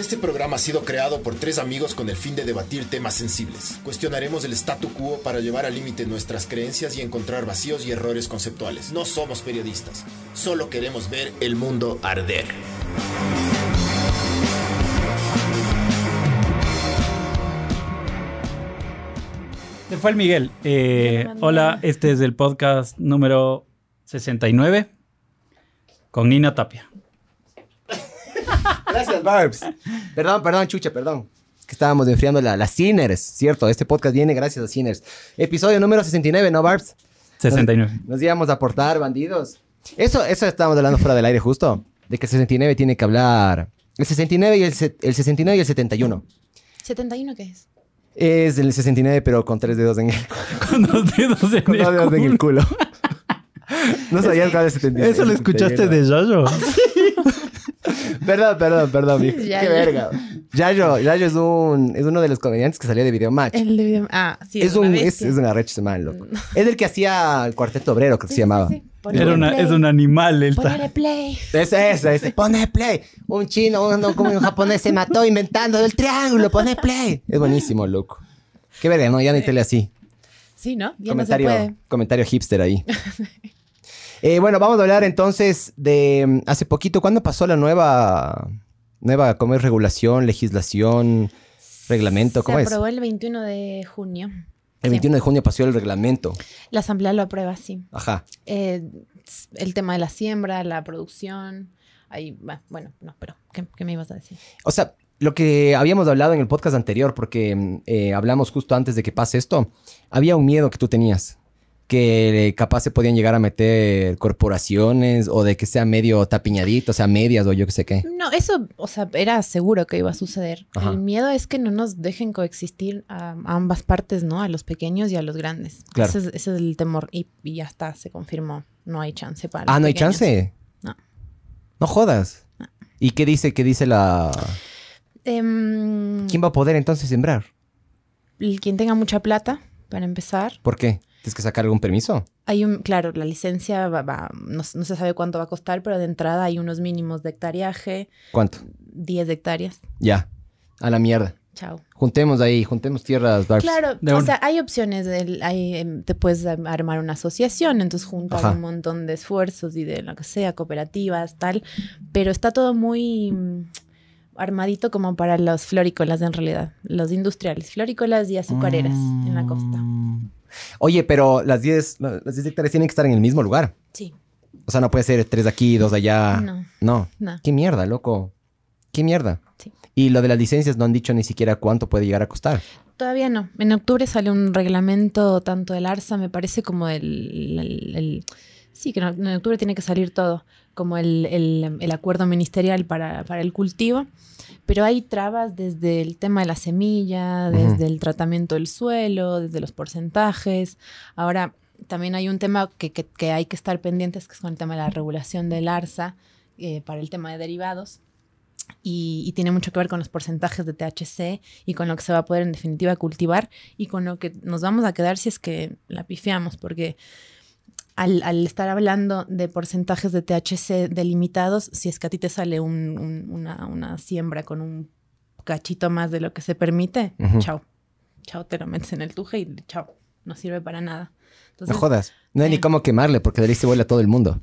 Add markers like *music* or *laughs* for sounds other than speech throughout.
Este programa ha sido creado por tres amigos con el fin de debatir temas sensibles. Cuestionaremos el statu quo para llevar al límite nuestras creencias y encontrar vacíos y errores conceptuales. No somos periodistas, solo queremos ver el mundo arder. Se fue el Miguel. Eh, hola, este es el podcast número 69 con Nina Tapia. Gracias, Barbs. Perdón, perdón, chucha, perdón. Que estábamos enfriando la, las Sinners, ¿cierto? Este podcast viene gracias a Sinners. Episodio número 69, ¿no, Barbs? 69. Nos, nos íbamos a aportar, bandidos. Eso, eso estábamos hablando fuera del aire justo. De que el 69 tiene que hablar... El 69 y el, el 69 y el 71. ¿71 qué es? Es el 69, pero con tres dedos en el, *laughs* Con dos dedos en con el dos dedos en el culo. culo. *laughs* No sabías cuál es el 79. Eso lo escuchaste de Yayo. *laughs* *laughs* Perdón, perdón, perdón. Qué verga. Yayo, Yayo es, un, es uno de los comediantes que salía de Video Match. El de video. Ah, sí. es, un, una es, bestia. es un arrecho man, loco. Es el que hacía el cuarteto obrero, creo que se Sí, llamaba. sí. Ponele Era una, play. es un animal. El Ponele tal. play. Ese, ese, ese. Pone play. Un chino, uno como un japonés se mató inventando el triángulo. Pone play. Es buenísimo, loco. Qué verga, ¿no? Ya ni tele así. Sí, ¿no? Ya no se comentario, puede. comentario hipster ahí. *laughs* Eh, bueno, vamos a hablar entonces de mm, hace poquito, ¿cuándo pasó la nueva, nueva, cómo es regulación, legislación, reglamento? ¿Cómo se es? aprobó el 21 de junio. El Sí. 21 de junio pasó el reglamento. La asamblea lo aprueba, sí. Ajá. Eh, el tema de la siembra, la producción. Ahí, bueno, no, pero ¿qué, qué me ibas a decir? O sea, lo que habíamos hablado en el podcast anterior, porque mm, eh, hablamos justo antes de que pase esto, había un miedo que tú tenías, que eh, capaz se podían llegar a meter corporaciones o de que sea medio tapiñadito, o sea, medias o yo qué sé qué. No, eso, o sea, era seguro que iba a suceder. Ajá. El miedo es que no nos dejen coexistir a, a ambas partes, ¿no? A los pequeños y a los grandes. Claro. Ese es, ese es el temor. Y, y ya está, se confirmó. No hay chance para Ah, los no hay chance. No. No jodas. ¿Y qué dice, qué dice la... Em, ¿Quién va a poder entonces sembrar? el- quien tenga mucha plata, para empezar. ¿Por qué? ¿Tienes que sacar algún permiso? Hay un, claro, la licencia va, va- no, no se sabe cuánto va a costar, pero de entrada hay unos mínimos de hectariaje, ¿Cuánto? 10 hectáreas. Ya. A la mierda. Chao. Juntemos ahí, juntemos tierras, Barbs. Claro, De o una. sea, hay opciones. del- hay, em, te puedes armar una asociación, entonces juntar Ajá. un montón de esfuerzos y de lo que sea, cooperativas, tal. Pero está todo muy mm, armadito como para los florícolas en realidad, los industriales, florícolas y azucareras en la costa. Oye, pero las 10 las 10 hectáreas tienen que estar en el mismo lugar. Sí, O sea, no puede ser tres de aquí, dos de allá. No. No. no. ¿Qué mierda, loco? ¿Qué mierda? Sí. Y lo de las licencias no han dicho ni siquiera cuánto puede llegar a costar. Todavía no. En octubre sale un reglamento tanto del ARSA, me parece, como el... el- el- sí, que en octubre tiene que salir todo, como el, el- el acuerdo ministerial para, para el cultivo. Pero hay trabas desde el tema de la semilla, desde el tratamiento del suelo, desde los porcentajes. Ahora, también hay un tema que, que- que hay que estar pendientes, que es con el tema de la regulación del ARSA eh, para el tema de derivados. Y, y tiene mucho que ver con los porcentajes de THC y con lo que se va a poder en definitiva cultivar y con lo que nos vamos a quedar si es que la pifiamos, porque al, al estar hablando de porcentajes de THC delimitados, si es que a ti te sale un- un- una, una siembra con un cachito más de lo que se permite, chao. Chao, te lo metes en el tuje y chao. No sirve para nada. No jodas. No hay ni eh. cómo quemarle porque de ahí se vuela todo el mundo.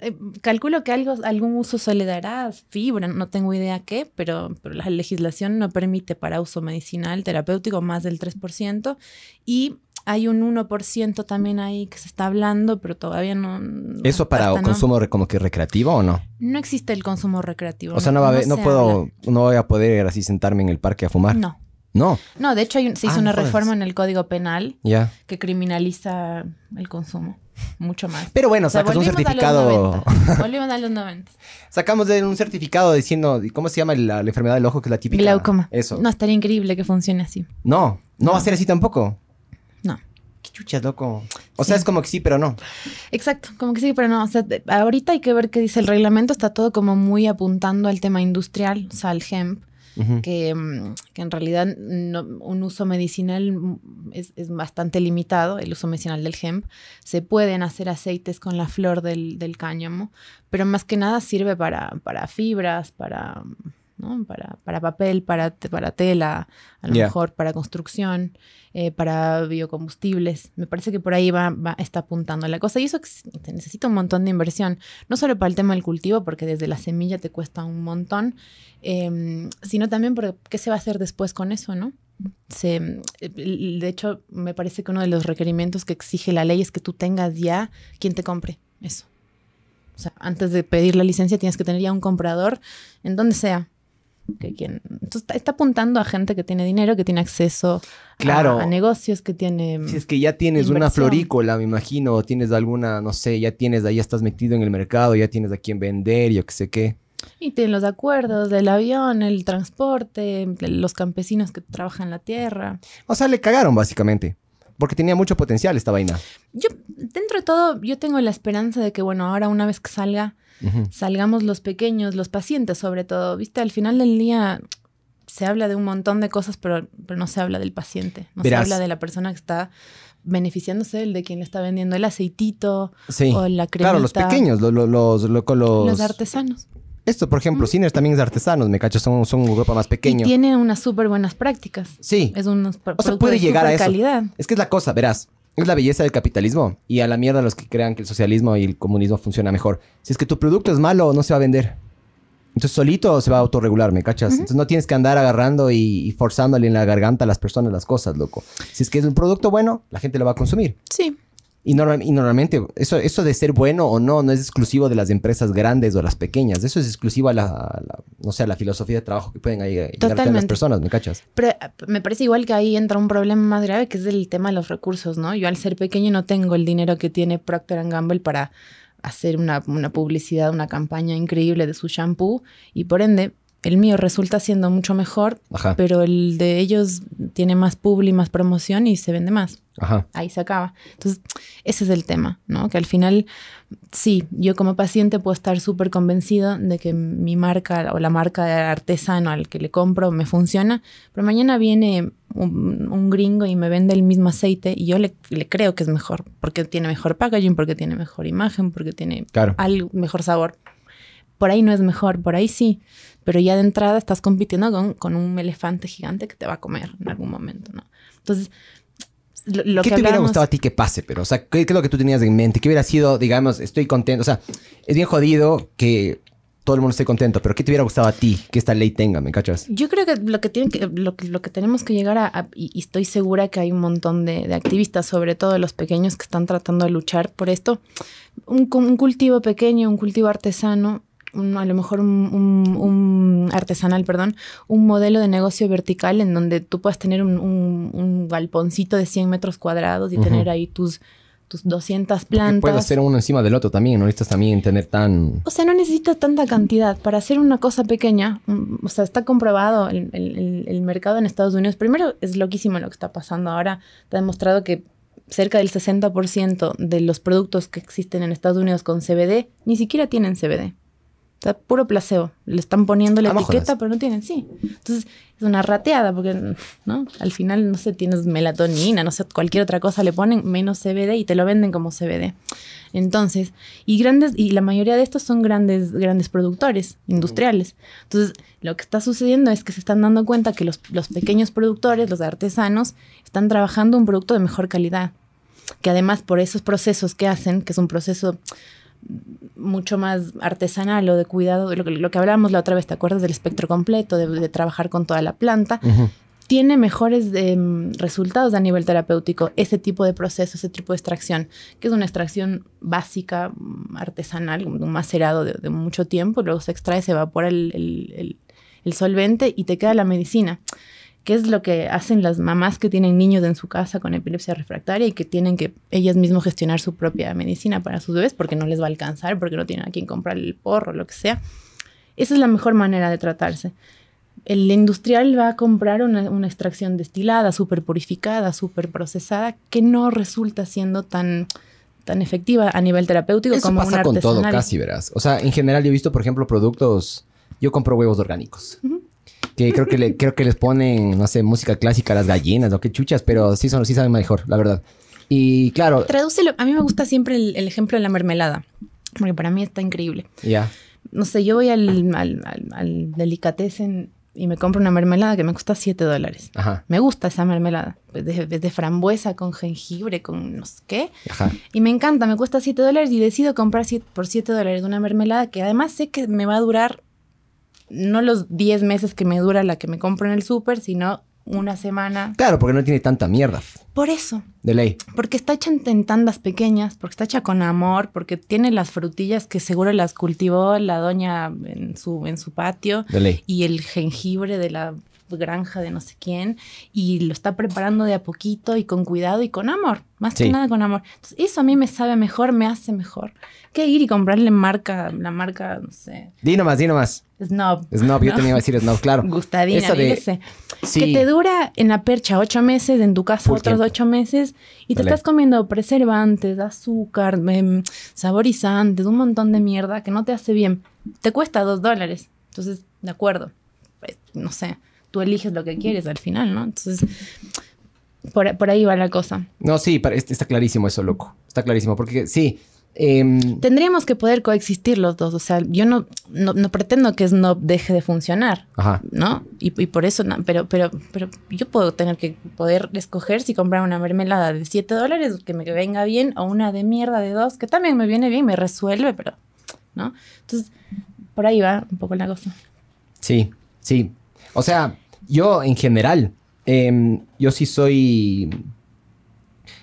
eh, calculo que algo, algún uso se le dará, fibra, no tengo idea qué, pero, pero la legislación no permite para uso medicinal, terapéutico, más del 3%. Y hay un 1% también ahí que se está hablando, pero todavía no. no- ¿Eso para hasta no- consumo como que recreativo o no? No existe el consumo recreativo. O sea, no, va a haber, no puedo, habla. no voy a poder así sentarme en el parque a fumar. No. No. No, de hecho hay un- se hizo Ah, una reforma en el Código Penal que criminaliza el consumo mucho más. Pero bueno, O sea, sacas un certificado. 90. Volvimos a los 90. *laughs* Sacamos de un certificado diciendo, ¿cómo se llama la, la enfermedad del ojo que es la típica? Glaucoma. Eso. No, estaría increíble que funcione así. No, no, va a ser así tampoco. Chuchas, loco. O sea, Sí. es como que sí, pero no. Exacto, como que sí, pero no. O sea, ahorita hay que ver qué dice el reglamento. Está todo como muy apuntando al tema industrial, o sea, al hemp, que, mm, que en realidad no- un uso medicinal es, es bastante limitado, el uso medicinal del hemp. Se pueden hacer aceites con la flor del, del cáñamo, pero más que nada sirve para, para fibras, para, ¿no? Para, para papel, para, para tela, a lo mejor para construcción, eh, para biocombustibles. Me parece que por ahí va, va- está apuntando la cosa. Y eso necesita un montón de inversión, no solo para el tema del cultivo, porque desde la semilla te cuesta un montón, eh, sino también porque qué se va a hacer después con eso, ¿no? Se, de hecho, me parece que uno de los requerimientos que exige la ley es que tú tengas ya quien te compre eso. O sea, antes de pedir la licencia tienes que tener ya un comprador en donde sea. Que quien, está, está apuntando a gente que tiene dinero, que tiene acceso a- Claro. a, negocios, que tiene... Si es que ya tienes una florícola, me imagino, o tienes alguna, no sé, ya tienes, ahí estás metido en el mercado, ya tienes a quién vender, yo qué sé qué. Y tienen los acuerdos del avión, el transporte, los campesinos que trabajan la tierra. O sea, le cagaron básicamente, porque tenía mucho potencial esta vaina. Yo, dentro de todo, yo tengo la esperanza de que, bueno, ahora una vez que salga, Salgamos los pequeños, los pacientes sobre todo, ¿viste? Al final del día se habla de un montón de cosas, pero, pero no se habla del paciente, no Verás. se habla de la persona que está beneficiándose, el de quien le está vendiendo el aceitito Sí. o la cremita. Claro, los pequeños, lo- lo- los, lo- con los... Los artesanos. Esto, por ejemplo, Cines también es artesanos, me cacho, son, son un grupo más Y pequeño. tiene unas súper buenas prácticas. Sí, Es unos O sea, puede de llegar a eso. calidad. es que es la cosa, verás. Es la belleza del capitalismo. Y a la mierda los que crean que el socialismo y el comunismo funciona mejor. Si es que tu producto es malo, no se va a vender. Entonces solito se va a autorregular, ¿me cachas? Entonces no tienes que andar agarrando y, y forzándole en la garganta a las personas las cosas, loco. Si es que es un producto bueno, la gente lo va a consumir. Sí. Y, normal- y normalmente eso, eso de ser bueno o no no es exclusivo de las empresas grandes o las pequeñas. Eso es exclusivo a la, a la- no sé, a la filosofía de trabajo que pueden ahí, llegar a las personas, ¿me cachas? Pero eh, me parece igual que ahí entra un problema más grave que es el tema de los recursos, ¿no? Yo al ser pequeño no tengo el dinero que tiene Procter Gamble para hacer una, una publicidad, una campaña increíble de su shampoo y por ende el mío resulta siendo mucho mejor, Ajá, pero el de ellos tiene más publi, más promoción y se vende más. ajá. Ahí se acaba. Entonces, ese es el tema, ¿no? Que al final, sí, yo como paciente puedo estar súper convencido de que mi marca o la marca de artesano al que le compro me funciona, pero mañana viene un, un gringo y me vende el mismo aceite y yo le, le creo que es mejor, porque tiene mejor packaging, porque tiene mejor imagen, porque tiene Claro. algo, mejor sabor. Por ahí no es mejor, por ahí sí, pero ya de entrada estás compitiendo con, con un elefante gigante que te va a comer en algún momento, ¿no? Entonces, lo, lo ¿Qué que te hubiera gustado a ti que pase? Pero, o sea, ¿qué, qué es lo que tú tenías en mente? ¿Qué hubiera sido, digamos, estoy contento? O sea, es bien jodido que todo el mundo esté contento, pero ¿qué te hubiera gustado a ti que esta ley tenga? ¿Me cachas? Yo creo que lo que, tiene que, lo, que- lo que tenemos que llegar a, a- y, y estoy segura que hay un montón de, de activistas, sobre todo los pequeños que están tratando de luchar por esto, un cultivo pequeño, un cultivo artesano, un- a lo mejor un, un- un artesanal, perdón, un modelo de negocio vertical en donde tú puedas tener un, un- un galponcito de 100 metros cuadrados y tener ahí tus, tus 200 Porque plantas. puedes hacer uno encima del otro también, no necesitas también tener tan... O sea, no necesitas tanta cantidad. Para hacer una cosa pequeña, mm, o sea, está comprobado el, el- el- mercado en Estados Unidos. Primero, es loquísimo lo que está pasando ahora. Ha demostrado que cerca del 60% de los productos que existen en Estados Unidos con CBD ni siquiera tienen CBD. Sea, puro placebo. Le están poniendo la no etiqueta, pero no tienen, sí. Entonces, es una rateada, porque, ¿no? Al final, no sé, tienes melatonina, no sé, cualquier otra cosa le ponen menos CBD y te lo venden como CBD. Entonces, y grandes, y la mayoría de estos son grandes, grandes productores industriales. Entonces, lo que está sucediendo es que se están dando cuenta que los, los pequeños productores, los artesanos, están trabajando un producto de mejor calidad. Que además, por esos procesos que hacen, que es un proceso mucho más artesanal o de cuidado, lo que, lo que hablábamos la otra vez, ¿te acuerdas del espectro completo, de, de trabajar con toda la planta? Tiene mejores em, resultados a nivel terapéutico ese tipo de proceso, ese tipo de extracción, que es una extracción básica, artesanal, un macerado de, de mucho tiempo, luego se extrae, se evapora el, el- el- el solvente y te queda la medicina, que es lo que hacen las mamás que tienen niños en su casa con epilepsia refractaria y que tienen que ellas mismas gestionar su propia medicina para sus bebés porque no les va a alcanzar, porque no tienen a quien comprar el porro, lo que sea. Esa es la mejor manera de tratarse el industrial va a comprar una, una extracción destilada, súper purificada, súper procesada, que no resulta siendo tan, tan efectiva a nivel terapéutico Eso como pasa una con todo casi, verás. O sea, en general yo he visto, por ejemplo, productos... Yo compro huevos orgánicos. Que creo que, le, creo que les ponen, no sé, música clásica a las gallinas o qué chuchas, pero sí, son, sí saben mejor, la verdad. Y claro, Tradúcelo. A mí me gusta siempre el, el ejemplo de la mermelada, porque para mí está increíble. ya. no sé, yo voy al, al, al, al delicatessen y me compro una mermelada que me cuesta 7 dólares. Ajá. Me gusta esa mermelada. Es de, es de frambuesa con jengibre, con no sé qué. Ajá. Y me encanta, me cuesta 7 dólares y decido comprar siete- por 7 dólares una mermelada que además sé que me va a durar no los 10 meses que me dura la que me compro en el súper, sino una semana. Claro, porque no tiene tanta mierda. Por eso, De ley. porque está hecha en, tandas pequeñas, porque está hecha con amor, porque tiene las frutillas que seguro las cultivó la doña en su, en su patio De ley. y el jengibre de la granja de no sé quién y lo está preparando de a poquito y con cuidado y con amor, más Sí. que nada con amor. Entonces, eso a mí me sabe mejor, me hace mejor que ir y comprarle marca, la marca, no sé, Di nomás, di nomás. Snob. Snob, yo ¿no? tenía que decir snob, claro. Gustadina, Eso de- yo sé. Sí. Que te dura en la percha ocho meses, en tu casa Full otros tiempo. ocho meses, y te estás comiendo preservantes, azúcar, em, saborizantes, un montón de mierda que no te hace bien. Te cuesta dos dólares. Entonces, de acuerdo. Pues, no sé, tú eliges lo que quieres al final, ¿no? Entonces, por, por ahí va la cosa. No, sí, está clarísimo eso, loco. Está clarísimo. Porque sí. em, Tendríamos que poder coexistir los dos. O sea, yo no, no, no pretendo que Snob deje de funcionar. ajá. ¿no? Y, y por eso, no, pero, pero, pero yo puedo tener que poder escoger si comprar una mermelada de 7 dólares que me venga bien o una de mierda de 2 que también me viene bien, me resuelve, pero, ¿no? Entonces, por ahí va un poco la cosa. Sí, sí. O sea, yo en general, em, yo sí soy...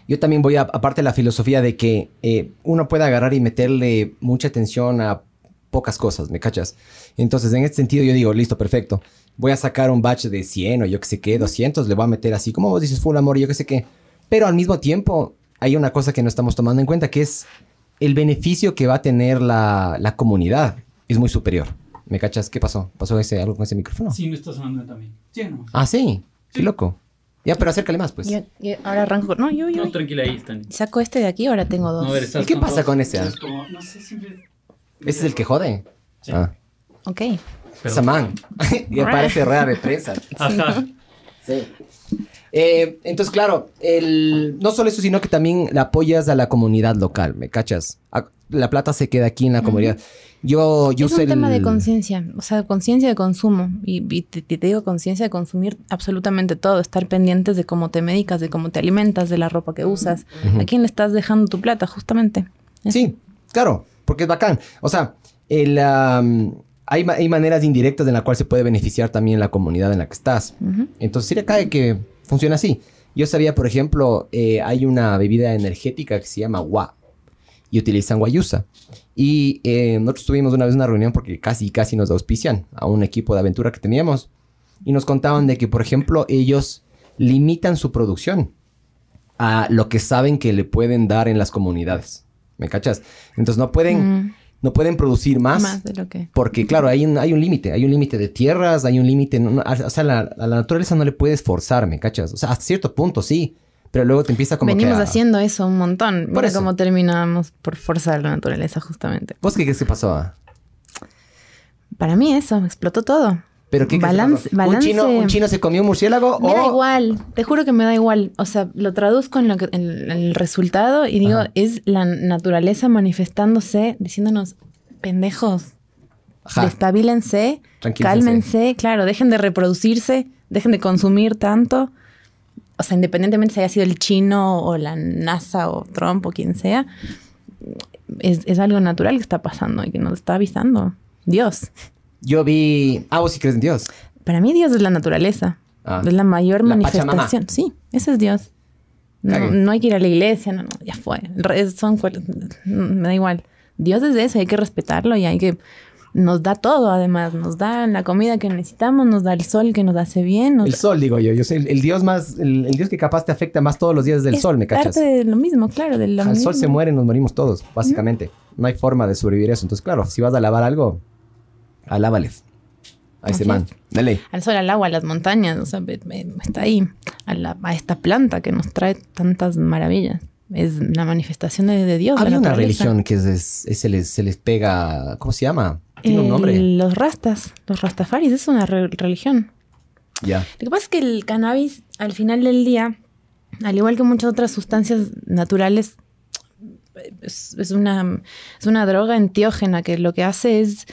Yo también voy aparte de la filosofía de que eh, uno puede agarrar y meterle mucha atención a pocas cosas, ¿me cachas? Entonces, en este sentido, yo digo, listo, perfecto. Voy a sacar un batch de 100 o yo qué sé qué, 200, le voy a meter así, como vos dices, full amor, yo qué sé qué. Pero al mismo tiempo, hay una cosa que no estamos tomando en cuenta, que es el beneficio que va a tener la, la comunidad. Es muy superior. ¿Me cachas? ¿Qué pasó? ¿Pasó ese, algo con ese micrófono? Sí, me está sonando también. Sí, no. Ah, sí. Qué Sí. loco. Ya, pero acércale más, pues. Yo- yo ahora arranco. No, yo, yo. No, tranquila ahí, Tani. Saco este de aquí, ahora tengo dos. No, a ver, ¿Y qué con pasa dos. con ese? Es como- no sé, siempre... ¿Ese es el que jode? Sí. Ah. Ok. Pero- Esa man. *laughs* y parece rueda de prensa. *laughs* Ajá. Sí. Eh, entonces, claro, el, no solo eso, sino que también le apoyas a la comunidad local, ¿me cachas? A- La plata se queda aquí en la comunidad. Yo, yo es un tema de conciencia, o sea, conciencia de consumo. Y, y te, te digo conciencia de consumir absolutamente todo, estar pendientes de cómo te medicas, de cómo te alimentas, de la ropa que usas, a quién le estás dejando tu plata, justamente. Eso. Sí, claro, porque es bacán. O sea, el, hay, hay maneras indirectas en la cual se puede beneficiar también la comunidad en la que estás. Entonces sí le cae que funciona así. Yo sabía, por ejemplo, eh, hay una bebida energética que se llama Wa y utilizan guayusa. Y eh, nosotros tuvimos una vez una reunión porque casi, casi nos auspician a un equipo de aventura que teníamos y nos contaban de que, por ejemplo, ellos limitan su producción a lo que saben que le pueden dar en las comunidades. ¿Me cachas? Entonces no pueden, Mm, no pueden producir más, más de lo que. porque, claro, hay un, hay un límite. Hay un límite de tierras, hay un límite. no- no, a- o sea, la- a la naturaleza no le puedes forzar, ¿me cachas? O sea, hasta cierto punto sí, pero luego te empieza como Venimos que a- haciendo eso un montón. Por Mira eso. cómo terminamos por forzar la naturaleza, justamente. ¿Vos qué crees que pasó? Para mí eso, explotó todo. ¿Pero qué Balance- ¿Un, chino, ¿Un chino se comió un murciélago Me da o...? igual, te juro que me da igual. O sea, lo traduzco en, lo que- en- el resultado y digo, Ajá. es la naturaleza manifestándose, diciéndonos, pendejos, Ajá, cálmense, claro, dejen de reproducirse, dejen de consumir tanto. O sea, independientemente si haya sido el chino o la NASA o Trump o quien sea, es, es algo natural que está pasando y que nos está avisando. Dios. Yo vi... Ah, vos sí crees en Dios. Para mí Dios es la naturaleza. Ah. Es la mayor La manifestación. Sí, ese es Dios. No, no hay que ir a la iglesia, no, no, ya fue. Son, cual- me da igual. Dios es eso, hay que respetarlo y hay que... Nos da todo, además. Nos da la comida que necesitamos, nos da el sol que nos hace bien. Nos El sol, digo yo. Yo soy el, el Dios más... El, el Dios que capaz te afecta más todos los días del es sol, ¿me cachas? parte de lo mismo, claro. De lo Al sol se muere, nos morimos todos, básicamente. No hay forma de sobrevivir eso. Entonces, claro, si vas a lavar algo, alábales. A ese Así man. Dale. Al sol, al agua, a las montañas. O sea, está ahí. A, la- a esta planta que nos trae tantas maravillas. Es la manifestación de, de Dios. Había una naturaleza. religión que es- es- es- se, les, se les pega. ¿Cómo se llama? Tiene un Eh, nombre. Los rastas, los rastafaris, es una re- religión. Ya. Lo que pasa es que el cannabis, al final del día, al igual que muchas otras sustancias naturales, es, es una, es una droga enteógena que lo que hace es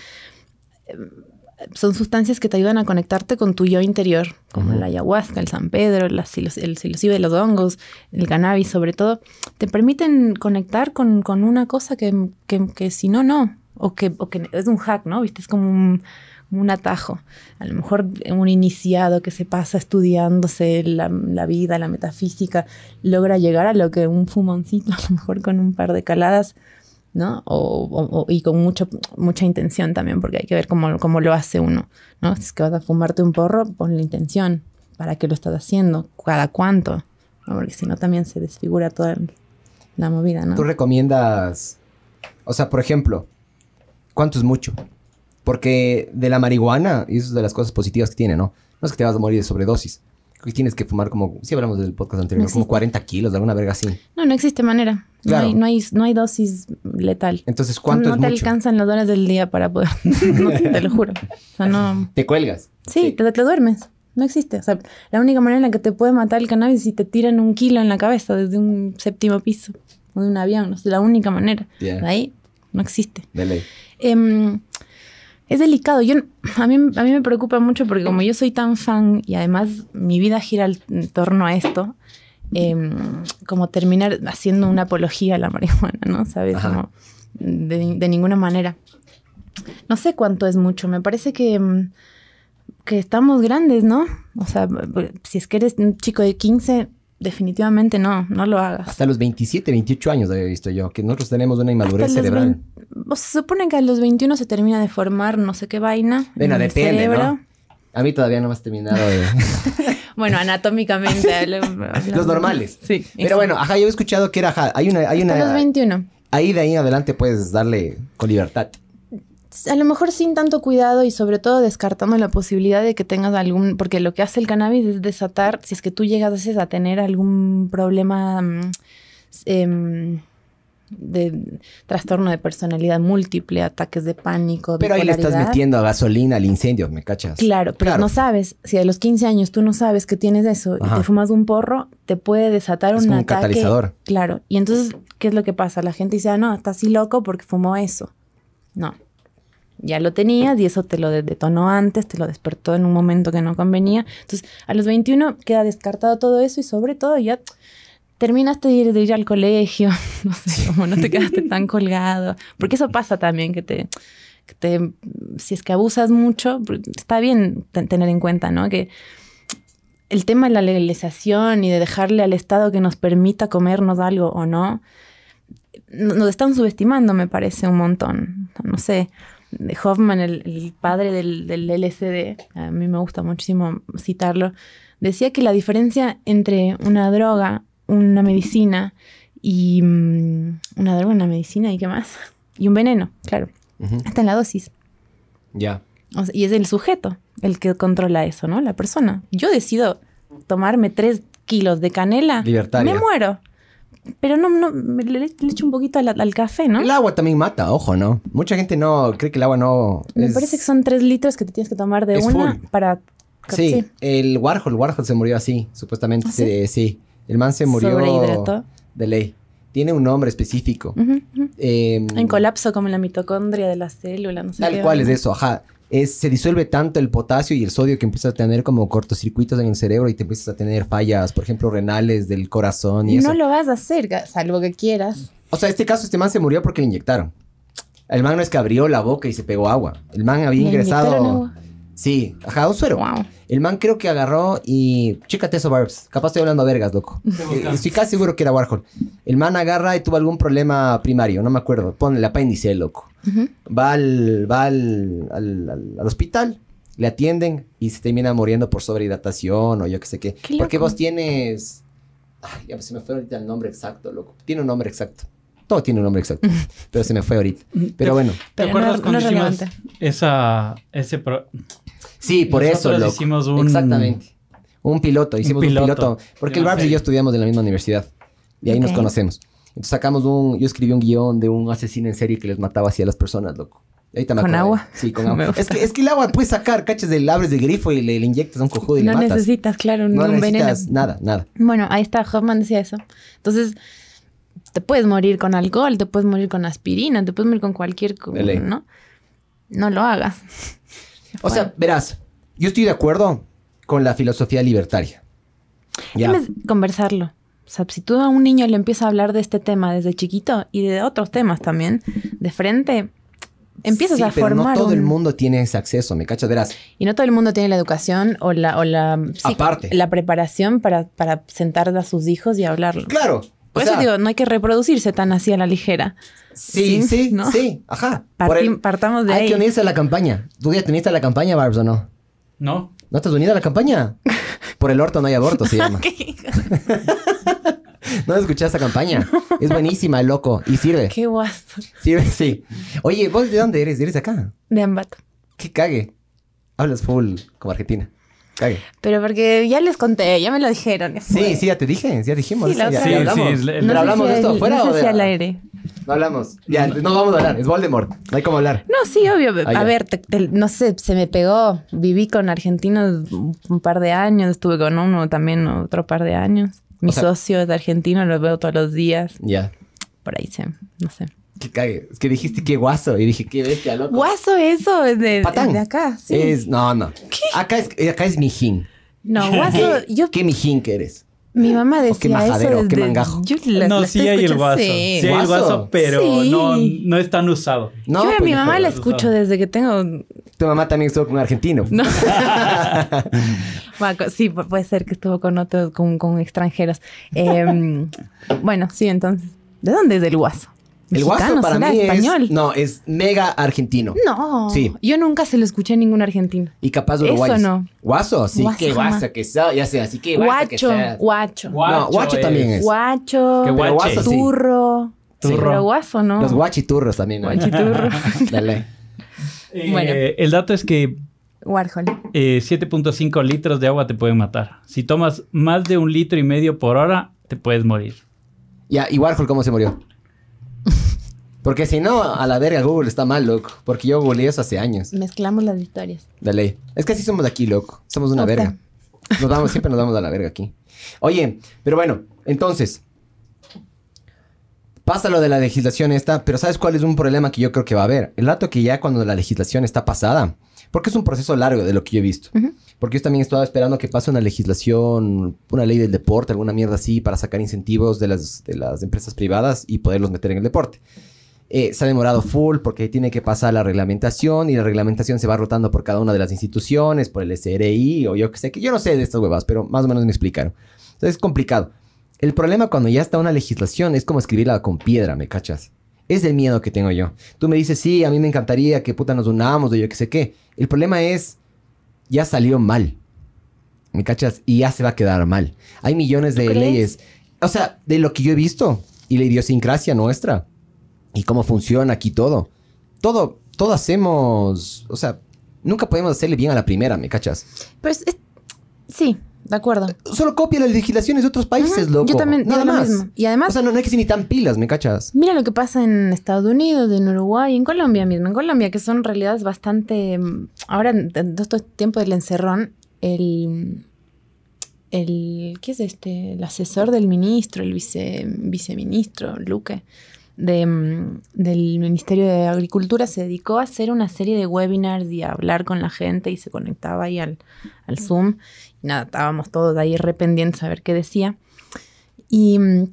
son sustancias que te ayudan a conectarte con tu yo interior, como la ayahuasca, el San Pedro, la el psilocibe, los hongos, el cannabis sobre todo, te permiten conectar con, una cosa que, si no, no, o que, es un hack, ¿no? ¿Viste? Es como un, un, atajo. A lo mejor un iniciado que se pasa estudiándose la, la vida, la metafísica, logra llegar a lo que un fumoncito, *laughs* a lo mejor con un par de caladas, ¿no? O, y con mucho, mucha intención también, porque hay que ver cómo, cómo, lo hace uno, ¿no? Si es que vas a fumarte un porro, pon la intención. ¿Para qué lo estás haciendo? ¿Cada cuánto? Porque si no, también se desfigura toda la movida, ¿no? ¿Tú recomiendas, o sea, por ejemplo, cuánto es mucho? Porque de la marihuana, y eso es de las cosas positivas que tiene, ¿no? No es que te vas a morir de sobredosis tienes que fumar como, si hablamos del podcast anterior, como 40 kilos de alguna verga así. No, no existe manera. No, hay, no, hay, dosis letal. Entonces, ¿cuánto no, no te alcanzan las horas del día para poder. no, *laughs* te lo juro. O sea, no. ¿Te cuelgas? Sí, Te, te, duermes. No existe. O sea, la única manera en la que te puede matar el cannabis es si te tiran un kilo en la cabeza desde un séptimo piso o de un avión. No es la única manera. De ahí no existe. De ley. Eh, es delicado. Yo, a, mí, a mí me preocupa mucho porque como yo soy tan fan y además mi vida gira en torno a esto, em, como terminar haciendo una apología a la marihuana, ¿no? ¿Sabes? Como de, ninguna manera. No sé cuánto es mucho. Me parece que, em, que estamos grandes, ¿no? O sea, si es que eres un chico de 15, definitivamente no, no lo hagas. Hasta los 27, 28 años había visto yo, que nosotros tenemos una inmadurez cerebral. se supone que a los 21 se termina de formar no sé qué vaina. Bueno, depende, ¿no? A mí todavía no me has terminado de... *laughs* bueno, anatómicamente. *laughs* los normales. Sí. Pero bueno, ajá, yo he escuchado que era, ajá, hay una... Hay Hasta los 21. Ahí de ahí en adelante puedes darle con libertad a lo mejor sin tanto cuidado y sobre todo descartando la posibilidad de que tengas algún, porque lo que hace el cannabis es desatar, si es que tú llegas a tener algún problema mm, em, de trastorno de personalidad múltiple, ataques de pánico. Pero ahí le estás metiendo gasolina al incendio, ¿me cachas? Claro, pero no sabes, si a los 15 años tú no sabes que tienes eso y te fumas un porro, te puede desatar un ataque. catalizador. Claro, y entonces, ¿qué es lo que pasa? La gente dice, ah, no, está así loco porque fumó eso. No, ya lo tenías y eso te lo detonó antes, te lo despertó en un momento que no convenía. Entonces, a los 21 queda descartado todo eso y sobre todo ya terminaste de ir, de ir al colegio, *laughs* no sé, como no te quedaste tan colgado, porque eso pasa también, que te, que te, si es que abusas mucho, está bien tener en cuenta, ¿no? Que el tema de la legalización y de dejarle al Estado que nos permita comernos algo o no, nos están subestimando, me parece, un montón. No sé, Hoffman, el, padre del, del, LSD, a mí me gusta muchísimo citarlo, decía que la diferencia entre una droga, una medicina y mm, una droga, una medicina y qué más, y un veneno, claro, está en la dosis. Ya. y es el sujeto el que controla eso, ¿no? La persona. Yo decido tomarme tres kilos de canela, me muero. Pero no, no, le, le echo un poquito al, café, ¿no? El agua también mata, ojo, ¿no? Mucha gente no cree que el agua no. Me parece que son tres litros que te tienes que tomar de una para. Sí, el Warhol, Warhol se murió así, supuestamente. ¿Ah, sí? El man se murió. De ley. Tiene un nombre específico. Em, en colapso, como la mitocondria de la célula, no sé. Tal cual es eso, ajá se disuelve tanto el potasio y el sodio que empiezas a tener como cortocircuitos en el cerebro y te empiezas a tener fallas, por ejemplo, renales del corazón y no lo vas a hacer, salvo que quieras. O sea, este caso, este man se murió porque le inyectaron. El man no es que abrió la boca y se pegó agua. El man había ingresado... Sí, ajá, un suero. El man creo que agarró y. Chécate eso, Barbs. Capaz estoy hablando a vergas, loco. Eh, estoy casi seguro que era Warhol. El man agarra y tuvo algún problema primario, no me acuerdo. Pone el apéndice, loco. Va, al, va al, al, hospital, le atienden y se termina muriendo por sobrehidratación o yo qué sé qué. Porque vos tienes. Ay, ya se me fue ahorita el nombre exacto, loco. Tiene un nombre exacto. Todo tiene un nombre exacto. pero se me fue ahorita. Pero bueno. ¿Te acuerdas cuando hicimos esa, ese Sí, por eso, loco. hicimos un... Exactamente. Un piloto, hicimos un piloto. porque el Barbs y yo estudiamos en la misma universidad. Y ahí nos conocemos. Entonces sacamos un... Yo escribí un guion de un asesino en serie que les mataba así a las personas, loco. Ahorita ¿Con agua? Sí, con *laughs* agua. es, que, es que el agua puedes sacar, caches, del abres de grifo y le, inyectas a un cojudo y no le matas. No necesitas, claro, no necesitas nada, nada. Bueno, ahí está, Hoffman decía eso. Entonces, te puedes morir con alcohol, te puedes morir con aspirina, te puedes morir con cualquier cosa. ¿no? No lo hagas. O sea, verás, yo estoy de acuerdo con la filosofía libertaria. Ya. Debes conversarlo. O sea, si tú a un niño le empiezas a hablar de este tema desde chiquito y de otros temas también, de frente, empiezas Sí, a pero formar no todo un- el mundo tiene ese acceso, ¿me cachas? Verás, Y no todo el mundo tiene la educación o la, o la, sí, Aparte. la preparación para, para sentar a sus hijos y hablarlo. claro. Por o eso digo, no hay que reproducirse tan así a la ligera. Sí, Sí, sí, ¿no? sí, ajá. Partim- Por el- partamos de Hay ahí. que unirse a la campaña. ¿Tú ya te uniste a la campaña, Barbs, o no? ¿No? ¿No te has unido a la campaña? *laughs* Por el orto no hay aborto, se llama. *laughs* *laughs* ¿No has escuchado esa campaña? Es buenísima, el loco. Y sirve. Qué guasto. Sirve, sí. Oye, ¿vos de dónde eres? ¿Eres de acá? De Ambato. Qué cague. Hablas full como argentina. Cague. Pero porque ya les conté, ya me lo dijeron. Sí, sí, ya te dije. Ya dijimos. Sí, la ya, otra ya vez. hablamos. Sí, No hablamos de esto afuera no sé si al aire. No hablamos. Ya, no vamos a hablar. Es Voldemort. No hay como hablar. No, sí, obvio. Ah, ya. a ver, te- te- no sé, se me pegó. Viví con argentinos un un par de años, estuve con uno también otro par de años. Mi O sea- socio es argentino, lo veo todos los días. Ya. Por ahí se, no sé. Qué cague. Es que dijiste qué guaso. Y dije, qué bestia, loco. Guaso, eso es de, Patán. es de acá, sí. Es, no, no. Acá es, acá es mijín. No, *laughs* guaso, ¿Qué, yo, qué mijín que eres? mi mamá decía qué majadero, eso qué mangajo. yo la- no, la sí hay el guaso. sí. Sí, hay el ¿Guaso? pero Sí. no, no es tan usado. No, yo a pues, mi mamá hijo, la escucho desde que tengo... Tu mamá también estuvo con un argentino. No. *laughs* Bueno, sí, pu- puede ser que estuvo con otros, con, con extranjeros. Em, *laughs* bueno, sí, entonces. ¿De dónde es el guaso? El guaso ¿Mexicano para mí español? es... No, es mega argentino. No. Sí. Yo nunca se lo escuché a ningún argentino. Y capaz de Eso no. Guaso, sí, Guaso qué jamás. guaso que sea. Ya sé, así que guaso que Guacho, sea. guacho. No, guacho también es. Guacho. Que Pero sí. Turro. Sí, Turro. pero guaso, ¿no? Los guachiturros también. ¿no? Guachiturro. *laughs* Dale. Eh, Bueno. El dato es que Warhol. eh, 7.5 litros de agua te pueden matar. Si tomas más de un litro y medio por hora, te puedes morir. Ya, ¿y Warhol cómo se murió? Porque si no, a la verga Google está mal, loco. Porque yo googleé eso hace años. Mezclamos las historias. Dale. Es que así somos de aquí, loco. Somos una verga. Nos vamos, siempre nos vamos a la verga aquí. Oye, pero bueno, entonces. Pasa lo de la legislación esta, pero ¿sabes cuál es un problema que yo creo que va a haber? El rato que ya cuando la legislación está pasada, porque es un proceso largo de lo que yo he visto. Porque yo también estaba esperando que pase una legislación, una ley del deporte, alguna mierda así, para sacar incentivos de las, de las empresas privadas y poderlos meter en el deporte. Eh, se ha demorado full porque tiene que pasar la reglamentación y la reglamentación se va rotando por cada una de las instituciones, por el SRI o yo que sé, que yo no sé de estas huevas, pero más o menos me explicaron. Entonces es complicado. El problema cuando ya está una legislación es como escribirla con piedra, ¿me cachas? Es el miedo que tengo yo. Tú me dices, sí, a mí me encantaría que puta nos unamos o yo que sé qué. El problema es, ya salió mal. ¿Me cachas? Y ya se va a quedar mal. Hay millones de leyes. O sea, de lo que yo he visto y la idiosincrasia nuestra y cómo funciona aquí todo. Todo, todo hacemos, o sea, nunca podemos hacerle bien a la primera, ¿me cachas? Pero es- es- sí, de acuerdo. Solo copia las legislaciones de otros países, Ajá, loco. Yo también digo Nada lo más. mismo. Y además, O sea, no, no hay que ser ni tan pilas, ¿me cachas? Mira lo que pasa en Estados Unidos, en Uruguay, en Colombia mismo. En Colombia, que son realidades bastante. mm, Ahora, en en todo este tiempo del encerrón, el. el ¿Qué es este? El asesor del ministro, el vice, viceministro, Luque, de, mm, del Ministerio de Agricultura, se dedicó a hacer una serie de webinars y a hablar con la gente y se conectaba ahí al, al Zoom. Y nada, estábamos todos ahí re pendientes a ver qué decía. Y. mm,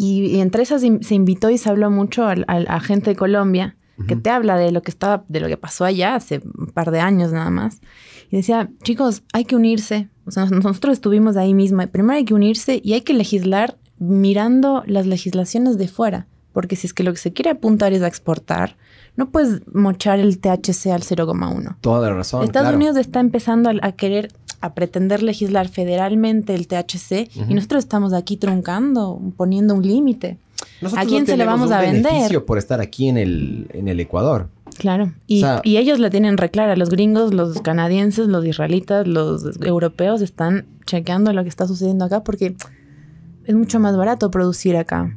y, y entre esas se invitó y se habló mucho al- al- a, gente de Colombia que te habla de lo que estaba, de lo que pasó allá hace un par de años nada más. Y decía, chicos, hay que unirse. O sea, nos- nosotros estuvimos ahí mismo. Primero hay que unirse y hay que legislar mirando las legislaciones de fuera. Porque si es que lo que se quiere apuntar es a exportar, no puedes mochar el THC al 0,1. Toda la razón. Estados claro. Unidos está empezando a, a querer, a pretender legislar federalmente el THC y nosotros estamos aquí truncando, poniendo un límite. ¿A quién no se le vamos un a vender? por estar aquí en el, en el Ecuador. Claro. Y, O sea- y ellos la tienen reclara. Los gringos, los canadienses, los israelitas, los europeos están chequeando lo que está sucediendo acá porque es mucho más barato producir acá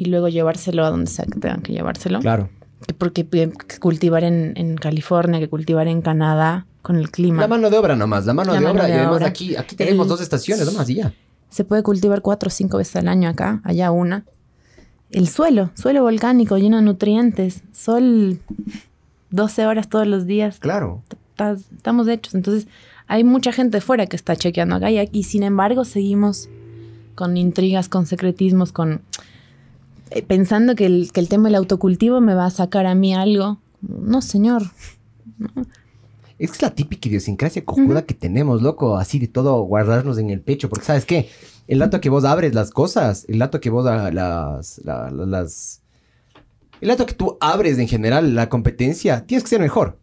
y luego llevárselo a donde sea que tengan que llevárselo. Claro. Que porque que cultivar en, en California, que cultivar en Canadá con el clima. La mano de obra nomás, la mano La de mano obra. de y además obra. aquí, aquí tenemos El- dos estaciones nomás y ya. Se puede cultivar cuatro o cinco veces al año acá, allá una. el suelo, suelo volcánico lleno de nutrientes, sol 12 horas todos los días. Claro. Estamos hechos. Entonces, hay mucha gente fuera que está chequeando acá y, sin embargo seguimos con intrigas, con secretismos, con pensando que el, que el tema del autocultivo me va a sacar a mí algo. No, señor. Es que es la típica idiosincrasia cojuda que tenemos, loco, así de todo guardarnos en el pecho, porque sabes qué, el dato que vos abres las cosas, el dato que vos las, las, el dato que tú abres en general la competencia, tienes que ser mejor.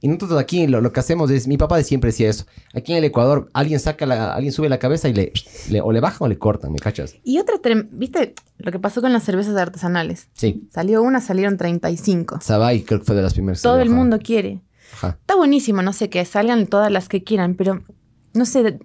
Y nosotros aquí lo, que hacemos es, mi papá de siempre decía eso, aquí en el Ecuador alguien saca la, alguien sube la cabeza y le, o le baja o le cortan, ¿me cachas? Y otra, viste lo que pasó con las cervezas artesanales. Sí. Salió una, salieron 35. Sabay creo que fue de las primeras. Todo el mundo quiere. Está buenísimo, no sé, que salgan todas las que quieran, pero no sé,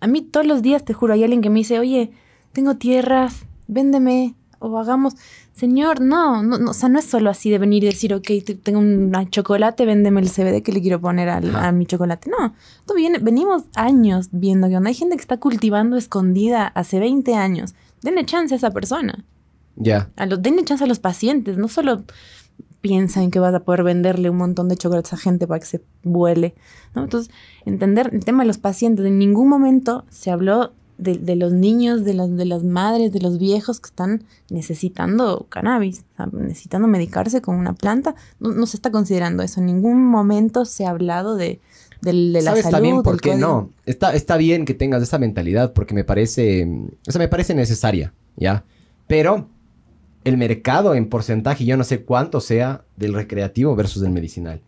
a mí todos los días, te juro, hay alguien que me dice, oye, tengo tierras, véndeme o hagamos. Señor, no, no, o sea, no es solo así de venir y decir, ok, tengo un chocolate, véndeme el CBD que le quiero poner a mi chocolate. No, esto viene, venimos años viendo que hay gente que está cultivando escondida hace 20 años. Denle chance a esa persona. Ya. Los, denle chance a los pacientes, no solo piensa en que vas a poder venderle un montón de chocolates a gente para que se vuele. ¿no? Entonces, entender el tema de los pacientes, en ningún momento se habló de, los niños, de las, de las madres, de los viejos que están necesitando cannabis, necesitando medicarse con una planta. No, se está considerando eso. En ningún momento se ha hablado de, de, la salud. Está bien, ¿por qué no? Está, está bien que tengas esa mentalidad porque me parece, o sea, me parece necesaria, ¿ya? Pero el mercado en porcentaje, yo no sé cuánto sea del recreativo versus del medicinal.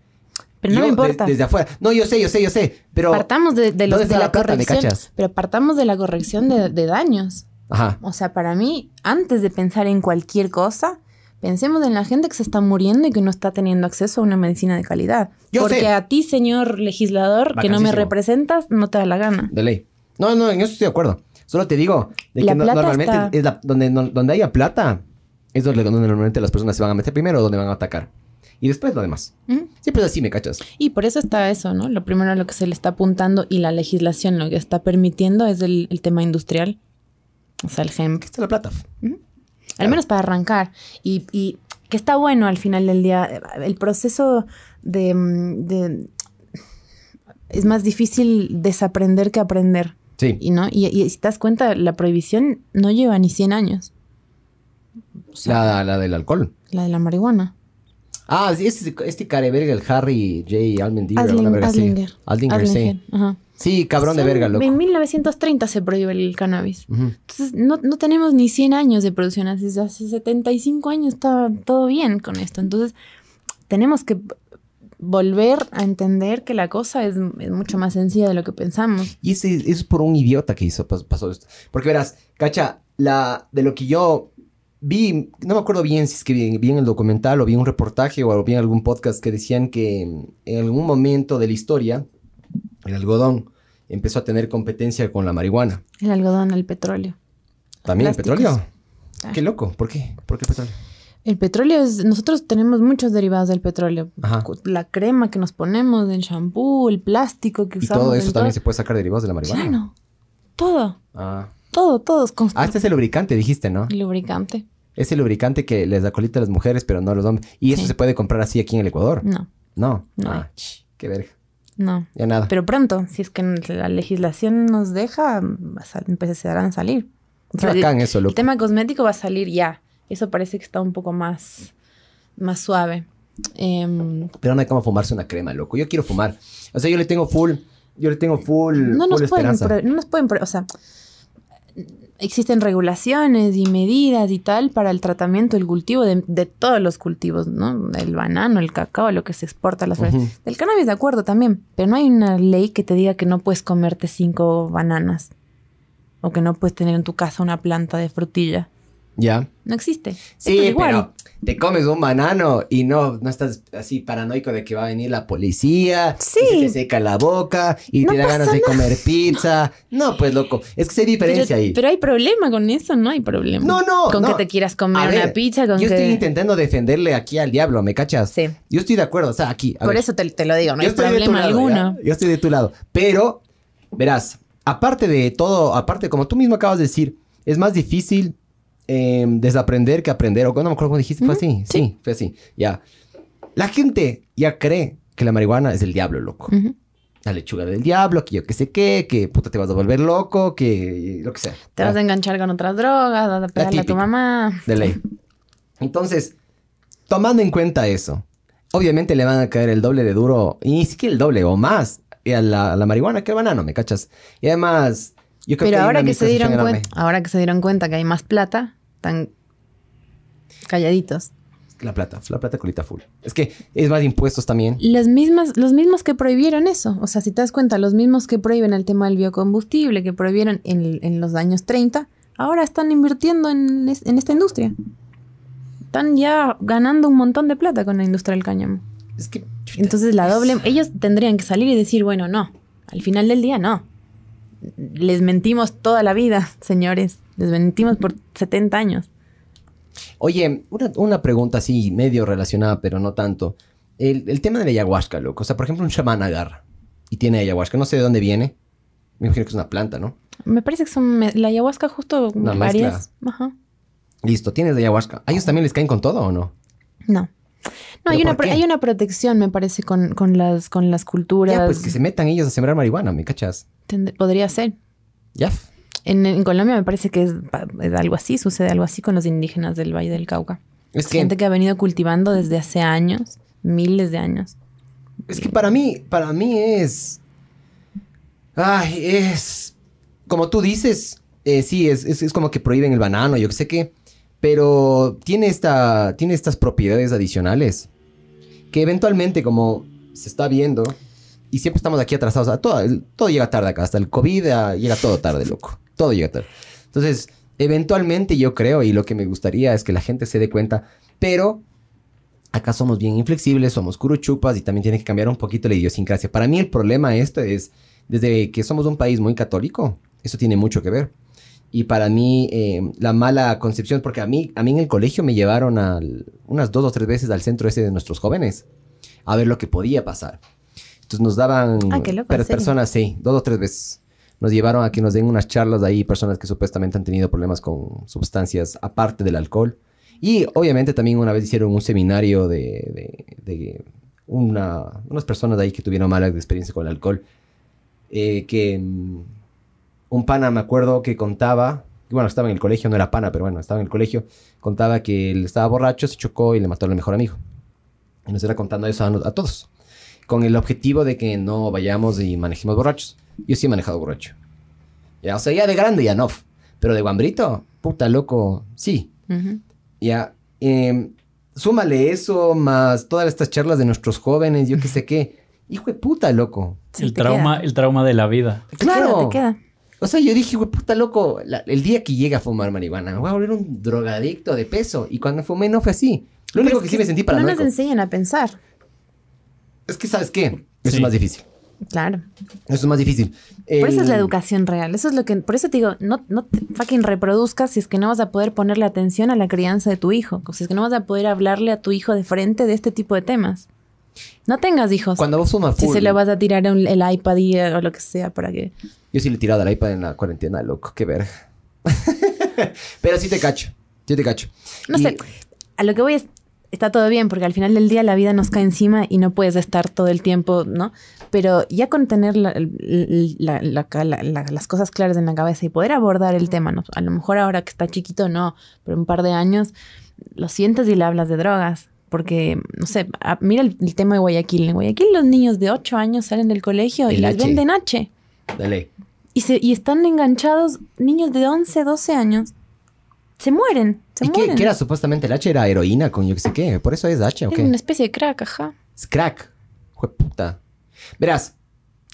Pero no me importa. desde afuera. No, yo sé, yo sé, yo sé. Pero. Partamos de, los, de la, corrección. pero partamos de la corrección de, daños. Ajá. O sea, para mí, antes de pensar en cualquier cosa, pensemos en la gente que se está muriendo y que no está teniendo acceso a una medicina de calidad. Yo Porque a ti, señor legislador, que no me representas, no te da la gana. De ley. No, no, en eso estoy de acuerdo. Solo te digo de que normalmente es donde, donde haya plata, es donde, normalmente las personas se van a meter primero o donde van a atacar. Y después lo demás. Siempre es así, ¿me cachas? Y por eso está eso, ¿no? Lo primero a lo que se le está apuntando y la legislación lo que está permitiendo es el, tema industrial. O sea, el GEM. Que está la plata. Al menos para arrancar. Y, que está bueno al final del día. El proceso de, de es más difícil desaprender que aprender. Sí. Y, ¿no? y, y, si te das cuenta, la prohibición no lleva ni 100 años la, la, del alcohol. La de la marihuana. Ah, sí, este, este careverga, el Harry J. Almendinger. Sí. Sí, cabrón de verga, loco. En 1930 se prohíbe el cannabis. Entonces, no, no, tenemos ni 100 años de producción. Hace, hace 75 años está todo bien con esto. Entonces, tenemos que volver a entender que la cosa es, mucho más sencilla de lo que pensamos. Y eso es por un idiota que hizo, pasó esto. Porque verás, cacha, la, de lo que yo vi, no me acuerdo bien si es que vi, en el documental o vi un reportaje o vi en algún podcast que decían que en algún momento de la historia el algodón empezó a tener competencia con la marihuana. El algodón, el petróleo. ¿También el petróleo? Ah. Qué loco, ¿por qué? ¿Por qué el petróleo? El petróleo es, nosotros tenemos muchos derivados del petróleo. La crema que nos ponemos, el shampoo, el plástico que usamos. ¿Y todo eso también se puede sacar derivados de la marihuana? Claro, todo. Ah. Todo, todo es Ah, este es el lubricante, dijiste, ¿no? El lubricante. Es el lubricante que les da colita a las mujeres, pero no a los hombres. ¿Y eso se puede comprar así aquí en el Ecuador? No. No. No. Ah, qué verga. No. Ya nada. Pero pronto, si es que la legislación nos deja, empezarán a salir. Qué bacán eso, loco. El tema cosmético va a salir ya. Eso parece que está un poco más, más suave. Em, pero no hay como fumarse una crema, loco. Yo quiero fumar. O sea, yo le tengo full, yo le tengo full, no nos pueden, no nos pueden, o sea, existen regulaciones y medidas y tal para el tratamiento, el cultivo de, todos los cultivos, ¿no? El banano, el cacao, lo que se exporta a las flores. Del cannabis, de acuerdo también, pero no hay una ley que te diga que no puedes comerte cinco bananas o que no puedes tener en tu casa una planta de frutilla. Ya. No existe. Sí, pero te comes un banano y no, no estás así paranoico de que va a venir la policía. Sí. Y se te seca la boca y te da ganas de comer pizza. No, pues loco. Es que se diferencia ahí. Pero hay problema con eso, no hay problema. No, no. Con que te quieras comer una pizza. Con yo estoy intentando defenderle aquí al diablo, ¿me cachas? Sí. Yo estoy de acuerdo. O sea, aquí. Por eso te, lo digo, no hay problema alguno. Yo estoy de tu lado. Pero, verás, aparte de todo, aparte, como tú mismo acabas de decir, es más difícil eh, desaprender que aprender. O no me acuerdo cómo dijiste, fue así. Sí. fue así. Ya. La gente ya cree que la marihuana es el diablo, loco. Ujú. La lechuga del diablo, que yo qué sé qué, que puta te vas a volver loco, que lo que sea. Te vas a enganchar con otras drogas, vas a pegarle a tu mamá. De ley. Entonces, tomando en cuenta eso, obviamente le van a caer el doble de duro, y ni siquiera el doble o más, y a la, a la marihuana que al banano, ¿me cachas? Y además, yo creo Pero que ahora que se dieron cuenta, ahora que se dieron cuenta que hay más plata, están calladitos. enorme. La plata, la plata colita full. Es que es más impuestos también. Las mismas, los mismos que prohibieron eso, o sea, si te das cuenta, los mismos que prohíben el tema del biocombustible, que prohibieron en, en los años 30, ahora están invirtiendo en, es- en esta industria. Están ya ganando un montón de plata con la industria del cáñamo. Es que... chuta, Entonces la doble, ellos tendrían que salir y decir, bueno, no, al final del día no. Les mentimos toda la vida, señores. Les mentimos por 70 años. Oye, una, una pregunta así medio relacionada, pero no tanto. El, el tema de la ayahuasca, loco. O sea, por ejemplo, un chamán agarra y tiene ayahuasca. No sé de dónde viene. Me imagino que es una planta, ¿no? Me parece que son la ayahuasca justo Una varias. Ajá. Listo, tienes ayahuasca. ¿A ellos también les caen con todo o no? No. No, hay ¿Pero una, qué? hay una protección, me parece, con, con las, con las culturas. Ya, pues que se metan ellos a sembrar marihuana, ¿me cachas? Podría ser. Ya. En, en Colombia me parece que es, es algo así, sucede algo así con los indígenas del Valle del Cauca. Es que, Gente que ha venido cultivando desde hace años, miles de años. es que para mí, para mí es... Ay, es... Como tú dices, eh, sí, es, es, es como que prohíben el banano, yo que sé qué. Pero tiene, esta, tiene estas propiedades adicionales que eventualmente, como se está viendo, y siempre estamos aquí atrasados, todo, todo llega tarde acá, hasta el COVID ah, llega todo tarde, loco. Todo llega tarde. Entonces, eventualmente yo creo, y lo que me gustaría es que la gente se dé cuenta, pero acá somos bien inflexibles, somos curuchupas y también tiene que cambiar un poquito la idiosincrasia. Para mí el problema esto es, desde que somos un país muy católico, eso tiene mucho que ver. Y para mí, eh, la mala concepción, porque a mí, a mí en el colegio me llevaron al- unas dos o tres veces al centro ese de nuestros jóvenes a ver lo que podía pasar. Entonces nos daban Ah, loco, per- personas, sí, dos o tres veces. Nos llevaron a que nos den unas charlas ahí, personas que supuestamente han tenido problemas con sustancias aparte del alcohol. Y obviamente también una vez hicieron un seminario de, de- de una- unas personas de ahí que tuvieron mala experiencia con el alcohol. Eh, que mm, un pana, me acuerdo, que contaba, bueno, estaba en el colegio, no era pana, pero bueno, estaba en el colegio, contaba que él estaba borracho, se chocó y le mató al mejor amigo. Y nos era contando eso a, todos, con el objetivo de que no vayamos y manejemos borrachos. Yo sí he manejado borracho. Ya, o sea, ya de grande ya no. Pero de guambrito, puta loco, sí. Ujú. Ya, em, súmale eso, más todas estas charlas de nuestros jóvenes, yo qué sé qué. *laughs* Hijo de puta, loco. Sí, el, trauma, queda. el trauma de la vida. Te queda, te queda. O sea, yo dije, de puta, loco, la- el día que llegue a fumar marihuana, me voy a volver un drogadicto de peso. Y cuando fumé no fue así. Lo único que es sí me sentí No paranoico. nos enseñan a pensar. Es que, ¿sabes qué? Eso Sí. es más difícil. Claro. Eso es más difícil. Por eso es la educación real. Eso es lo que. Por eso te digo, no, no te fucking reproduzcas si es que no vas a poder ponerle atención a la crianza de tu hijo. Si es que no vas a poder hablarle a tu hijo de frente de este tipo de temas. No tengas hijos. Cuando vos fumas si full, se le vas a tirar un- el iPad y, eh, o lo que sea para que. Yo sí le he tirado al iPad en la cuarentena, loco. Qué verga. *laughs* Pero sí te cacho. Sí te cacho. No Y- sé. A lo que voy es. Está todo bien, porque al final del día la vida nos cae encima y no puedes estar todo el tiempo, ¿no? Pero ya con tener la- la- la- las cosas claras en la cabeza y poder abordar el tema, ¿no? A lo mejor ahora que está chiquito, no, pero un par de años lo sientes y le hablas de drogas. Porque, no sé, a- mira el, el tema de Guayaquil. En Guayaquil los niños de 8 años salen del colegio y El les H. venden H. Dale. Y, se, y están enganchados niños de 11, 12 años. Se mueren, se ¿Y mueren. era supuestamente el H? Era heroína con yo qué sé qué. Por eso es H, ¿o Es qué? una especie de crack, ajá. Es crack. Hijo de puta. Verás,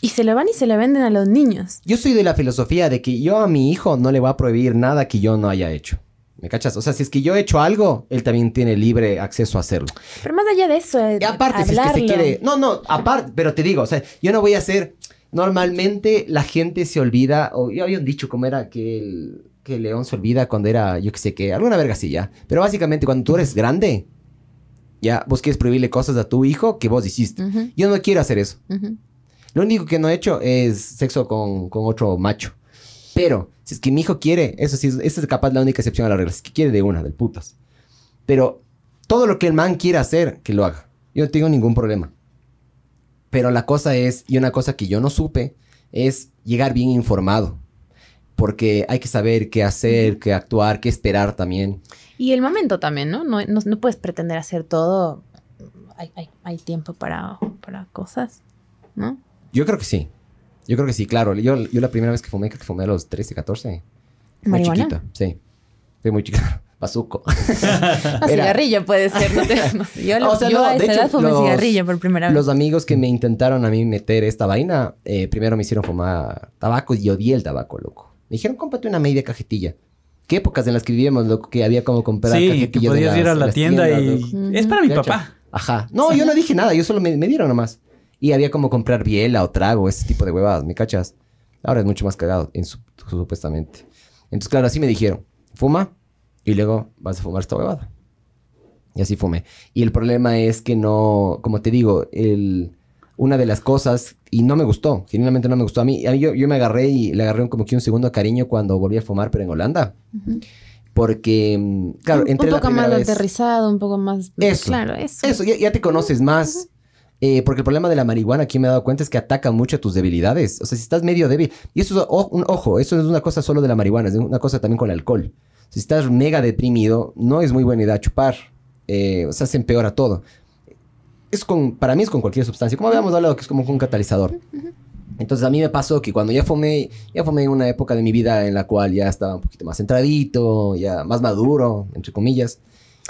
Y se le van y se le venden a los niños. yo soy de la filosofía de que yo a mi hijo no le voy a prohibir nada que yo no haya hecho. ¿Me cachas? O sea, si es que yo he hecho algo, él también tiene libre acceso a hacerlo. Pero más allá de eso, eh, Y aparte, si es que se hablarlo. quiere. No, no, aparte, pero te digo, o sea, yo no voy a hacer. Normalmente la gente se olvida, o yo había un dicho como era que el, que el león se olvida cuando era, yo qué sé qué, alguna verga así ya. Pero básicamente cuando tú eres grande, ya vos quieres prohibirle cosas a tu hijo que vos hiciste. Yo no quiero hacer eso. Lo único que no he hecho es sexo con, con otro macho. Pero, si es que mi hijo quiere, eso sí, esa es capaz la única excepción a la regla. Si es que quiere de una, del putas. Pero todo lo que el man quiera hacer, que lo haga. Yo no tengo ningún problema. Pero la cosa es, y una cosa que yo no supe, es llegar bien informado. Porque hay que saber qué hacer, qué actuar, qué esperar también. Y el momento también, ¿no? No, no, no puedes pretender hacer todo. Hay, hay, hay tiempo para, para cosas, ¿no? Yo creo que sí. Yo creo que sí, claro. Yo, yo la primera vez que fumé, creo que fumé a los 13, 14. Muy ¿Marihuana? chiquita, sí. Fui muy chiquita. Bazuco. *laughs* Era- cigarrillo puede ser. No te- *laughs* no. Yo, lo- O sea, yo no, a esa hecho, edad fumé los- cigarrillo por primera vez. Los amigos que me intentaron a mí meter esta vaina, eh, primero me hicieron fumar tabaco y odié el tabaco, loco. Me dijeron, cómprate una media cajetilla. ¿Qué épocas en las que vivíamos, loco? Que había como comprar Sí, que cajetillas podías ir las- a la tienda tiendas, y... loco. Es para mi ¿Cacha? papá. Ajá. No, yo no dije nada, yo solo me, me dieron nomás. Y había como comprar biela o trago, ese tipo de huevadas, ¿me cachas? Ahora es mucho más cagado, en su- supuestamente. Entonces, claro, así me dijeron, fuma y luego vas a fumar esta huevada. Y así fumé. Y el problema es que no, como te digo, el, una de las cosas, y no me gustó, genuinamente no me gustó. A mí, a mí yo, yo me agarré y le agarré un- como que un segundo cariño cuando volví a fumar, pero en Holanda. Porque, mm, claro, un, un la poco más vez- aterrizado, un poco más. Eso. Claro, eso. eso, ya, ya te conoces más. Eh, porque el problema de la marihuana, aquí me he dado cuenta, es que ataca mucho tus debilidades. O sea, si estás medio débil. Y eso es o- un ojo, eso no es una cosa solo de la marihuana, es una cosa también con el alcohol. Si estás mega deprimido, no es muy buena idea chupar. Eh, o sea, se empeora todo. Es con, para mí es con cualquier sustancia. Como habíamos hablado, que es como un catalizador. Entonces a mí me pasó que cuando ya fumé, ya fumé una época de mi vida en la cual ya estaba un poquito más centradito, ya más maduro, entre comillas.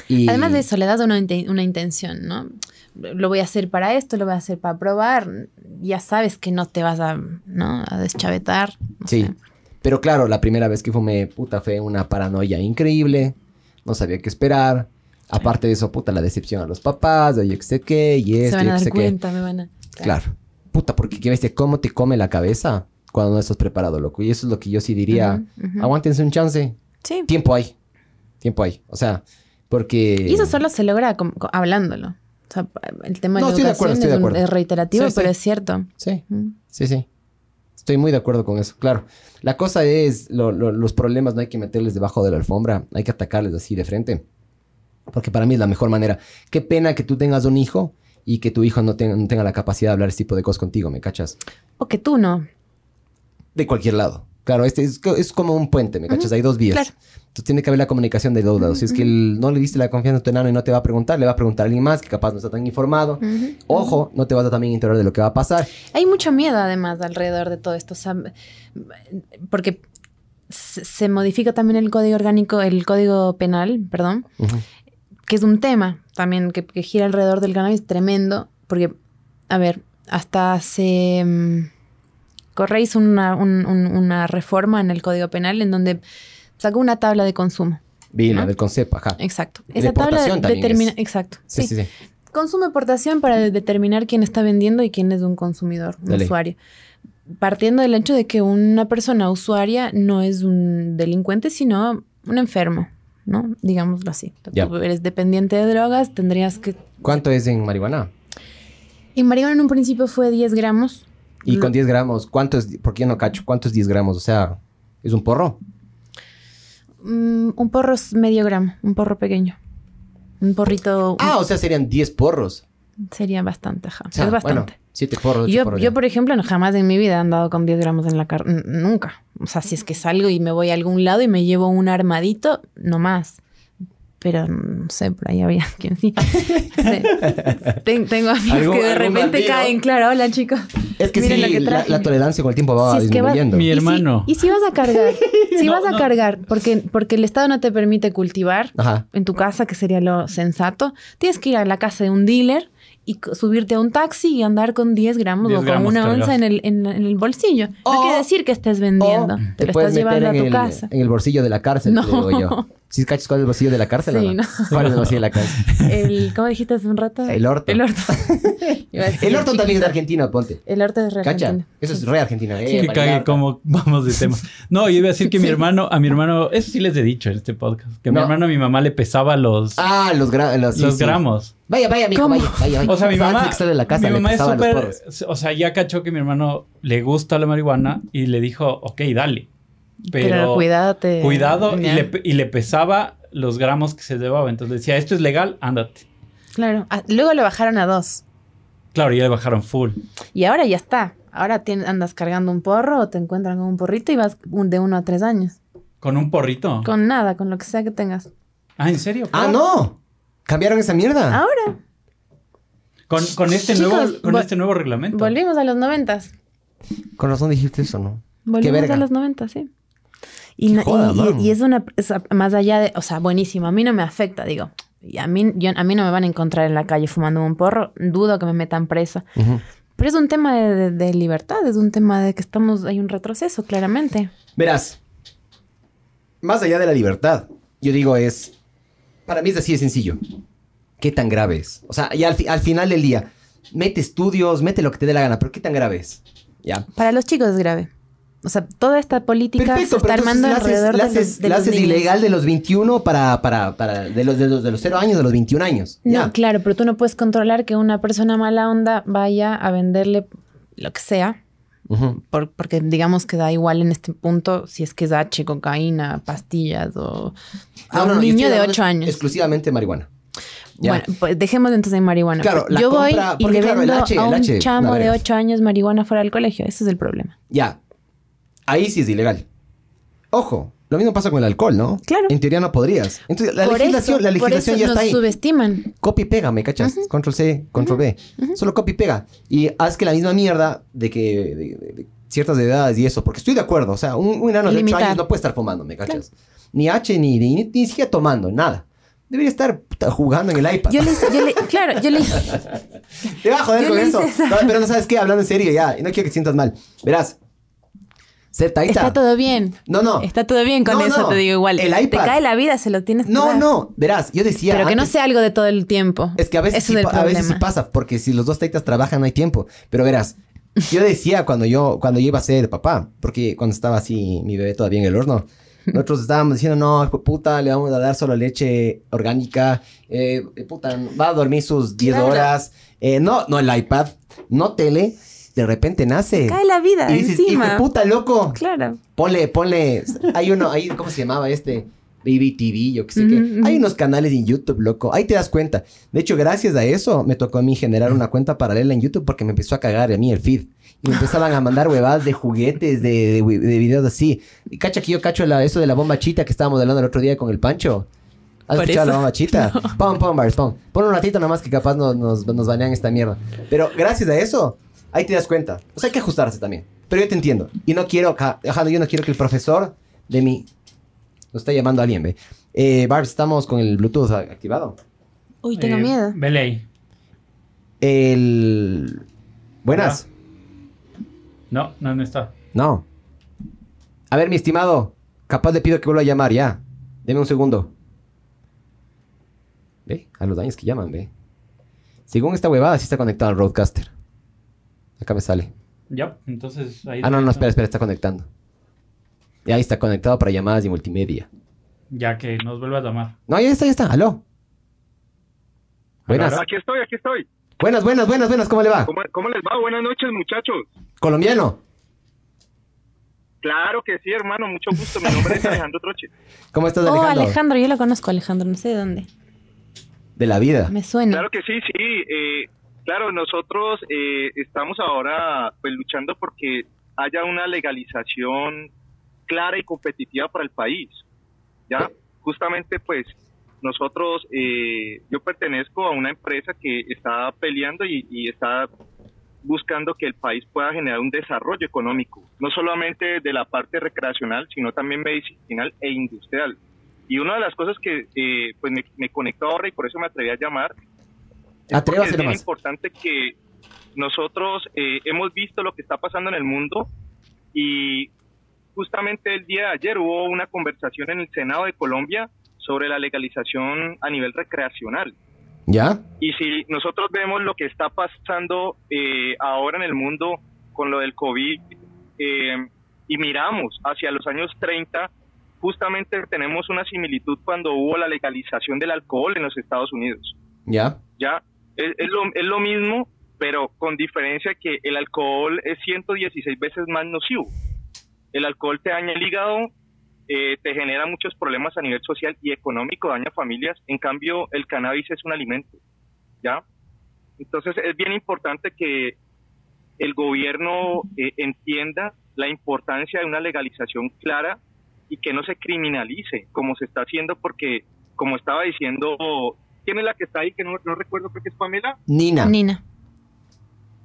Y... Además de eso, le das una, una intención, ¿no? Lo voy a hacer para esto, lo voy a hacer para probar. Ya sabes que no te vas a, ¿no? a deschavetar. no Sí. sé. Pero claro, la primera vez que fumé, puta, fue una paranoia increíble. No sabía qué esperar. Aparte de eso, puta, la decepción a los papás, de yo qué sé qué, y Se esto, van yo a dar cuenta, me van a. Claro. Puta, porque qué bestia, cómo te come la cabeza cuando no estás preparado, loco. Y eso es lo que yo sí diría. Ujú, ujú. Aguántense un chance. Sí. Tiempo hay. Tiempo hay. O sea, porque... Y eso solo se logra com- co- hablándolo. O sea, el tema de No, estoy de acuerdo, estoy de acuerdo. es reiterativo, Sí, sí. pero es cierto. Sí. Mm. Sí, sí. Estoy muy de acuerdo con eso, claro. La cosa es, lo- lo- los problemas no hay que meterles debajo de la alfombra, hay que atacarles así de frente. Porque para mí es la mejor manera. Qué pena que tú tengas un hijo y que tu hijo no tenga, no tenga la capacidad de hablar ese tipo de cosas contigo, ¿me cachas? O que tú no. De cualquier lado. Claro, este es, co- es como un puente, ¿me cachas? Hay dos vías. claro. Entonces tiene que haber la comunicación de dos lados. Si es que el- no le diste la confianza a tu enano y no te va a preguntar, le va a preguntar a alguien más que capaz no está tan informado. Ojo, no te vas a también enterar de lo que va a pasar. Hay mucho miedo además alrededor de todo esto, o sea, porque se, modifica también el código orgánico, el código penal, perdón, que es un tema también que, que gira alrededor del cannabis tremendo, porque, a ver, hasta hace... Correa hizo una, un- un- una reforma en el código penal en donde sacó una tabla de consumo. Vi la ¿No? del concepto, ajá. Exacto. Y Esa tabla determina... es. Exacto. Sí, sí. sí, sí. Consumo y portación para de- determinar quién está vendiendo y quién es un consumidor, un usuario. Partiendo del hecho de que una persona usuaria no es un delincuente, sino un enfermo, ¿no? Digámoslo así. Ya. Tú eres dependiente de drogas, tendrías que... ¿Cuánto es en marihuana? En marihuana en un principio fue 10 gramos. Y con 10 gramos, ¿cuánto es? ¿Por qué no cacho? ¿Cuánto es 10 gramos? O sea, ¿es un porro? Mm, un porro es medio gramo, un porro pequeño. Un porrito Ah, o sea, serían 10 porros. sería bastante, ajá. O sea, es bastante. Bueno, 7 porros, Yo, porros. yo, por ejemplo, no- jamás en mi vida he andado con 10 gramos en la carne. Nunca. O sea, si es que salgo y me voy a algún lado y me llevo un armadito, no más. Pero no sé, por ahí había *laughs* quien sí. Sí. Ten- tengo amigos ¿Algún- que de repente bandido? caen, claro, hola chicos. Es que Miren sí, lo que la, la tolerancia con el tiempo va Si disminuyendo. Mi Y si- hermano. Y si, vas a cargar, si *laughs* No, vas a no. cargar, porque, porque el Estado no te permite cultivar Ajá. en tu casa, que sería lo sensato, tienes que ir a la casa de un dealer y subirte a un taxi y andar con 10 gramos 10 o con gramos una onza en el, en, el bolsillo. O- no quiere decir que estés vendiendo, te lo estás llevando a tu el, casa. En el bolsillo de la cárcel, No. te digo yo. ¿Sí cachas cuál es el bolsillo de la cárcel? o no. ¿Cuál es el bolsillo de la *laughs* cárcel? El, ¿Cómo dijiste hace un rato? El orto. El orto. *laughs* *laughs* A El orto también es de. Argentina, ponte. El orto es re ¿Cacha? argentino. Eso es re Argentina. Sí. Eh, Que cague como vamos de tema. No, yo iba a decir que mi hermano, a mi hermano, eso sí les he dicho en este podcast, que mi No. hermano a mi mamá le pesaba los, Ah, los, gra- los, sí, los sí. gramos. Vaya, vaya, mijo, ¿Cómo? vaya, vaya, vaya. O sea, mi Antes mamá, de que salga de la casa, mi le mamá es súper, o sea, ya cachó que mi hermano le gusta la marihuana y le dijo, ok, dale. Pero, cuídate. Cuidado y le, y le, pesaba los gramos que se llevaba. Entonces decía, esto es legal, ándate. Claro. Ah, luego le bajaron a dos. Claro, ya le bajaron full. Y ahora ya está. Ahora andas cargando un porro o te encuentran con un porrito y vas de uno a tres años. ¿Con un porrito? Con nada, con lo que sea que tengas. Ah, ¿en serio? Ah, no. ¿Cambiaron esa mierda? Ahora. Con, este, nuevo, con este nuevo reglamento. Volvimos a los noventas. Con razón dijiste eso, ¿no? Volvimos a los noventas, sí. Y, y, es una, más allá de, o sea, buenísimo, a mí no me afecta, digo, y a mí, yo, a mí no me van a encontrar en la calle fumando un porro, dudo que me metan presa. Pero es un tema de, libertad, es un tema de que estamos, hay un retroceso, claramente. Verás, más allá de la libertad, yo digo es, para mí es así de sencillo. ¿Qué tan grave es? O sea, ya al, al final del día, mete estudios, mete lo que te dé la gana, pero ¿qué tan grave es? ¿Ya? Para los chicos es grave. O sea, toda esta política se está armando alrededor de, los, de la ilegal de los 21 para, para, para de, los, de, los, de los 0 años, de los 21 años. No, claro, pero tú no puedes controlar que una persona mala onda vaya a venderle lo que sea. porque digamos que da igual en este punto si es que es H, cocaína, pastillas o a un niño de 8 años. Exclusivamente marihuana. Bueno, pues dejemos entonces en marihuana. Claro, yo voy y le vendo a un chamo de 8 años marihuana fuera del colegio. Ese es el problema. Ya, Ahí sí es ilegal. Ojo, lo mismo pasa con el alcohol, ¿no? Claro. En teoría no podrías. Entonces, la legislación, la legislación ya está ahí. subestiman. Copy pega, ¿me cachas? Control C, control B. Solo copy pega. Y haz que la misma mierda de que ciertas edades y eso, porque estoy de acuerdo. O sea, un, enano de 8 años no puede estar fumando, ¿me cachas? Ni H, ni, ni, ni, siquiera tomando, nada. Debería estar jugando en el iPad. Yo le, yo le claro, yo le. *laughs* Te va a joder con eso. pero no sabes qué, hablando en serio ya. Y no quiero que te sientas mal. Verás, Está todo bien. No, no. Está todo bien con eso, te digo igual. El iPad. Te cae la vida, se lo tienes que No, no. Verás, yo decía. Pero que no sea algo de todo el tiempo. Es que a veces, sí, a veces sí pasa, porque si los dos taitas trabajan no hay tiempo. Pero verás, yo decía cuando yo, cuando yo iba a ser papá, porque cuando estaba así mi bebé todavía en el horno, nosotros estábamos diciendo, no, puta, le vamos a dar solo leche orgánica, eh, puta, va a dormir sus 10 horas, eh, no, no el iPad, no tele, de repente nace. Cae la vida y dices, encima. puta, loco. Claro. Ponle, ponle, hay uno, ahí, ¿cómo se llamaba este? Baby TV, yo qué sé qué. Hay unos canales en YouTube, loco. Ahí te das cuenta. De hecho, gracias a eso me tocó a mí generar una cuenta paralela en YouTube porque me empezó a cagar a mí el feed. Y me empezaban a mandar huevadas de juguetes, de, de, videos así. Y cacha que yo cacho eso de la bomba chita que estábamos hablando el otro día con el Pancho. ¿Has escuchado la bomba chita? *laughs* Pon, pon, Bars, pon. Pon un ratito nomás que capaz nos, nos, nos banean esta mierda. Pero gracias a eso, Ahí te das cuenta. O sea, hay que ajustarse también. Pero yo te entiendo. Y no quiero, yo no quiero que el profesor de mí nos esté llamando a alguien, ¿ve? Eh, Barbs, estamos con el Bluetooth activado. Uy, tengo eh, miedo. Ahí. El... Buenas. No, no, no está. No. A ver, mi estimado. Capaz le pido que vuelva a llamar, ya. Deme un segundo. ¿Ve? A los daños que llaman, ve. Según esta huevada, sí está conectado al Roadcaster. Acá me sale. Ya, entonces ahí. Ah, no, no, espera, espera, está conectando. Y ahí está conectado para llamadas y multimedia. Ya que nos vuelva a llamar. No, ya está, ya está. Aló. Buenas. Aquí estoy, aquí estoy. Buenas, buenas, buenas, buenas. ¿Cómo le va? ¿Cómo, les va? Buenas noches, muchachos. ¿Colombiano? Claro que sí, hermano. Mucho gusto. Mi nombre es *laughs* Alejandro Troche. ¿Cómo estás, oh, Alejandro? Oh, Alejandro. Yo lo conozco, Alejandro. No sé de dónde. De la vida. Me suena. Claro que sí, sí. Eh, Claro, nosotros eh, estamos ahora pues luchando porque haya una legalización clara y competitiva para el país. Ya, justamente pues nosotros, eh, yo pertenezco a una empresa que está peleando y, está buscando que el país pueda generar un desarrollo económico, no solamente de la parte recreacional, sino también medicinal e industrial. Y una de las cosas que eh, pues me, me conectó ahora y por eso me atreví a llamar es bien importante que nosotros eh, hemos visto lo que está pasando en el mundo y justamente el día de ayer hubo una conversación en el Senado de Colombia sobre la legalización a nivel recreacional. ¿Ya? Y si nosotros vemos lo que está pasando eh, ahora en el mundo con lo del COVID eh, y miramos hacia los años 30, justamente tenemos una similitud cuando hubo la legalización del alcohol en los Estados Unidos. ¿Ya? Ya, es, lo, es lo mismo, pero con diferencia que el alcohol es 116 veces más nocivo. El alcohol te daña el hígado, eh, te genera muchos problemas a nivel social y económico, daña familias. En cambio, el cannabis es un alimento, ¿ya? Entonces es bien importante que el gobierno eh, entienda la importancia de una legalización clara y que no se criminalice como se está haciendo porque, como estaba diciendo, ¿quién es la que está ahí? Que no, no recuerdo, creo que es Pamela. Nina. Nina.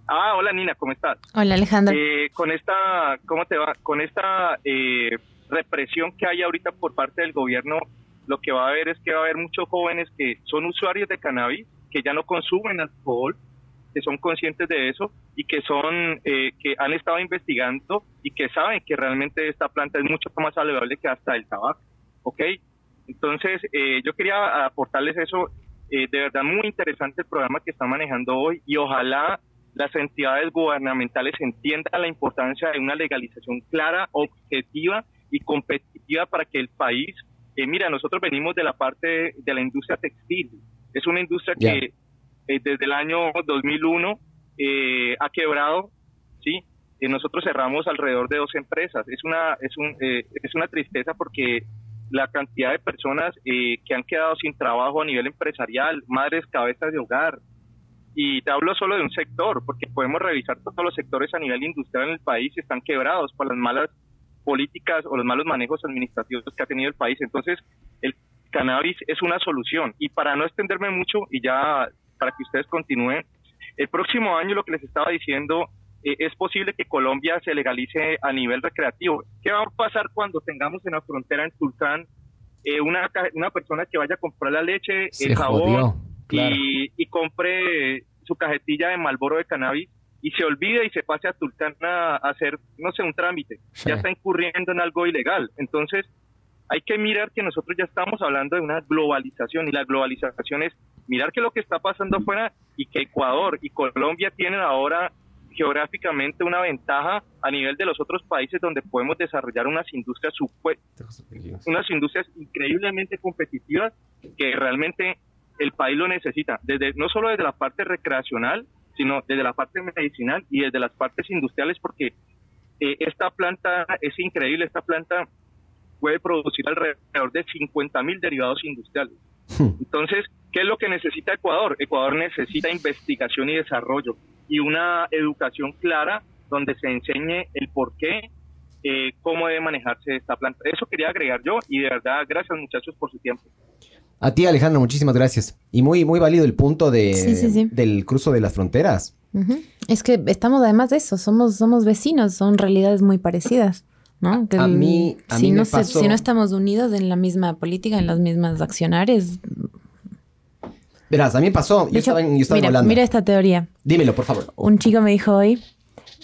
Ah, hola Nina, ¿cómo estás? Hola Alejandro. Eh, con esta, ¿cómo te va? Con esta eh, represión que hay ahorita por parte del gobierno, lo que va a haber es que va a haber muchos jóvenes que son usuarios de cannabis, que ya no consumen alcohol, que son conscientes de eso y que son, eh, que han estado investigando y que saben que realmente esta planta es mucho más saludable que hasta el tabaco, ¿ok? Entonces, eh, yo quería aportarles eso, eh, de verdad muy interesante el programa que están manejando hoy y ojalá las entidades gubernamentales entiendan la importancia de una legalización clara, objetiva y competitiva para que el país, eh, mira, nosotros venimos de la parte de la industria textil, es una industria que eh, desde el año 2001 eh, ha quebrado, ¿sí? Eh, nosotros cerramos alrededor de dos empresas. Es una, es un, eh, es una tristeza porque la cantidad de personas eh, que han quedado sin trabajo a nivel empresarial, madres cabezas de hogar, y te hablo solo de un sector, porque podemos revisar todos los sectores a nivel industrial en el país están quebrados por las malas políticas o los malos manejos administrativos que ha tenido el país. Entonces, el cannabis es una solución. Y para no extenderme mucho y ya para que ustedes continúen, el próximo año lo que les estaba diciendo eh, es posible que Colombia se legalice a nivel recreativo. ¿Qué va a pasar cuando tengamos en la frontera en Tulcán eh, una, una persona que vaya a comprar la leche, Se el jabón jodió, claro. y, y compre su cajetilla de Malboro de cannabis y se olvide y se pase a Tulcán a, a hacer, no sé, un trámite? Sí. Ya está incurriendo en algo ilegal. Entonces, hay que mirar que nosotros ya estamos hablando de una globalización y la globalización es mirar qué es lo que está pasando afuera y que Ecuador y Colombia tienen ahora geográficamente una ventaja a nivel de los otros países donde podemos desarrollar unas industrias unas industrias increíblemente competitivas que realmente el país lo necesita, desde no solo desde la parte recreacional, sino desde la parte medicinal y desde las partes industriales, porque eh, esta planta es increíble, esta planta puede producir alrededor de 50 mil derivados industriales. Entonces, ¿qué es lo que necesita Ecuador? Ecuador necesita investigación y desarrollo y una educación clara donde se enseñe el por qué, eh, cómo debe manejarse esta planta. Eso quería agregar yo y de verdad, gracias muchachos por su tiempo. A ti, Alejandro, muchísimas gracias. Y muy, muy válido el punto de, Sí, sí, sí. del cruzo de las fronteras. Ujú. Es que estamos además de eso, somos, somos vecinos, son realidades muy parecidas. ¿no? Que A el- mí- a si, mí no me se- pasó- si no estamos unidos en la misma política, en las mismas accionarios. Verás, a mí pasó. Yo hecho, estaba en, yo estaba en mira, Holanda. mira esta teoría. Dímelo, por favor. Un chico me dijo hoy,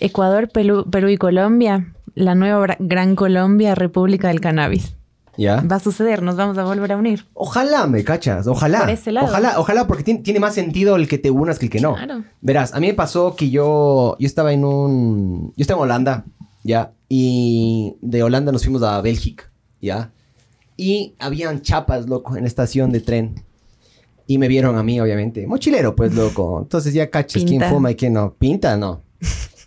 Ecuador, Perú, Perú y Colombia, la nueva Gran Colombia, República del Cannabis. ¿Ya? Va a suceder, nos vamos a volver a unir. Ojalá, me cachas, ojalá. Por ese lado. Ojalá, ojalá, porque tiene, tiene más sentido el que te unas que el que no. Claro. Verás, a mí me pasó que yo, yo estaba en un, yo estaba en Holanda, ya, y de Holanda nos fuimos a Bélgica, ya, y habían chapas, loco, en la estación de tren. Y me vieron a mí, obviamente. Mochilero, pues, loco. Entonces ya cachas quién fuma y quién no. Pinta, no.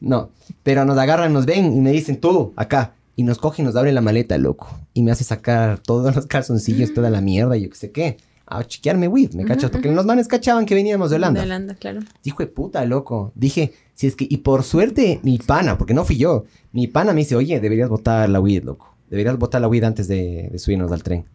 No. Pero nos agarran, nos ven y me dicen, tú, acá. Y nos coge y nos abre la maleta, loco. Y me hace sacar todos los calzoncillos, toda la mierda, yo qué sé qué. A chequearme weed, ¿me cachas? Porque los manes cachaban que veníamos de Holanda. De Holanda, claro. Hijo de puta, loco. Dije, si es que, y por suerte, mi pana, porque no fui yo, mi pana me dice, oye, deberías botar la weed, loco. Deberías botar la weed antes de, de subirnos al tren.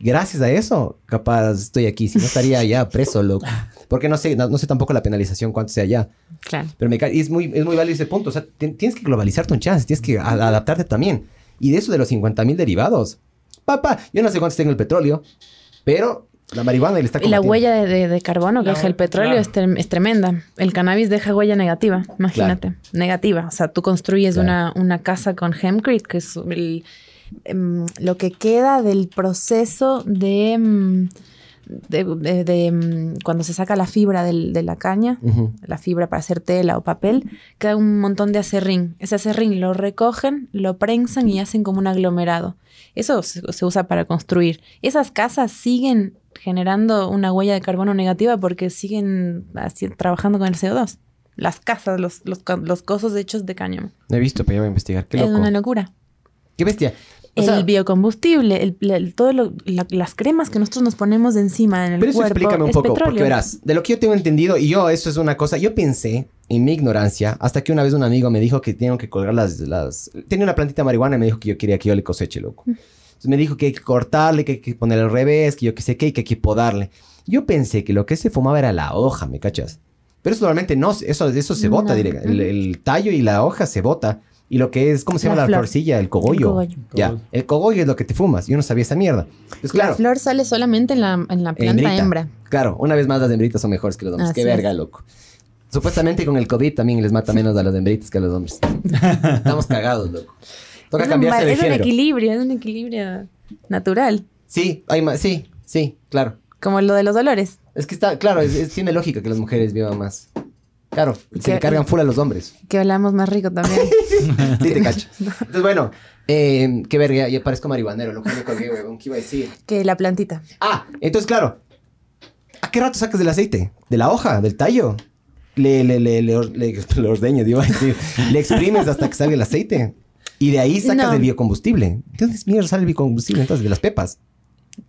Gracias a eso, capaz estoy aquí. Si no estaría *laughs* ya preso, loco. Porque no sé, no, no sé tampoco la penalización cuánto sea allá. Claro. Pero me y es muy, es muy válido ese punto. O sea, ti- tienes que globalizar tu chance, tienes que a- adaptarte también. Y de eso de los 50 mil derivados. Papá, yo no sé cuántos tengo el petróleo, pero la marihuana le está Y la huella de, de- de carbono que deja el petróleo claro. es, trem- es tremenda. El cannabis deja huella negativa, imagínate. Negativa. O sea, tú construyes Claro. una, una casa con hempcrete, que es el, lo que queda del proceso de, em, de, de- de, em, cuando se saca la fibra del- de la caña, la fibra para hacer tela o papel, queda un montón de acerrín. Ese acerrín lo recogen, lo prensan y hacen como un aglomerado. Eso se, se usa para construir. Esas casas siguen generando una huella de carbono negativa porque siguen así, trabajando con el CO2. Las casas, los, los, los cosos hechos de cáñamo. No he visto, pero ya voy a investigar. Qué Es loco. una locura. Qué bestia. O el sea, biocombustible, el, el- todo lo- la- las cremas que nosotros nos ponemos de encima en el Pero eso cuerpo explícame un poco, petróleo. porque verás, de lo que yo tengo entendido, y yo, eso es una cosa, yo pensé, en mi ignorancia, hasta que una vez un amigo me dijo que tenían que colgar las, las... Tenía una plantita de marihuana y me dijo que yo quería que yo le coseche, loco. Entonces me dijo que hay que cortarle, que hay que ponerle al revés, que yo qué sé qué, y que hay que podarle. Yo pensé que lo que se fumaba era la hoja, ¿me cachas? Pero eso normalmente no, eso, eso se bota No. El, el tallo y la hoja se bota. Y lo que es, ¿cómo se La llama la flor. florcilla? El cogollo. El cogollo. Ya, el cogollo es lo que te fumas. Yo no sabía esa mierda. Pues claro. La flor sale solamente en la, en la planta Hembrita. hembra. Claro, una vez más las hembritas son mejores que los hombres. Así Qué verga, es. loco. Supuestamente con el COVID también les mata menos a las hembritas que a los hombres. *laughs* Estamos cagados, loco. Toca es un, cambiarse ba- de es un equilibrio, es un equilibrio natural. Sí, hay más, sí, sí, claro. Como lo de los dolores. Es que está, claro, es- es- tiene lógica que las mujeres vivan más. Claro, y se Que- le cargan full a los hombres. Que hablamos más rico también. *laughs* Sí, te cacho. *laughs* Entonces, bueno, eh, qué verga, ya parezco marihuanero, lo que me colgué, huevón, ¿qué iba a decir? que la plantita. Ah, entonces, claro. ¿A qué rato sacas del aceite? ¿De la hoja? ¿Del tallo? Le, le, le, le, or- le- *laughs* le ordeñas, digo, le exprimes hasta que salga el aceite. Y de ahí sacas No. el biocombustible. ¿De dónde mierda sale el biocombustible entonces? De las pepas.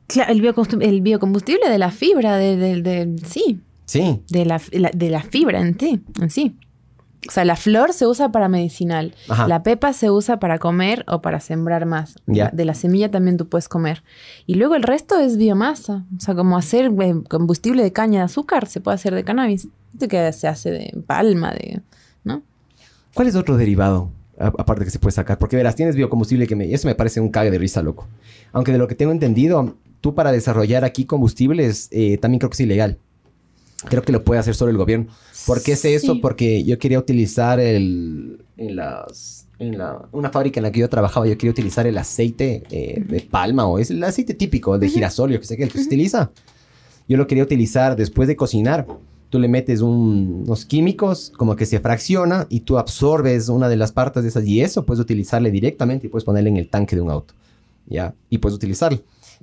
Claro, el, biocombustible, el biocombustible de la fibra, de, de- de- sí, Sí. de la, de la fibra en sí, en sí. O sea, la flor se usa para medicinal. Ajá. La pepa se usa para comer o para sembrar más. Ya. De la semilla también tú puedes comer. Y luego el resto es biomasa. O sea, como hacer eh, combustible de caña de azúcar, se puede hacer de cannabis. Esto que se hace de palma, de... ¿No? ¿Cuál es otro derivado? Aparte que se puede sacar. Porque verás, tienes biocombustible que me... Eso me parece un cague de risa, loco. Aunque de lo que tengo entendido, tú para desarrollar aquí combustibles eh, también creo que es ilegal. Creo que lo puede hacer solo el gobierno. ¿Por qué sé eso? Sí. Porque yo quería utilizar el... En las... En la, una fábrica en la que yo trabajaba, yo quería utilizar el aceite eh, de palma o es el aceite típico de girasol, yo que sé que el que se utiliza. Yo lo quería utilizar después de cocinar. Tú le metes un- unos químicos, como que se fracciona y tú absorbes una de las partes de esas y eso puedes utilizarle directamente y puedes ponerle en el tanque de un auto. ¿Ya? Y puedes utilizarlo.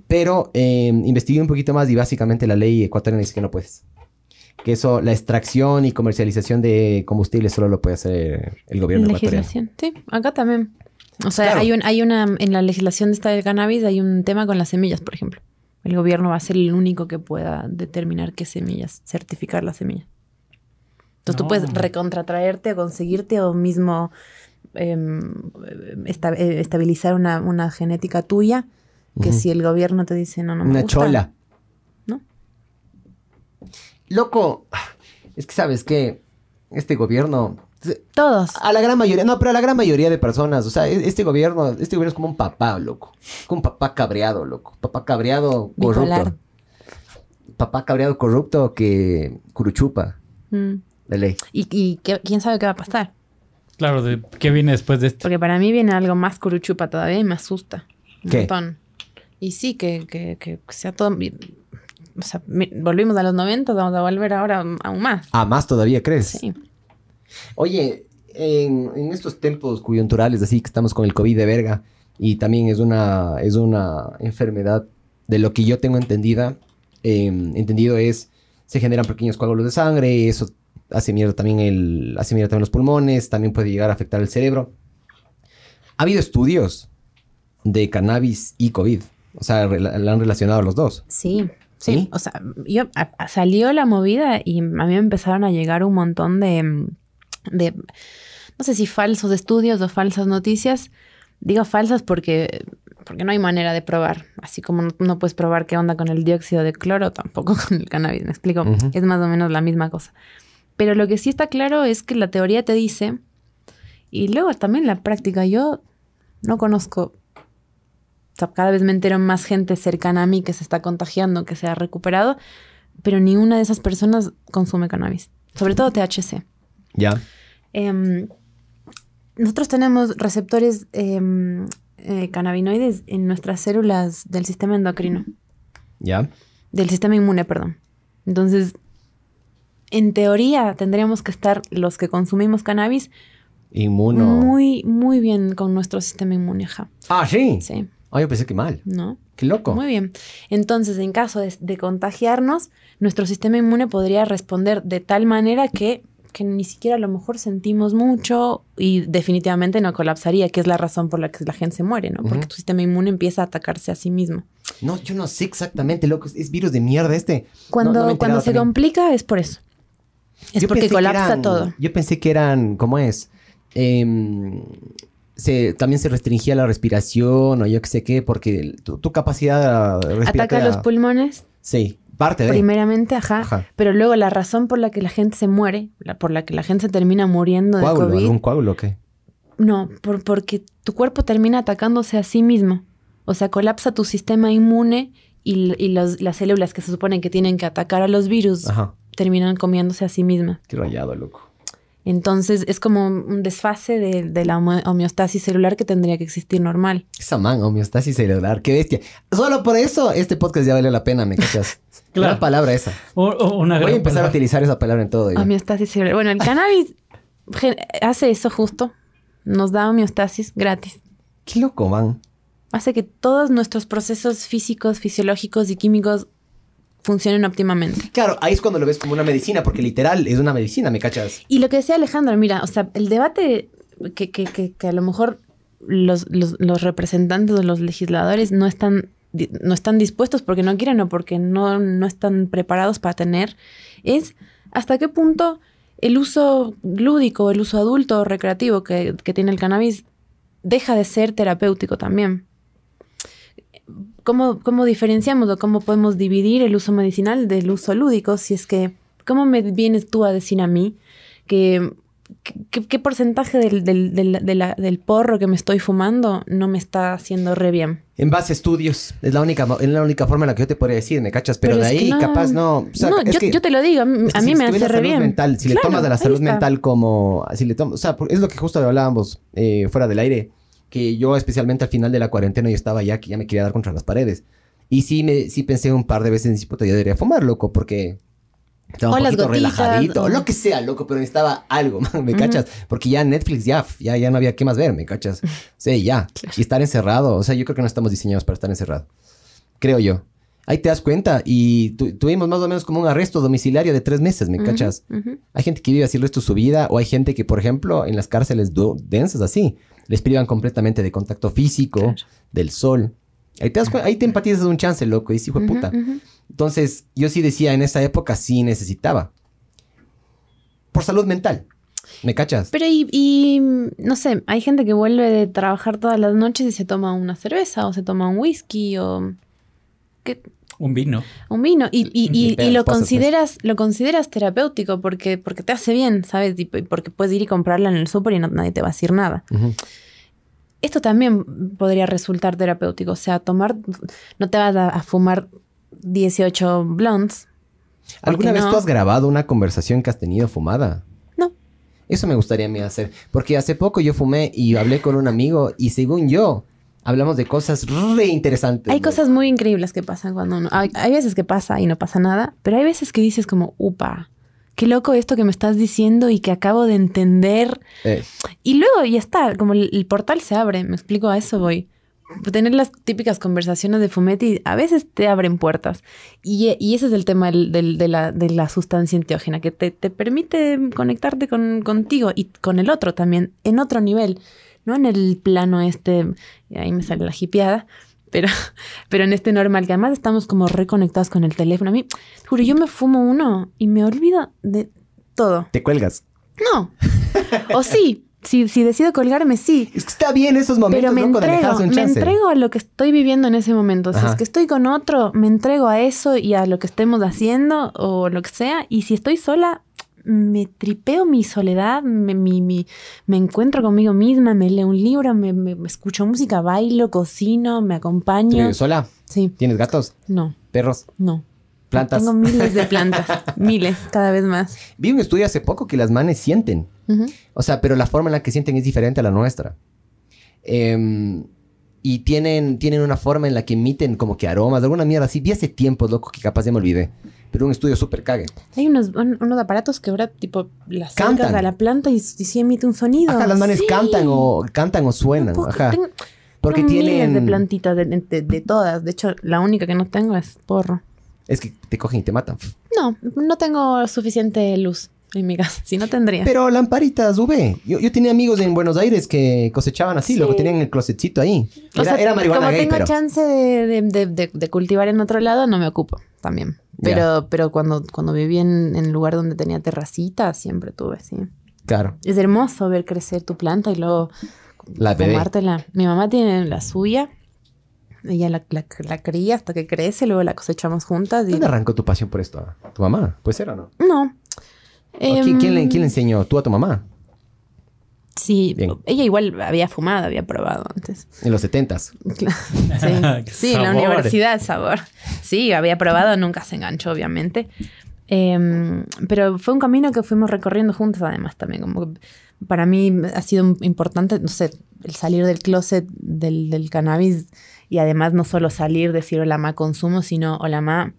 Pero eh, investigué un poquito más y básicamente la ley ecuatoriana dice que no puedes. Que eso, la extracción y comercialización de combustible solo lo puede hacer el gobierno ecuatoriano. Legislación. Sí, acá también. O sea, Claro. hay, un, hay una, en la legislación de esta del cannabis hay un tema con las semillas, por ejemplo. El gobierno va a ser el único que pueda determinar qué semillas, certificar las semillas. Entonces tú puedes recontratraerte o conseguirte o mismo em, esta- eh, estabilizar una, una genética tuya que si el gobierno te dice no, no me Una gusta, chola. ¿no? Loco, es que sabes que este gobierno, Todos. a la gran mayoría, no, pero a la gran mayoría de personas, o sea, e- este gobierno, este gobierno es como un papá, loco. Como un papá cabreado, loco. Papá cabreado corrupto. Bipolar. Papá cabreado corrupto que curuchupa, Mm. de ley. Y, y qué- quién sabe qué va a pasar. Claro, de, ¿qué viene después de esto? Porque para mí viene algo más curuchupa todavía y me asusta. Un ¿Qué? montón. Y sí, que, que, que sea todo... O sea, volvimos a los 90, vamos a volver ahora aún más. Ah, más todavía, ¿crees? Sí. Oye, en, en estos tiempos coyunturales, así que estamos con el COVID de verga, y también es una, es una enfermedad, de lo que yo tengo entendida, eh, entendido es, se generan pequeños coágulos de sangre, eso hace mierda también el, hace mierda también los pulmones, también puede llegar a afectar el cerebro. Ha habido estudios de cannabis y COVID, o sea, la han relacionado a los dos. Sí, sí. ¿Sí? O sea, yo, a- a- salió la movida y a mí me empezaron a llegar un montón de, de, no sé si falsos estudios o falsas noticias. Digo falsas porque, porque no hay manera de probar. Así como no, no puedes probar qué onda con el dióxido de cloro, tampoco *laughs* con el cannabis, me explico. Es más o menos la misma cosa. Pero lo que sí está claro es que la teoría te dice, y luego también la práctica, yo no conozco o sea, cada vez me entero más gente cercana a mí que se está contagiando, que se ha recuperado, pero ni una de esas personas consume cannabis. Sobre todo THC. ¿Ya? Em, nosotros tenemos receptores em, eh, cannabinoides en nuestras células del sistema endocrino, ¿Ya? del sistema inmune, perdón. Entonces, en teoría, tendríamos que estar los que consumimos cannabis Inmuno. muy, muy bien con nuestro sistema inmune. ajá. Ah, sí. Sí, Ah, yo pensé que mal. ¿no? Qué loco. Muy bien. Entonces, en caso de, de contagiarnos, nuestro sistema inmune podría responder de tal manera que, que ni siquiera a lo mejor sentimos mucho y definitivamente no colapsaría, que es la razón por la que la gente se muere, ¿no? Porque tu sistema inmune empieza a atacarse a sí mismo. No, yo no sé exactamente, loco. Es virus de mierda este. Cuando, No, no cuando se también. complica es por eso. Es Yo porque pensé que colapsa eran- todo. Yo pensé que eran, ¿cómo es? Em, se, también se restringía la respiración o yo qué sé qué, porque tu, tu capacidad Ataca respiratoria... los pulmones, Sí, parte de... primeramente, ajá, Ajá. Pero luego la razón por la que la gente se muere, la- por la que la gente se termina muriendo de ¿Coágulo? COVID, ¿Algún coágulo o qué? no, por- porque tu cuerpo termina atacándose a sí mismo. O sea, colapsa tu sistema inmune y, y los- las células que se suponen que tienen que atacar a los virus Ajá. terminan comiéndose a sí mismas. Qué rayado, loco. Entonces es como un desfase de, de la homeostasis celular que tendría que existir normal. Esa man, homeostasis celular, qué bestia. Solo por eso este podcast ya vale la pena, ¿me cachas? *laughs* Claro. Gran palabra esa. O- o una Voy a empezar a utilizar esa palabra en todo. ya. Homeostasis celular. Bueno, el cannabis *laughs* hace eso justo. Nos da homeostasis gratis. Qué loco, man. Hace que todos nuestros procesos físicos, fisiológicos y químicos funcionen óptimamente. Claro, ahí es cuando lo ves como una medicina, porque literal es una medicina, ¿me cachas? Y lo que decía Alejandro, mira, o sea, el debate que, que- que- que a lo mejor los, los- los representantes o los legisladores no están, no están dispuestos porque no quieren o porque no, no están preparados para tener, es hasta qué punto el uso lúdico, el uso adulto o recreativo que, que tiene el cannabis deja de ser terapéutico también. ¿Cómo, ¿Cómo diferenciamos o cómo podemos dividir el uso medicinal del uso lúdico? Si es que, ¿cómo me vienes tú a decir a mí que, qué porcentaje del, del- del- del porro que me estoy fumando no me está haciendo re bien? En base a estudios. Es la única, es la única forma en la que yo te podría decir, ¿me cachas? Pero, de ahí no- capaz no. o sea, no, yo, que- yo te lo digo, a mí, si me hace re bien. mental, si le tomas de la salud mental como. Si le tomas, o sea, es lo que justo hablábamos eh, fuera del aire. Que yo, especialmente al final de la cuarentena, yo estaba ya que ya me quería dar contra las paredes. Y sí, me, sí pensé un par de veces, decir, puta, yo debería fumar, loco, porque. Estaba O un poquito gotitas, relajadito, o- lo que sea, loco, pero necesitaba algo, man, *laughs* ¿me Ujú. cachas? Porque ya Netflix, ya, ya, ya no había qué más ver, ¿me cachas? *laughs* Sí, ya. Y estar encerrado, o sea, yo creo que no estamos diseñados para estar encerrado. Creo yo. Ahí te das cuenta y tu- tuvimos más o menos como un arresto domiciliario de tres meses, ¿me Ujú, cachas? ujú. Hay gente que vive así el resto de su vida o hay gente que, por ejemplo, en las cárceles densas así, les privan completamente de contacto físico, Claro. del sol. Ahí te, das cuen- ahí te empatizas de un chance, loco, y dices, hijo de puta. Entonces, yo sí decía, en esa época sí necesitaba. Por salud mental. ¿Me cachas? Pero y, y, no sé, hay gente que vuelve de trabajar todas las noches y se toma una cerveza o se toma un whisky o ¿qué? Un vino. un vino y, y- y- lo consideras lo consideras terapéutico porque porque te hace bien, ¿sabes? Y porque puedes ir y comprarla en el súper y no- nadie te va a decir nada. Esto también podría resultar terapéutico, o sea, tomar no te vas a, a fumar 18 blondes. ¿Alguna vez no? tú has grabado una conversación que has tenido fumada? No. Eso me gustaría a mí hacer. Porque hace poco yo fumé y hablé con un amigo y según yo, hablamos de cosas re interesantes. Hay cosas muy increíbles que pasan cuando uno. Hay, hay veces que pasa y no pasa nada, pero hay veces que dices como, upa, qué loco esto que me estás diciendo y que acabo de entender. Eh, Y luego ya está, como el, el portal se abre, me explico, a eso voy. Tener las típicas conversaciones de Fumetti a veces te abren puertas. Y, y ese es el tema del- del- de, la, de la sustancia enteógena, que te, te permite conectarte con, contigo y con el otro también, en otro nivel. No en el plano este, y ahí me sale la hipiada, pero, *laughs* pero en este normal, que además estamos como reconectados con el teléfono. A mí, juro, yo me fumo uno y me olvido de todo. te cuelgas. No. O sí, si, si decido colgarme, sí. Es que está bien esos momentos, Pero me de entrego, un me entrego a lo que estoy viviendo en ese momento. Si Ajá. es que estoy con otro, me entrego a eso y a lo que estemos haciendo o lo que sea. Y si estoy sola, me tripeo mi soledad, me, mi- mi- me encuentro conmigo misma, me leo un libro, me, me- escucho música, bailo, cocino, me ¿Tú acompaño. vives sola? Sí, ¿Tienes gatos? no, ¿Perros? no. ¿Plantas? Tengo miles de plantas, *laughs* miles, cada vez más. Vi un estudio hace poco que las manes sienten. O sea, pero la forma en la que sienten es diferente a la nuestra. Em, y tienen, tienen una forma en la que emiten como que aromas, alguna mierda así. Vi hace tiempo, loco, que capaz ya me olvidé. Pero un estudio súper cague. Hay unos, un- unos aparatos que ahora, tipo, las Cantan. a la planta y, y sí emite un sonido. Ajá, las manes Sí. cantan o cantan o suenan. No puedo- Ajá. tengo- Porque tengo tienen. miles de plantitas, de, de- de todas. De hecho, la única que no tengo es porro. Es que te cogen y te matan. No, no tengo suficiente luz en mi casa. Si no tendría. Pero lamparitas UV. Yo, yo tenía amigos en Buenos Aires que cosechaban así, lo que tenían el closetcito ahí. O Era, sea, era marihuana como gay, tengo pero... chance de- de cultivar en otro lado, no me ocupo también. Pero, pero cuando, cuando viví en, en el lugar donde tenía terracita, siempre tuve, sí. Claro. Es hermoso ver crecer tu planta y luego La tomártela. Mi mamá tiene la suya. Ella la, la, la cría hasta que crece, luego la cosechamos juntas. Y... ¿Dónde arrancó tu pasión por esto? ¿Tu mamá? ¿Puede ser o no? No. ¿O ¿Quién, quién le, Em, quién le enseñó? ¿Tú a tu mamá? Sí, Bien. ella igual había fumado, había probado antes. En los setentas. *laughs* Sí, sí en la universidad, sabor. Sí, había probado, nunca se enganchó, obviamente. Em, pero fue un camino que fuimos recorriendo juntos, además, también. Como que para mí ha sido importante, no sé, el salir del closet del, del cannabis y además no solo salir, decir hola ma consumo, sino hola ma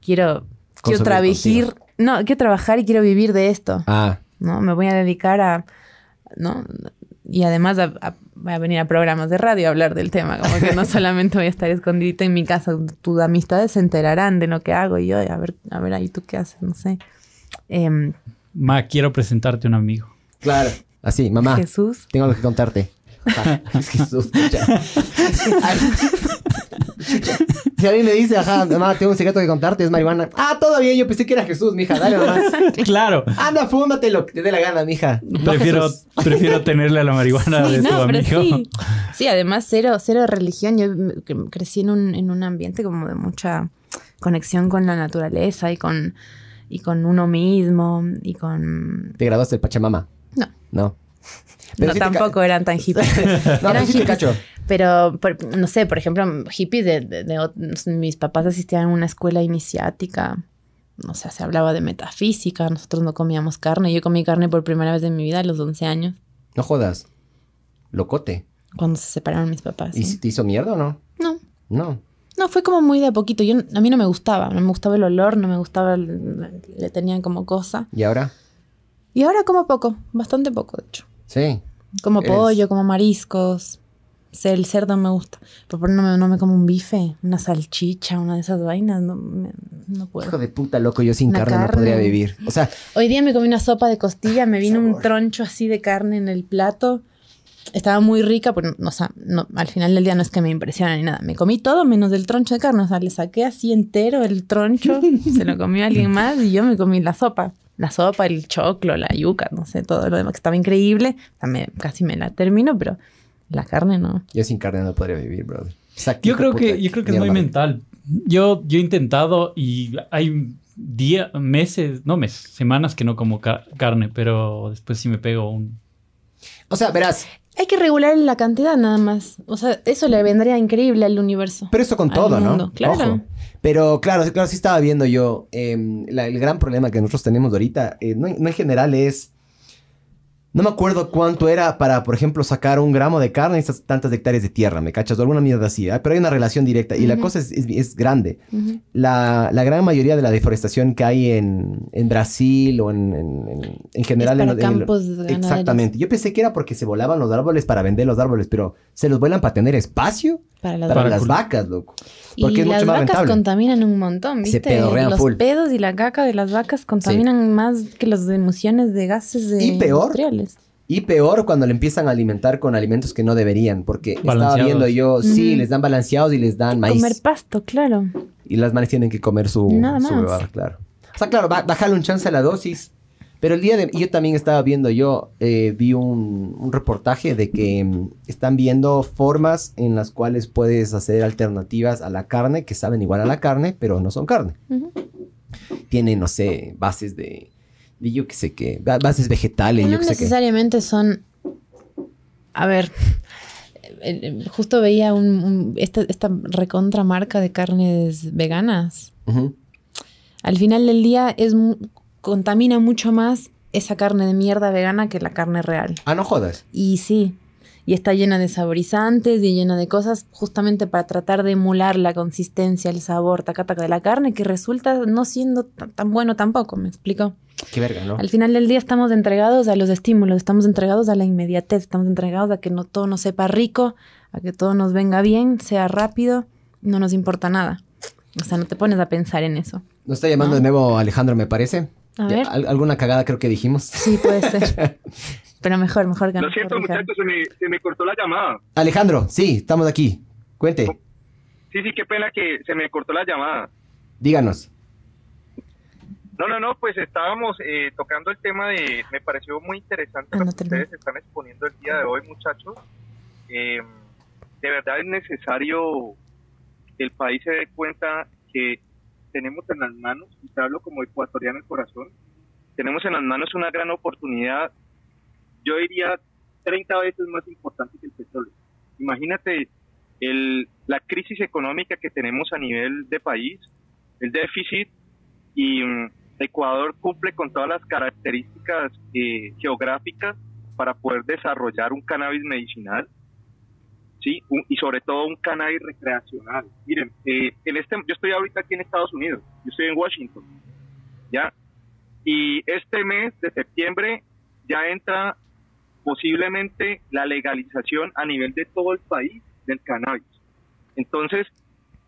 quiero, quiero trabajar, no, quiero trabajar y quiero vivir de esto. Ah, ¿no? Me voy a dedicar a, ¿no? Y además a, a- voy a venir a programas de radio a hablar del tema, como que no *laughs* solamente voy a estar escondidita en mi casa, tus amistades se enterarán de lo que hago y yo, a ver, a ver ahí tú qué haces, no sé. Em, Ma, quiero presentarte a un amigo. claro. Así, mamá. Jesús. Tengo algo que contarte. Ah, *laughs* es Jesús, chucha. *laughs* Ay, chucha. Si a mí me dice, ajá, mamá, tengo un secreto que contarte, es marihuana. Ah, todavía yo pensé que era Jesús, mija, dale nomás. *laughs* claro. Anda, fúmate lo que te dé la gana, mija. No, Prefiero, Jesús. *laughs* prefiero tenerle a la marihuana Sí, de tu pero amigo. sí. Sí, además cero, cero religión. Yo cre- crecí en un, en un ambiente como de mucha conexión con la naturaleza y con, y con uno mismo y con... ¿Te graduaste del Pachamama? No. No. No, sí te tampoco eran tan hippies. *laughs* No, pero eran sí hippies. cacho. Pero, por- no sé, por ejemplo, hippies de, de- de no sé, mis papás asistían a una escuela iniciática. O sea, se hablaba de metafísica. Nosotros no comíamos carne. Yo comí carne por primera vez en mi vida a los 11 años, No jodas. Locote. cuando se separaron mis papás. ¿Y te hizo mierda o no? No, No. no, fue como muy de a poquito. Yo, a mí no me gustaba. No me gustaba el olor, no me gustaba... el- le tenían como cosa. ¿Y ahora? Y ahora como poco, bastante poco, de hecho. Sí. Como pollo, como mariscos. El cerdo me gusta. Pero por no me, no me como un bife, una salchicha, una de esas vainas. No, me- no puedo. Hijo de puta, loco, yo sin carne, no podría vivir. O sea, Hoy día me comí una sopa de costilla, me vino un troncho así de carne en el plato. Estaba muy rica, pero no, o sea, no, al final del día no es que me impresiona ni nada. Me comí todo menos del troncho de carne. O sea, le saqué así entero el troncho, *laughs* se lo comió alguien más y yo me comí la sopa. La sopa, el choclo, la yuca, no sé, todo lo demás que estaba increíble. O sea, me- casi me la termino, pero la carne no. yo sin carne no podría vivir, brother. Exacto, Yo creo que, yo creo que es muy mental. Yo, yo he intentado y hay días, meses, no meses, semanas que no como ca- carne, pero después sí me pego un... O sea, verás, Hay que regular la cantidad nada más. O sea, eso le vendría increíble al universo. pero eso con todo, ¿no? claro. Ojo. Pero claro, claro, sí estaba viendo yo. eh, la- el gran problema que nosotros tenemos ahorita, eh, no en general es. No me acuerdo cuánto era para, por ejemplo, sacar un gramo de carne y estas tantas hectáreas de tierra, ¿me cachas? O alguna mierda así, ¿ah? pero hay una relación directa y la cosa es, es- es grande. La, la gran mayoría de la deforestación que hay en, en Brasil o en, en- en- en general... Es para en, campos. Exactamente. Yo pensé que era porque se volaban los árboles para vender los árboles, pero se los vuelan para tener espacio Para las para, las vacas, loco. Y Porque es las mucho más vacas rentable. contaminan un montón, Se ¿viste? pedorrean los full. pedos y la caca de las vacas contaminan más que las emisiones de gases de Y peor, industriales. Y peor cuando le empiezan a alimentar con alimentos que no deberían, porque estaba viendo yo, sí, les dan balanceados y les dan maíz. Comer pasto, claro. Y las manes tienen que comer su, Nada su huevada, claro. O sea, claro, ba- bajarle un chance a la dosis. Pero el día de... y Yo también estaba viendo, yo eh, vi un, un reportaje de que mm, están viendo formas en las cuales puedes hacer alternativas a la carne, que saben igual a la carne, pero no son carne. Ujú. Tienen, no sé, bases de... de yo qué sé qué, ba- bases vegetales, no yo qué sé qué. necesariamente son. A ver, el- *laughs* el- justo veía un, un- esta, esta recontra marca de carnes veganas. Al final del día es contamina mucho más esa carne de mierda vegana que la carne real. Ah, no jodas. Y sí, y está llena de saborizantes y llena de cosas justamente para tratar de emular la consistencia, el sabor, taca, taca de la carne, que resulta no siendo tan, tan bueno tampoco, ¿me explico? Qué verga, ¿no? Al final del día estamos entregados a los estímulos, estamos entregados a la inmediatez, estamos entregados a que no todo nos sepa rico, a que todo nos venga bien, sea rápido, no nos importa nada. O sea, no te pones a pensar en eso. Nos está llamando No. de nuevo Alejandro, me parece. A ver. ¿Alguna cagada creo que dijimos? Sí, puede ser. *laughs* Pero mejor, mejor que Lo siento, muchachos, se me, se me cortó la llamada. Alejandro, sí, estamos aquí. Cuente. Sí, sí, qué pena que se me cortó la llamada. Díganos. No, no, no, pues estábamos eh, tocando el tema de, me pareció muy interesante Ah, lo que ustedes están exponiendo el día de hoy, muchachos. Eh, de verdad es necesario que el país se dé cuenta que tenemos en las manos, y te hablo como ecuatoriano el corazón, tenemos en las manos una gran oportunidad, yo diría 30 veces más importante que el petróleo. Imagínate el, la crisis económica que tenemos a nivel de país, el déficit, y mm, Ecuador cumple con todas las características eh, geográficas para poder desarrollar un cannabis medicinal, sí, Un- y sobre todo un cannabis recreacional. Miren, eh, en este, yo estoy ahorita aquí en Estados Unidos, yo estoy en Washington, ya, y este mes de septiembre ya entra posiblemente la legalización a nivel de todo el país del cannabis. Entonces,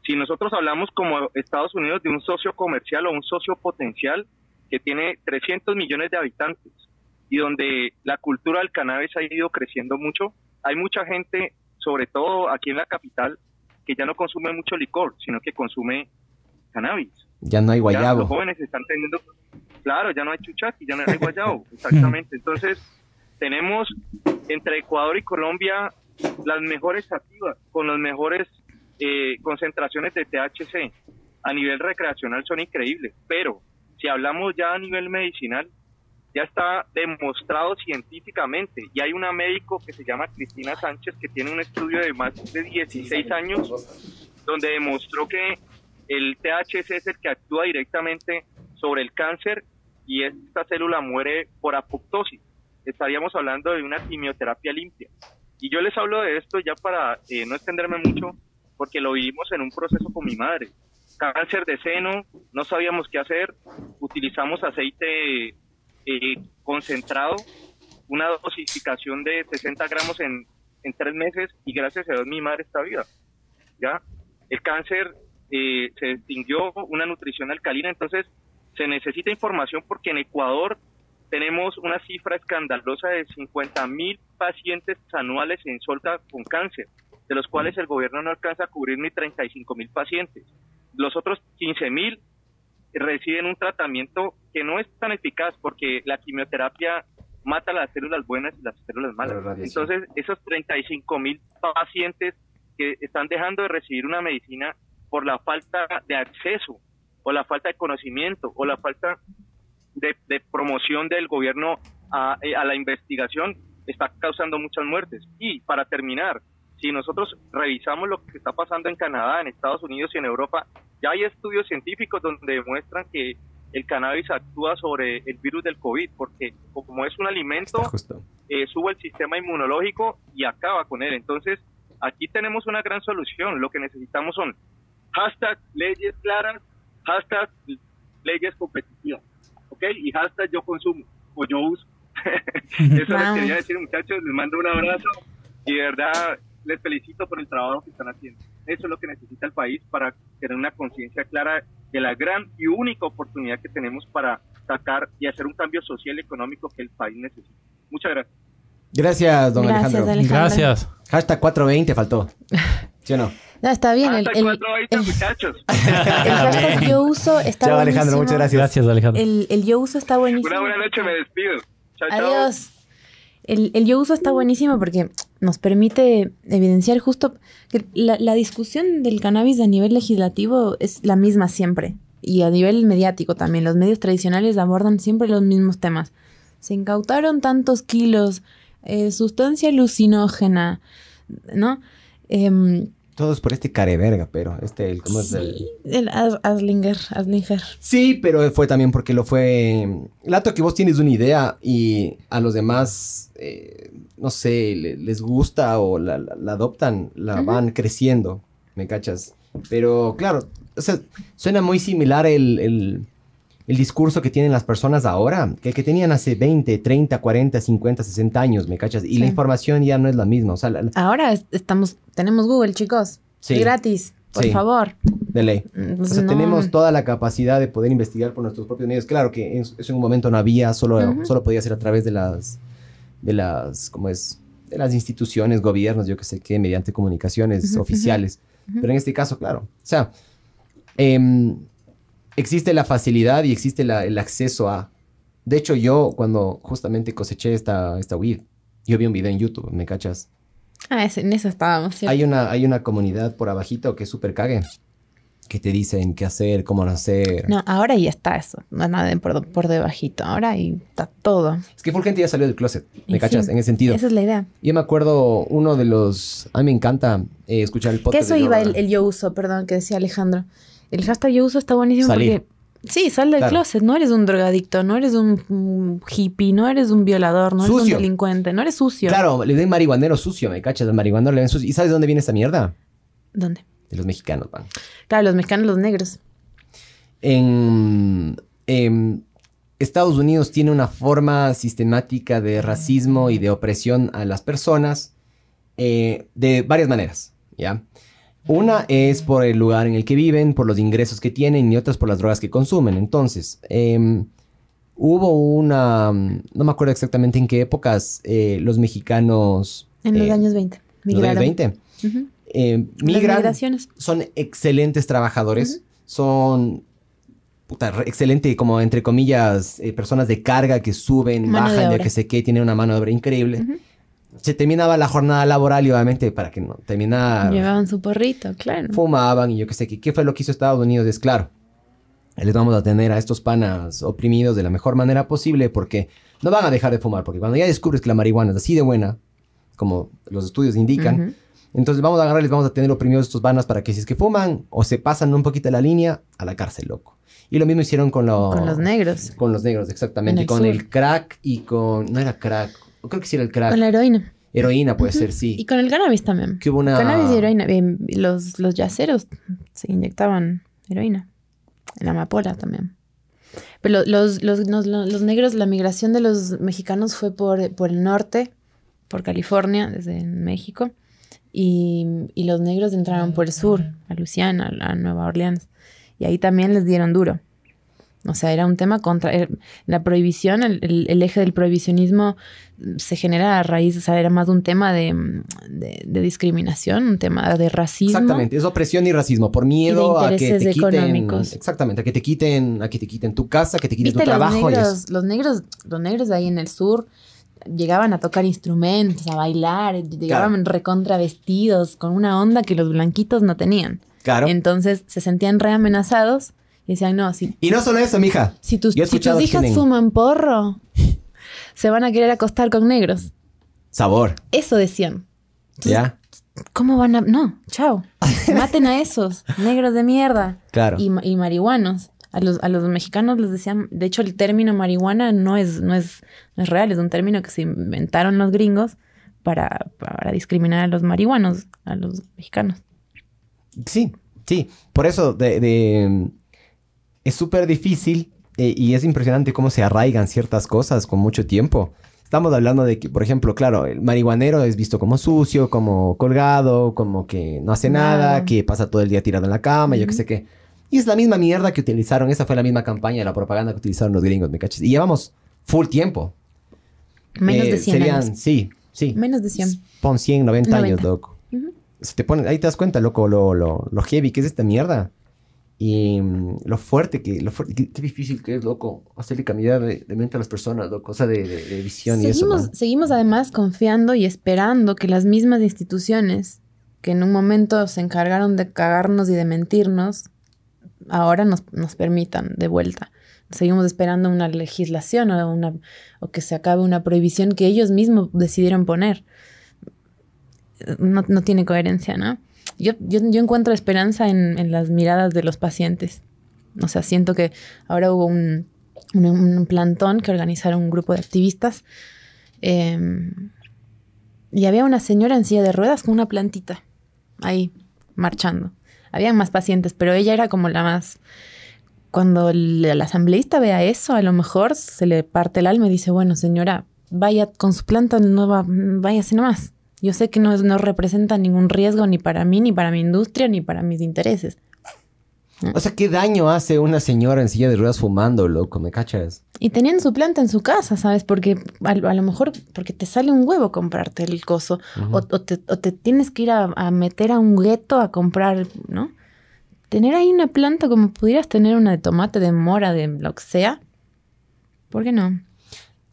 si nosotros hablamos como Estados Unidos de un socio comercial o un socio potencial que tiene 300 millones de habitantes y donde la cultura del cannabis ha ido creciendo mucho, hay mucha gente, sobre todo aquí en la capital, que ya no consume mucho licor, sino que consume cannabis. Ya no hay Ya guayabo. los jóvenes están teniendo, claro, ya no hay chuchaqui, ya no hay guayabo, *laughs* exactamente. Entonces, tenemos entre Ecuador y Colombia las mejores activas, con las mejores eh, concentraciones de THC. A nivel recreacional son increíbles, pero si hablamos ya a nivel medicinal, ya está demostrado científicamente. Y hay una médico que se llama Cristina Sánchez que tiene un estudio de más de 16 años donde demostró que el THC es el que actúa directamente sobre el cáncer y esta célula muere por apoptosis. Estaríamos hablando de una quimioterapia limpia. Y yo les hablo de esto ya para eh, no extenderme mucho, porque lo vivimos en un proceso con mi madre. Cáncer de seno, no sabíamos qué hacer, utilizamos aceite eh, concentrado, una dosificación de 60 gramos en, en tres meses y gracias a Dios mi madre está viva. ¿ya? El cáncer eh, se extinguió, una nutrición alcalina, entonces se necesita información porque en Ecuador tenemos una cifra escandalosa de 50 mil pacientes anuales en Solta con cáncer, de los cuales el gobierno no alcanza a cubrir ni 35 mil pacientes. Los otros 15 mil reciben un tratamiento que no es tan eficaz porque la quimioterapia mata las células buenas y las células malas. La. Entonces, esos 35 mil pacientes que están dejando de recibir una medicina por la falta de acceso o la falta de conocimiento o la falta de, de promoción del gobierno a, eh, a la investigación está causando muchas muertes. Y para terminar, si nosotros revisamos lo que está pasando en Canadá, en Estados Unidos y en Europa, ya hay estudios científicos donde demuestran que el cannabis actúa sobre el virus del COVID, porque como es un alimento, eh, sube el sistema inmunológico y acaba con él. Entonces, aquí tenemos una gran solución. Lo que necesitamos son hashtag leyes claras, hashtag leyes competitivas, ¿ok? Y hashtag yo consumo o yo uso. *laughs* Eso les quería decir, muchachos. Les mando un abrazo y de verdad les felicito por el trabajo que están haciendo. Eso es lo que necesita el país para tener una conciencia clara de la gran y única oportunidad que tenemos para sacar y hacer un cambio social y económico que el país necesita. Muchas gracias. Gracias, don Gracias, Alejandro. Alejandro. Gracias. Hashtag 420 faltó. *laughs* ¿Sí o no? No, está bien. El, Hasta el- 420, el- muchachos. *laughs* el hashtag yo uso está Chao, Alejandro. buenísimo. Muchas gracias. Gracias, Alejandro. El, el yo uso está buenísimo. Una buena noche, me despido. Chao, chao. El, el yo uso está buenísimo porque nos permite evidenciar justo que la, la discusión del cannabis a nivel legislativo es la misma siempre. Y a nivel mediático también. Los medios tradicionales abordan siempre los mismos temas. Se incautaron tantos kilos, eh, sustancia alucinógena, ¿no? Em, Todos por este careverga, pero este, el, ¿cómo es el? el As- Aslinger, Aslinger. Sí, pero fue también porque lo fue. Lato que vos tienes una idea y a los demás, eh, no sé, le- les gusta o la, la- la adoptan, la van creciendo, ¿me cachas? Pero claro, o sea, suena muy similar el, el- el discurso que tienen las personas ahora, que, que tenían hace 20, 30, 40, 50, 60 años, ¿me cachas? Y la Sí. información ya no es la misma, o sea, la- la- Ahora es- estamos, tenemos Google, chicos. Sí. Gratis. por Sí. favor. De ley. Mm, O sea, no. tenemos toda la capacidad de poder investigar por nuestros propios medios. Claro que en- en un momento no había, solo, Ujú. solo podía ser a través de las, de las, ¿cómo es? De las instituciones, gobiernos, yo que sé qué, mediante comunicaciones Ujú, ujú. oficiales. Ujú. Pero en este caso, claro. O sea, em, existe la facilidad y existe la- el acceso a... De hecho, yo cuando justamente coseché esta, esta weed, yo vi un video en YouTube, ¿me cachas? Ah, ese- en eso estábamos, ¿cierto? Hay una, hay una comunidad por abajito que es súper cague. Que te dicen qué hacer, cómo no hacer. No, ahora ya está eso. No es nada de por, por debajito. Ahora ahí está todo. Es que full gente ya salió del closet. ¿Me Y cachas? sí, En ese sentido. Esa es la idea. Yo me acuerdo uno de los... A mí me encanta eh, escuchar el Que podcast. eso de iba el, el yo uso, perdón, que decía Alejandro. El hashtag yo uso está buenísimo Salir. porque... Sí, sal del Claro. closet. No eres un drogadicto, no eres un, hippie, no eres un violador, no eres un delincuente, no eres sucio. Claro, le ven marihuanero sucio, ¿me cachas? El marihuanero le ven sucio. ¿Y sabes de dónde viene esta mierda? ¿Dónde? De los mexicanos, man. Claro, los mexicanos, los negros. En, en Estados Unidos tiene una forma sistemática de racismo y de opresión a las personas eh, de varias maneras, ¿ya? Una es por el lugar en el que viven, por los ingresos que tienen y otras por las drogas que consumen. Entonces, em, hubo una, no me acuerdo exactamente en qué épocas eh, los mexicanos... En los eh, años 20. en los años migraron. 20 Ujú. eh, migran migraciones. son excelentes trabajadores, son puta, excelente, como entre comillas, eh, personas de carga que suben, Mano bajan, ya que sé qué, tienen una mano de obra increíble. Se terminaba la jornada laboral y obviamente para que no terminara, Llevaban su porrito, claro. fumaban y yo qué sé qué. ¿Qué fue lo que hizo Estados Unidos? Es claro, les vamos a tener a estos panas oprimidos de la mejor manera posible porque no van a dejar de fumar, porque cuando ya descubres que la marihuana es así de buena, como los estudios indican, entonces vamos a agarrarles, vamos a tener oprimidos estos vanas para que si es que fuman o se pasan un poquito la línea, a la cárcel, loco. Y lo mismo hicieron con, los Con los negros. Con los negros, En exactamente. el con sur. el crack y con... No era crack. Creo que sí era el crack. Con la heroína. Heroína puede ser, Y sí. con el cannabis también. Que hubo una... Cannabis y heroína. Los, los yaceros se inyectaban heroína. En la amapola también. Pero lo- los, los, los, los negros, la migración de los mexicanos fue por, por el norte, por California, desde México. Y, y los negros entraron por el sur, a Luisiana, a Nueva Orleans. Y ahí también les dieron duro. O sea, era un tema contra eh, la prohibición, el, el- el eje del prohibicionismo se genera a raíz, o sea, era más un tema de, de- de discriminación, un tema de racismo. Exactamente, es opresión y racismo por miedo a que te quiten exactamente, a que te quiten, a que te quiten tu casa, que te quiten tu ¿Viste los trabajo y negros, los negros, los negros de ahí en el sur llegaban a tocar instrumentos, a bailar, llegaban recontra vestidos con una onda que los blanquitos no tenían. Claro. Entonces se sentían reamenazados y decían, no, si, Y no solo eso, mija. si tus, si tus hijas tienen- fuman porro, *laughs* se van a querer acostar con negros. Sabor, Eso decían. ¿ya? ¿Cómo van a...? No, chao. *laughs* Maten a esos negros de mierda. Claro. Y, y marihuanos. A los, a los mexicanos les decían... De hecho, el término marihuana no es, no, es, no es real. Es un término que se inventaron los gringos para, para discriminar a los marihuanos, a los mexicanos. Sí, sí. Por eso de, de- es súper difícil eh, y es impresionante cómo se arraigan ciertas cosas con mucho tiempo. Estamos hablando de que, por ejemplo, claro, el marihuanero es visto como sucio, como colgado, como que no hace nada, que pasa todo el día tirado en la cama, yo qué sé qué. Y es la misma mierda que utilizaron, esa fue la misma campaña, la propaganda que utilizaron los gringos, ¿me cachas? Y llevamos full tiempo. Menos Eh, de 100 serían, años. Sí, sí. Menos de 100. Pon 100, 90, años, 90. loco. Se te ahí te das cuenta, loco, lo, lo, lo heavy que es esta mierda. Y mm, lo fuerte que, lo fuerte, qué, difícil que es, loco, hacerle cambiar de, mente a las personas, loco, o sea, de, visión y eso. Seguimos, seguimos además confiando y esperando que las mismas instituciones que en un momento se encargaron de cagarnos y de mentirnos, ahora nos, nos permitan de vuelta. Seguimos esperando una legislación o, una, o que se acabe una prohibición que ellos mismos decidieron poner. No, no tiene coherencia, ¿no? Yo, yo, encuentro esperanza en, en las miradas de los pacientes. O sea, siento que ahora hubo un, un, plantón que organizaron un grupo de activistas eh, y había una señora en silla de ruedas con una plantita ahí marchando. Habían más pacientes, pero ella era como la más... Cuando el asambleísta vea eso, a lo mejor se le parte el alma y dice, bueno, señora, vaya con su planta, no va, váyase nomás. Yo sé que no, no representa ningún riesgo ni para mí, ni para mi industria, ni para mis intereses. O sea, ¿qué daño hace una señora en silla de ruedas fumando, loco? ¿Me cachas? Y teniendo su planta en su casa, ¿sabes? Porque a, a lo mejor, porque te sale un huevo comprarte el coso. o, o te, o te tienes que ir a, a meter a un gueto a comprar, ¿no? Tener ahí una planta como pudieras tener una de tomate, de mora, de lo que sea. ¿Por qué no?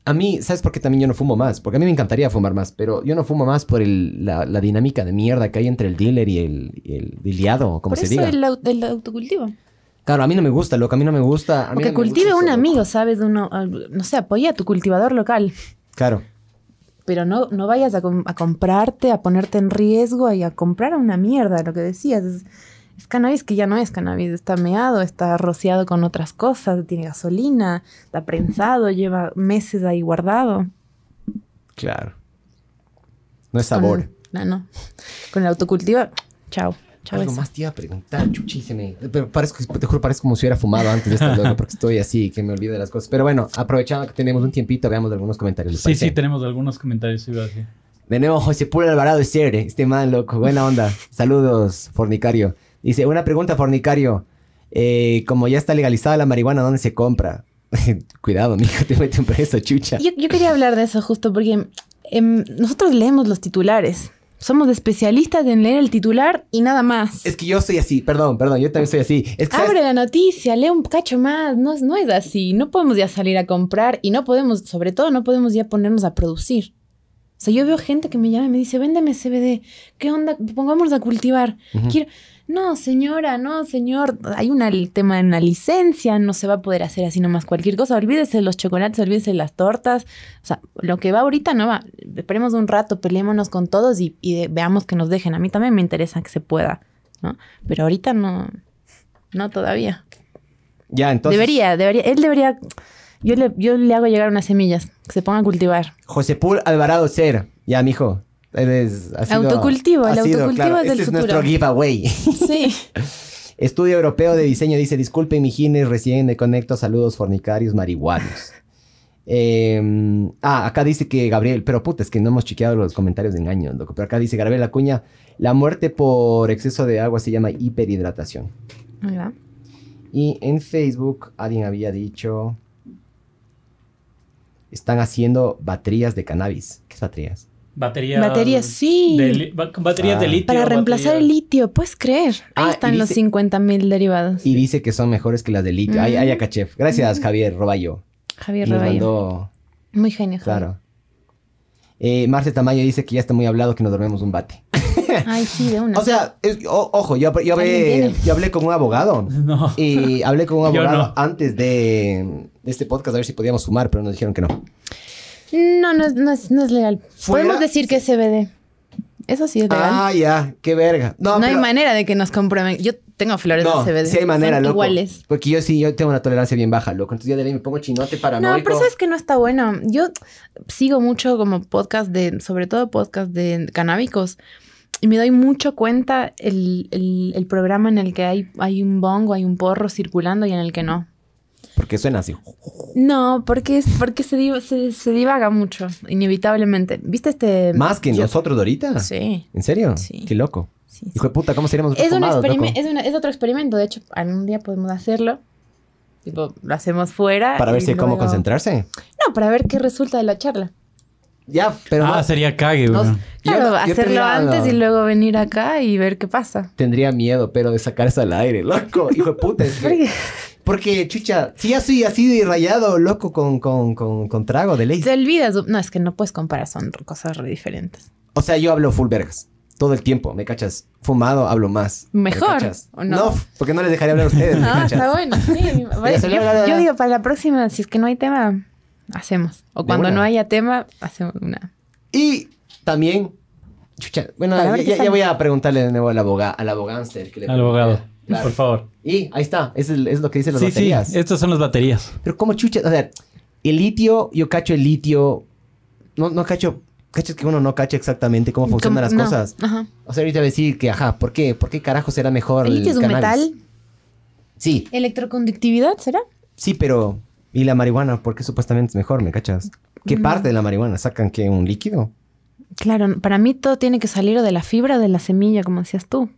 A mí, ¿sabes por qué también yo no fumo más? Porque a mí me encantaría fumar más, pero yo no fumo más por el- la, la dinámica de mierda que hay entre el dealer y el, y el diliado, como Por se eso diga. el, au- el autocultivo. Claro, a mí no me gusta, loco, a mí no me gusta. a mí que no me gusta cultive un loco. amigo, ¿sabes? Uno, ah, no sé, apoya a tu cultivador local. Claro. Pero no, no vayas a, com- a comprarte, a ponerte en riesgo y a comprar una mierda, lo que decías. Es, es cannabis que ya no es cannabis, está meado, está rociado con otras cosas, tiene gasolina, está prensado, lleva meses ahí guardado. Claro. No es sabor. Con, no, no. Con el autocultivo, chao. Chao. Algo más te iba a preguntar, chuchíseme. Pero parezco, te juro, parece como si hubiera fumado antes de esta loco, porque estoy así, que me olvido de las cosas. Pero bueno, aprovechando que tenemos un tiempito, veamos algunos comentarios. ¿les Sí, parece? sí, tenemos algunos comentarios. iba a decir. De nuevo, José Puro Alvarado de Cere, este man loco, buena onda. Saludos, fornicario. Dice, una pregunta, fornicario. Eh, como ya está legalizada la marihuana, ¿dónde se compra? *laughs* Cuidado, mijo, te meten preso, chucha. Yo, yo quería hablar de eso justo porque em, nosotros leemos los titulares. Somos especialistas en leer el titular y nada más. Es que yo soy así, perdón, perdón, yo también soy así. Es que, ¿sabes? Abre la noticia, lee un cacho más. No, es- no es así. No podemos ya salir a comprar y no podemos, sobre todo, no podemos ya ponernos a producir. O sea, yo veo gente que me llama y me dice, véndeme CBD. ¿Qué onda? Pongámonos a cultivar. Quiero... No, señora, no, señor. Hay un tema en la licencia. No se va a poder hacer así nomás cualquier cosa. Olvídese de los chocolates, olvídese de las tortas. O sea, lo que va ahorita no va. Esperemos un rato, peleémonos con todos y, y de- veamos que nos dejen. A mí también me interesa que se pueda, ¿no? Pero ahorita no, no todavía. Ya, entonces. debería, debería, él debería, yo le, yo le hago llegar unas semillas, que se ponga a cultivar. José Pul Alvarado Ser. Ya, mijo. Eres, ha sido- Autocultivo, ha el sido, autocultivo claro, es del Este es futuro. nuestro giveaway. *laughs* Sí. Estudio Europeo de Diseño dice, disculpen, mijines, recién me conecto, saludos fornicarios marihuanos. *laughs* Eh, ah, acá dice que Gabriel, pero puta, es que no hemos chequeado los comentarios de engaño, loco. Pero acá dice Gabriel Acuña, la muerte por exceso de agua se llama hiperhidratación. ¿Verdad? Y en Facebook alguien había dicho, están haciendo baterías de cannabis. ¿Qué es baterías? Baterías. Baterías, sí. de baterías Ah. de litio. Para reemplazar el litio, puedes creer. Ahí Ah, están los dice- 50 mil derivados. Y dice que son mejores que las de litio. Mm. ay, acá, chef. Gracias, Javier Roballo. Javier Nos Reballo. mandó Muy genio, Javier. Claro. Eh, Marce Tamayo dice que ya está muy hablado que nos dormimos un bate. *laughs* Ay, sí, de una. O sea, es- o- ojo, yo, yo, hablé, yo hablé con un abogado. No. Y hablé con un *laughs* abogado no. antes de, de este podcast a ver si podíamos sumar, pero nos dijeron que no. No, no es, no es, no es legal. Fuera- Podemos decir que es CBD. Eso sí es legal. Ah, ya, qué verga. No, no hay manera de que nos comprueben. Yo tengo flores No, de CBD. sí hay manera, Son loco. iguales. Porque yo sí, yo tengo una tolerancia bien baja, loco. Entonces yo de ley me pongo chinote paranoico. No, pero sabes que no está bueno. Yo sigo mucho como podcast de, sobre todo podcast de canábicos, y me doy mucho cuenta el, el- el programa en el que hay, hay un bongo, hay un porro circulando y en el que no. Porque suena así. No, porque es porque se, div- se, se divaga mucho, inevitablemente. ¿Viste este? Más que yo- nosotros de ahorita. Sí. ¿En serio? Sí. Qué loco. sí, sí. Hijo de puta, ¿cómo seríamos Es, un loco? es, una- es otro experimento, de hecho, algún día podemos hacerlo. Tipo, lo hacemos fuera. Para ver si cómo concentrarse. No, para ver qué resulta de la charla. Ya, pero ah, no- sería cague, güey. yo Claro, yo hacerlo antes y luego venir acá y ver qué pasa. Tendría miedo, pero de sacar eso al aire, loco. Hijo de puta, es que- Porque chucha, si ya soy así de rayado, loco, con, con, con, con trago de ley. te olvidas. No, es que no puedes comparar, son cosas re diferentes. O sea, yo hablo full vergas. Todo el tiempo, ¿me cachas? Fumado hablo más. ¿me Mejor, cachas? ¿o no? porque no les dejaría hablar a ustedes, ¿me *laughs* Ah, cachas? está bueno, sí. *laughs* Vaya, se le yo, digo, para la próxima, si es que no hay tema, hacemos. O cuando no haya tema, hacemos una. Y también, chucha, bueno, ya, ya- ya voy a preguntarle de nuevo al abogado, al abogánster. que le Al abogado. Claro. Por favor. Y ahí está, es, el- es lo que dicen las Sí, sí. baterías. Estas son las baterías. Pero como chucha, o sea, el litio, yo cacho el litio, no, no cacho, cachas que uno no cacha exactamente cómo funcionan las no, cosas. Ajá. O sea, ahorita voy a decir que, ajá, ¿por qué? ¿Por qué carajo será mejor ¿El litio es un metal? Sí, ¿Electroconductividad será? sí, pero... ¿Y la marihuana? ¿Por qué supuestamente es mejor, me cachas? ¿Qué Mm. parte de la marihuana? ¿Sacan que un líquido? Claro, para mí todo tiene que salir de la fibra de la semilla, como decías tú.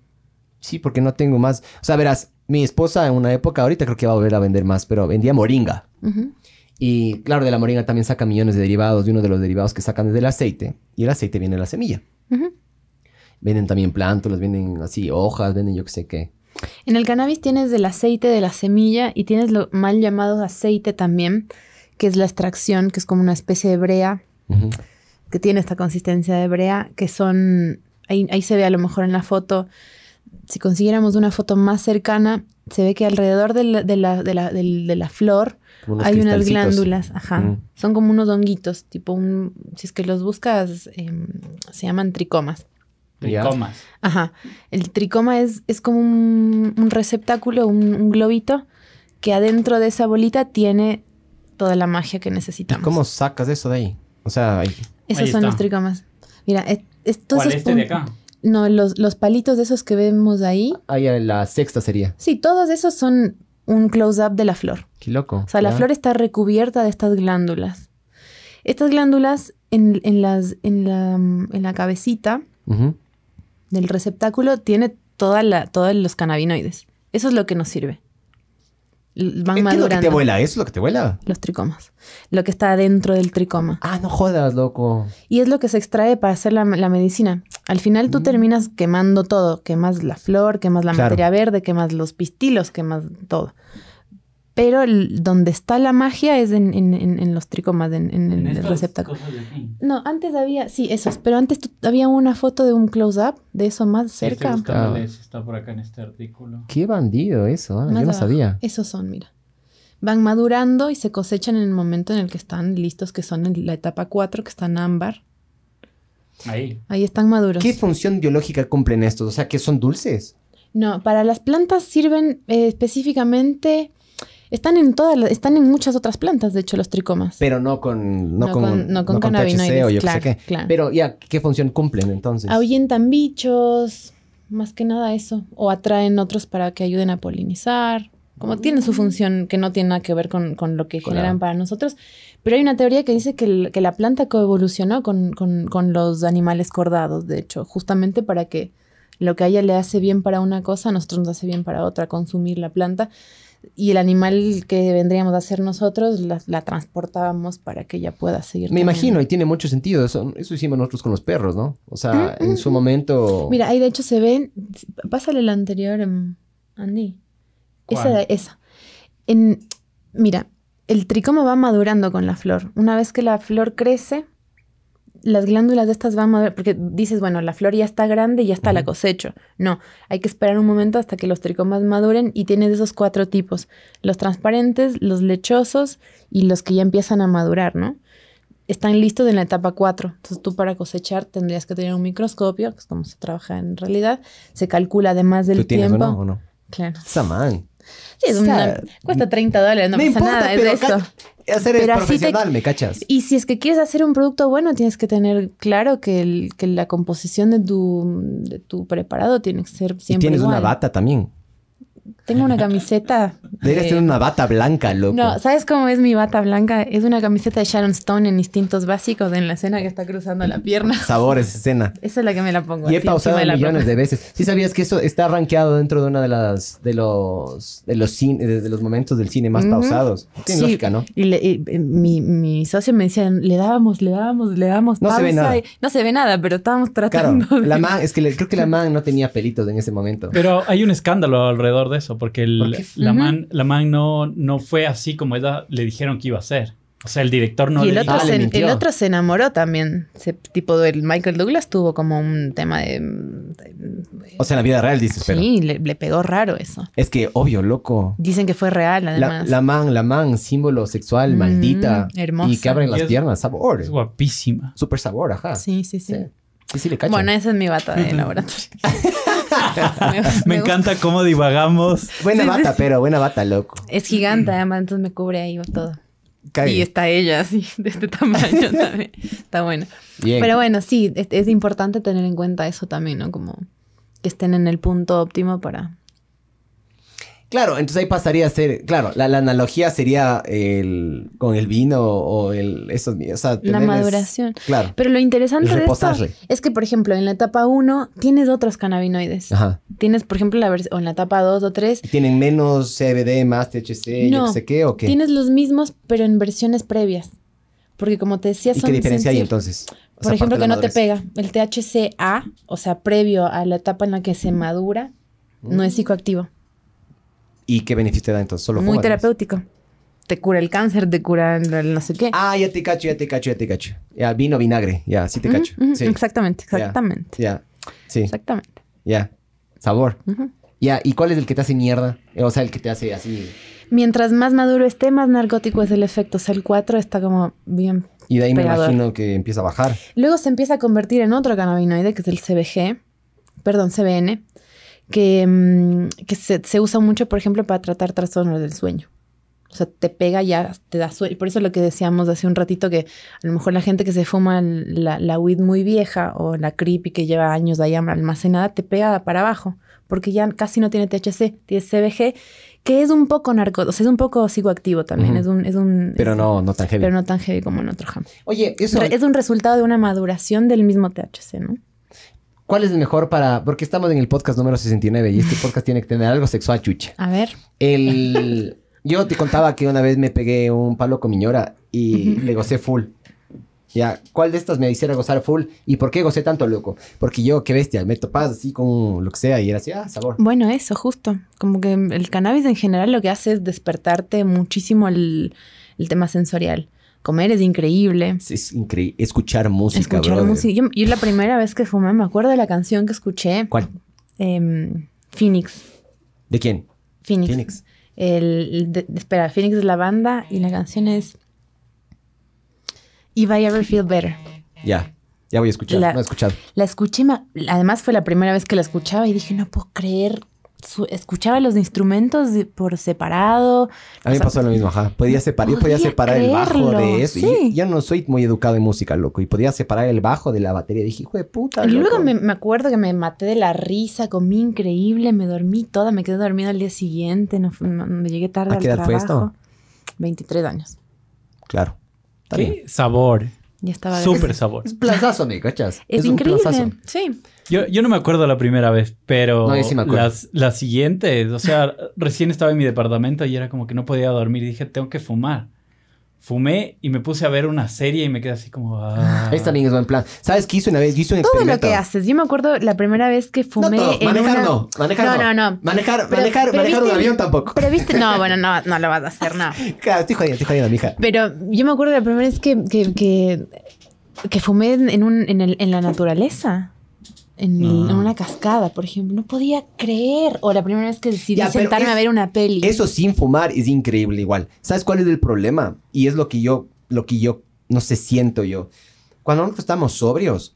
Sí, porque no tengo más. O sea, verás, mi esposa en una época, ahorita creo que va a volver a vender más, pero vendía moringa. Y claro, de la moringa también saca millones de derivados. Y uno de los derivados que sacan es del aceite. Y el aceite viene de la semilla. Ujú. Venden también plántulas, venden así hojas, venden yo qué sé qué. En el cannabis tienes del aceite de la semilla y tienes lo mal llamado aceite también, que es la extracción, que es como una especie de brea, que tiene esta consistencia de brea, que son, ahí, ahí se ve a lo mejor en la foto, si consiguiéramos una foto más cercana, se ve que alrededor de la, de la, de la, de la flor hay unas glándulas, ajá, Mm. son como unos honguitos, tipo un, si es que los buscas, em, se llaman tricomas. Tricomas. Ajá. El tricoma es, es como un, un receptáculo, un, un globito, que adentro de esa bolita tiene toda la magia que ¿Y necesitamos. cómo sacas eso de ahí? O sea, ahí- Esos Ahí son está. los tricomas. Mira, es- estos ¿Cuál esos este de acá? No, los, los palitos de esos que vemos ahí. ahí la sexta sería. Sí, todos esos son un close-up de la flor. Qué loco. O sea, la flor está recubierta de estas glándulas. Estas glándulas en, en las, en, la, en la cabecita del receptáculo tiene toda la, todos los cannabinoides. Eso es lo que nos sirve. Van ¿Qué, es lo que te vuela? ¿Eso es lo que te vuela? los tricomas. Lo que está dentro del tricoma. Ah, no jodas, loco. Y es lo que se extrae para hacer la, la medicina. Al final tú terminas quemando todo. Quemas la flor, quemas la Mm. Claro. materia verde, quemas los pistilos, quemas todo. Pero el- donde está la magia es en, en- en- en los tricomas, en, en el receptáculo. cosas de aquí. No, antes había, sí, esos, pero antes tú- había una foto de un close-up de eso más cerca. si está por acá en este artículo. Qué bandido eso. ah, Más Yo no sabía. Esos son, mira. Van madurando y se cosechan en el momento en el que están listos, que son en la etapa 4, que están ámbar. Ahí. Ahí están maduros. ¿Qué función biológica cumplen estos? O sea, que son dulces. No, para las plantas sirven eh, específicamente. Están en todas, las- están en muchas otras plantas, de hecho, los tricomas. Pero no con... No, No con, con- no con THC cannabinoides, o yo qué claro, sé qué. claro. Pero ya, ¿qué función cumplen entonces? Ahuyentan bichos, más que nada eso. O atraen otros para que ayuden a polinizar. Como tienen su función que no tiene nada que ver con, con lo que Claro. generan para nosotros. Pero hay una teoría que dice que, el- que la planta coevolucionó con, con- con los animales cordados, de hecho, justamente para que lo que a ella le hace bien para una cosa, a nosotros nos hace bien para otra, consumir la planta. Y el animal que vendríamos a hacer nosotros, la, la transportábamos para que ella pueda seguir. Me imagino, y tiene mucho sentido. Eso, eso hicimos nosotros con los perros, ¿no? O sea, en su momento... Mira, ahí de hecho se ven. Pásale la anterior, em, Andy. Esa, ¿Cuál? esa. En, mira, el tricoma va madurando con la flor. Una vez que la flor crece, las glándulas de estas van a madurar. Porque dices, bueno, la flor ya está grande y ya está la cosecho. No, hay que esperar un momento hasta que los tricomas maduren y tienes esos cuatro tipos: los transparentes, los lechosos y los que ya empiezan a madurar, ¿no? Están listos en la etapa 4. Entonces tú para cosechar tendrías que tener un microscopio, que es como se trabaja en realidad. Se calcula además del ¿Tú tienes tiempo. uno o no? Claro. Sí, es O sea, una- cuesta 30 dólares, no me pasa importa, nada, es pero eso. hacer es Pero te- profesional, ¿me cachas? Y si es que quieres hacer un producto bueno, tienes que tener claro que, el- que la composición de tu, de tu preparado tiene que ser Y siempre tienes igual. una bata también. Tengo una camiseta. Deberías de- tener una bata blanca, loco. No, ¿sabes cómo es mi bata blanca? Es una camiseta de Sharon Stone en instintos básicos en la escena que está cruzando la pierna. *laughs* Sabores, escena. Esa es la que me la pongo. Y he así pausado millones de veces. ¿Sí sabías que eso está rankeado dentro de una de las de los de los cine, de, de los momentos del cine más pausados? Tiene Sí, lógica, ¿no? Y, le- y, eh, mi, mi socio me decía, le dábamos, le dábamos, le dábamos No se ve nada. y- no se ve nada, pero estábamos Claro, tratando. de- la man, es que le- creo que la man no tenía pelitos en ese momento. Pero hay un escándalo alrededor de eso, porque el- la man, la man no, no fue así como ella le dijeron que iba a ser. O sea, el director no y le el otro, Ah, le se, mintió. el otro se enamoró también. Se, tipo, el Michael Douglas tuvo como un tema de... de- O sea, en la vida real dices, pero sí, le, le pegó raro eso. es que obvio, loco. Dicen que fue real, La, además. la man, la man, símbolo sexual, Mm, maldita. hermosa. Y que abren las piernas, sabor. Es guapísima. Super sabor, ajá. Sí, sí, sí. Sí, sí, sí le cacho. Bueno, esa es mi bata de laboratorio. *laughs* Me encanta cómo divagamos. buena sí, bata, pero buena bata, loco. Es gigante, además, entonces me cubre ahí todo. Cague. Y está ella así, de este tamaño *laughs* también. Está bueno. Bien. Pero bueno, sí, es, es importante tener en cuenta eso también, ¿no? Como que estén en el punto óptimo para... Claro, entonces ahí pasaría a ser, claro, la, la analogía sería el con el vino o el esos, o sea, La maduración. Claro. Pero lo interesante de esto es que, por ejemplo, en la etapa 1 tienes otros cannabinoides. Ajá. Tienes, por ejemplo, la o en la etapa 2 o 3, Tienen menos CBD, más THC, yo No, qué sé qué, o qué. tienes los mismos, pero en versiones previas. Porque como te decía, ¿Y son qué diferencia hay entonces? O Por ejemplo, que no te pega. El THCA, o sea, previo a la etapa en la que se madura, no es psicoactivo. ¿Y qué beneficio te da entonces? Solo Muy terapéutico. Te cura el cáncer, te cura el no sé qué. Ah, ya te cacho, ya te cacho, ya te cacho. Ya, vino, vinagre, ya, sí te cacho. Sí. Exactamente, exactamente. Ya, sí, Exactamente. ya. Sabor. Ya, ¿y cuál es el que te hace mierda? O sea, el que te hace así. Mientras más maduro esté, más narcótico es el efecto. O sea, el 4 está como bien. Y de ahí me imagino que empieza a bajar. Luego se empieza a convertir en otro cannabinoide, que es el CBG, perdón, CBN, que, mm, que se, se usa mucho, por ejemplo, para tratar trastornos del sueño. O sea, te pega ya, te da sueño. Por eso lo que decíamos hace un ratito, que a lo mejor la gente que se fuma la, la weed muy vieja o la creepy que lleva años ahí almacenada, te pega para abajo, porque ya casi no tiene THC, tiene CBG, que es un poco narcótico, o sea, es un poco psicoactivo también, Ujú. es un... Es un Pero es- no, no tan heavy. Pero no tan heavy como en otro jam. Oye, eso, Re- Es un resultado de una maduración del mismo THC, ¿no? ¿Cuál es el mejor para...? Porque estamos en el podcast número 69 y este podcast tiene que tener algo sexual, chucha. A ver. El... *laughs* Yo te contaba que una vez me pegué un palo con mi ñora y le gocé full. Ya, ¿cuál de estas me hiciera gozar full? ¿Y por qué gocé tanto, loco? Porque yo, qué bestia, me topabas así con lo que sea y era así, ah, sabor. Bueno, eso, justo. Como que el cannabis en general lo que hace es despertarte muchísimo el, el tema sensorial. Comer es increíble. Es, es increíble. Escuchar música, Escuchar música. Yo, yo la primera vez que fumé, me acuerdo de la canción que escuché. ¿Cuál? em, Phoenix. ¿De quién? Phoenix. Phoenix. El, de- espera, Phoenix es la banda y la canción es If I Ever Feel Better. Ya, ya voy a escuchar. La- No he escuchado. La escuché, además fue la primera vez que la escuchaba y dije, no puedo creer. Su- escuchaba los instrumentos de- por separado. A mí me pasó lo mismo, ajá. Podía separar, yo podía separar el bajo de eso. Y sí. yo no soy muy educado en música, loco. Y podía separar el bajo de la batería. Dije, hijo de puta. Y luego loco". me, me acuerdo que me maté de la risa, comí increíble, me dormí toda, me quedé dormida al día siguiente, no, me llegué tarde ¿A al qué edad fue trabajo. esto? 23 años. Claro. Está bien. ¿Qué sabor? Ya estaba Súper sabor. Es plazazo, me cachas. Es, increíble. Sí. Yo, yo no me acuerdo la primera vez, pero No, yo sí me acuerdo. las, las siguientes, o sea, *laughs* recién estaba en mi departamento y era como que no podía dormir y dije, tengo que fumar. Fumé y me puse a ver una serie y me quedé así como... ah. Ahí también es buen plan. ¿Sabes qué hice una vez? Yo hice un Todo lo experimento. que haces. Yo me acuerdo la primera vez que No fumé todo. en Manejar una... no. Manejar no. No, no, no. Manejar, Pero- manejar, pero manejar un viste- avión tampoco. Pero viste, no, bueno, no, *laughs* no lo vas a hacer, no. Claro, estoy jodiendo, estoy jodiendo, mija. Pero yo me acuerdo la primera vez que, que, que, que fumé en un, en, el- en la naturaleza. En, Ah. en una cascada, por ejemplo. No podía creer. O la primera vez que decidí Ya, sentarme es- a ver una peli. Eso sin fumar es increíble igual. ¿Sabes cuál es el problema? Y es lo que yo, lo que yo, no sé, siento yo. Cuando nosotros estamos sobrios,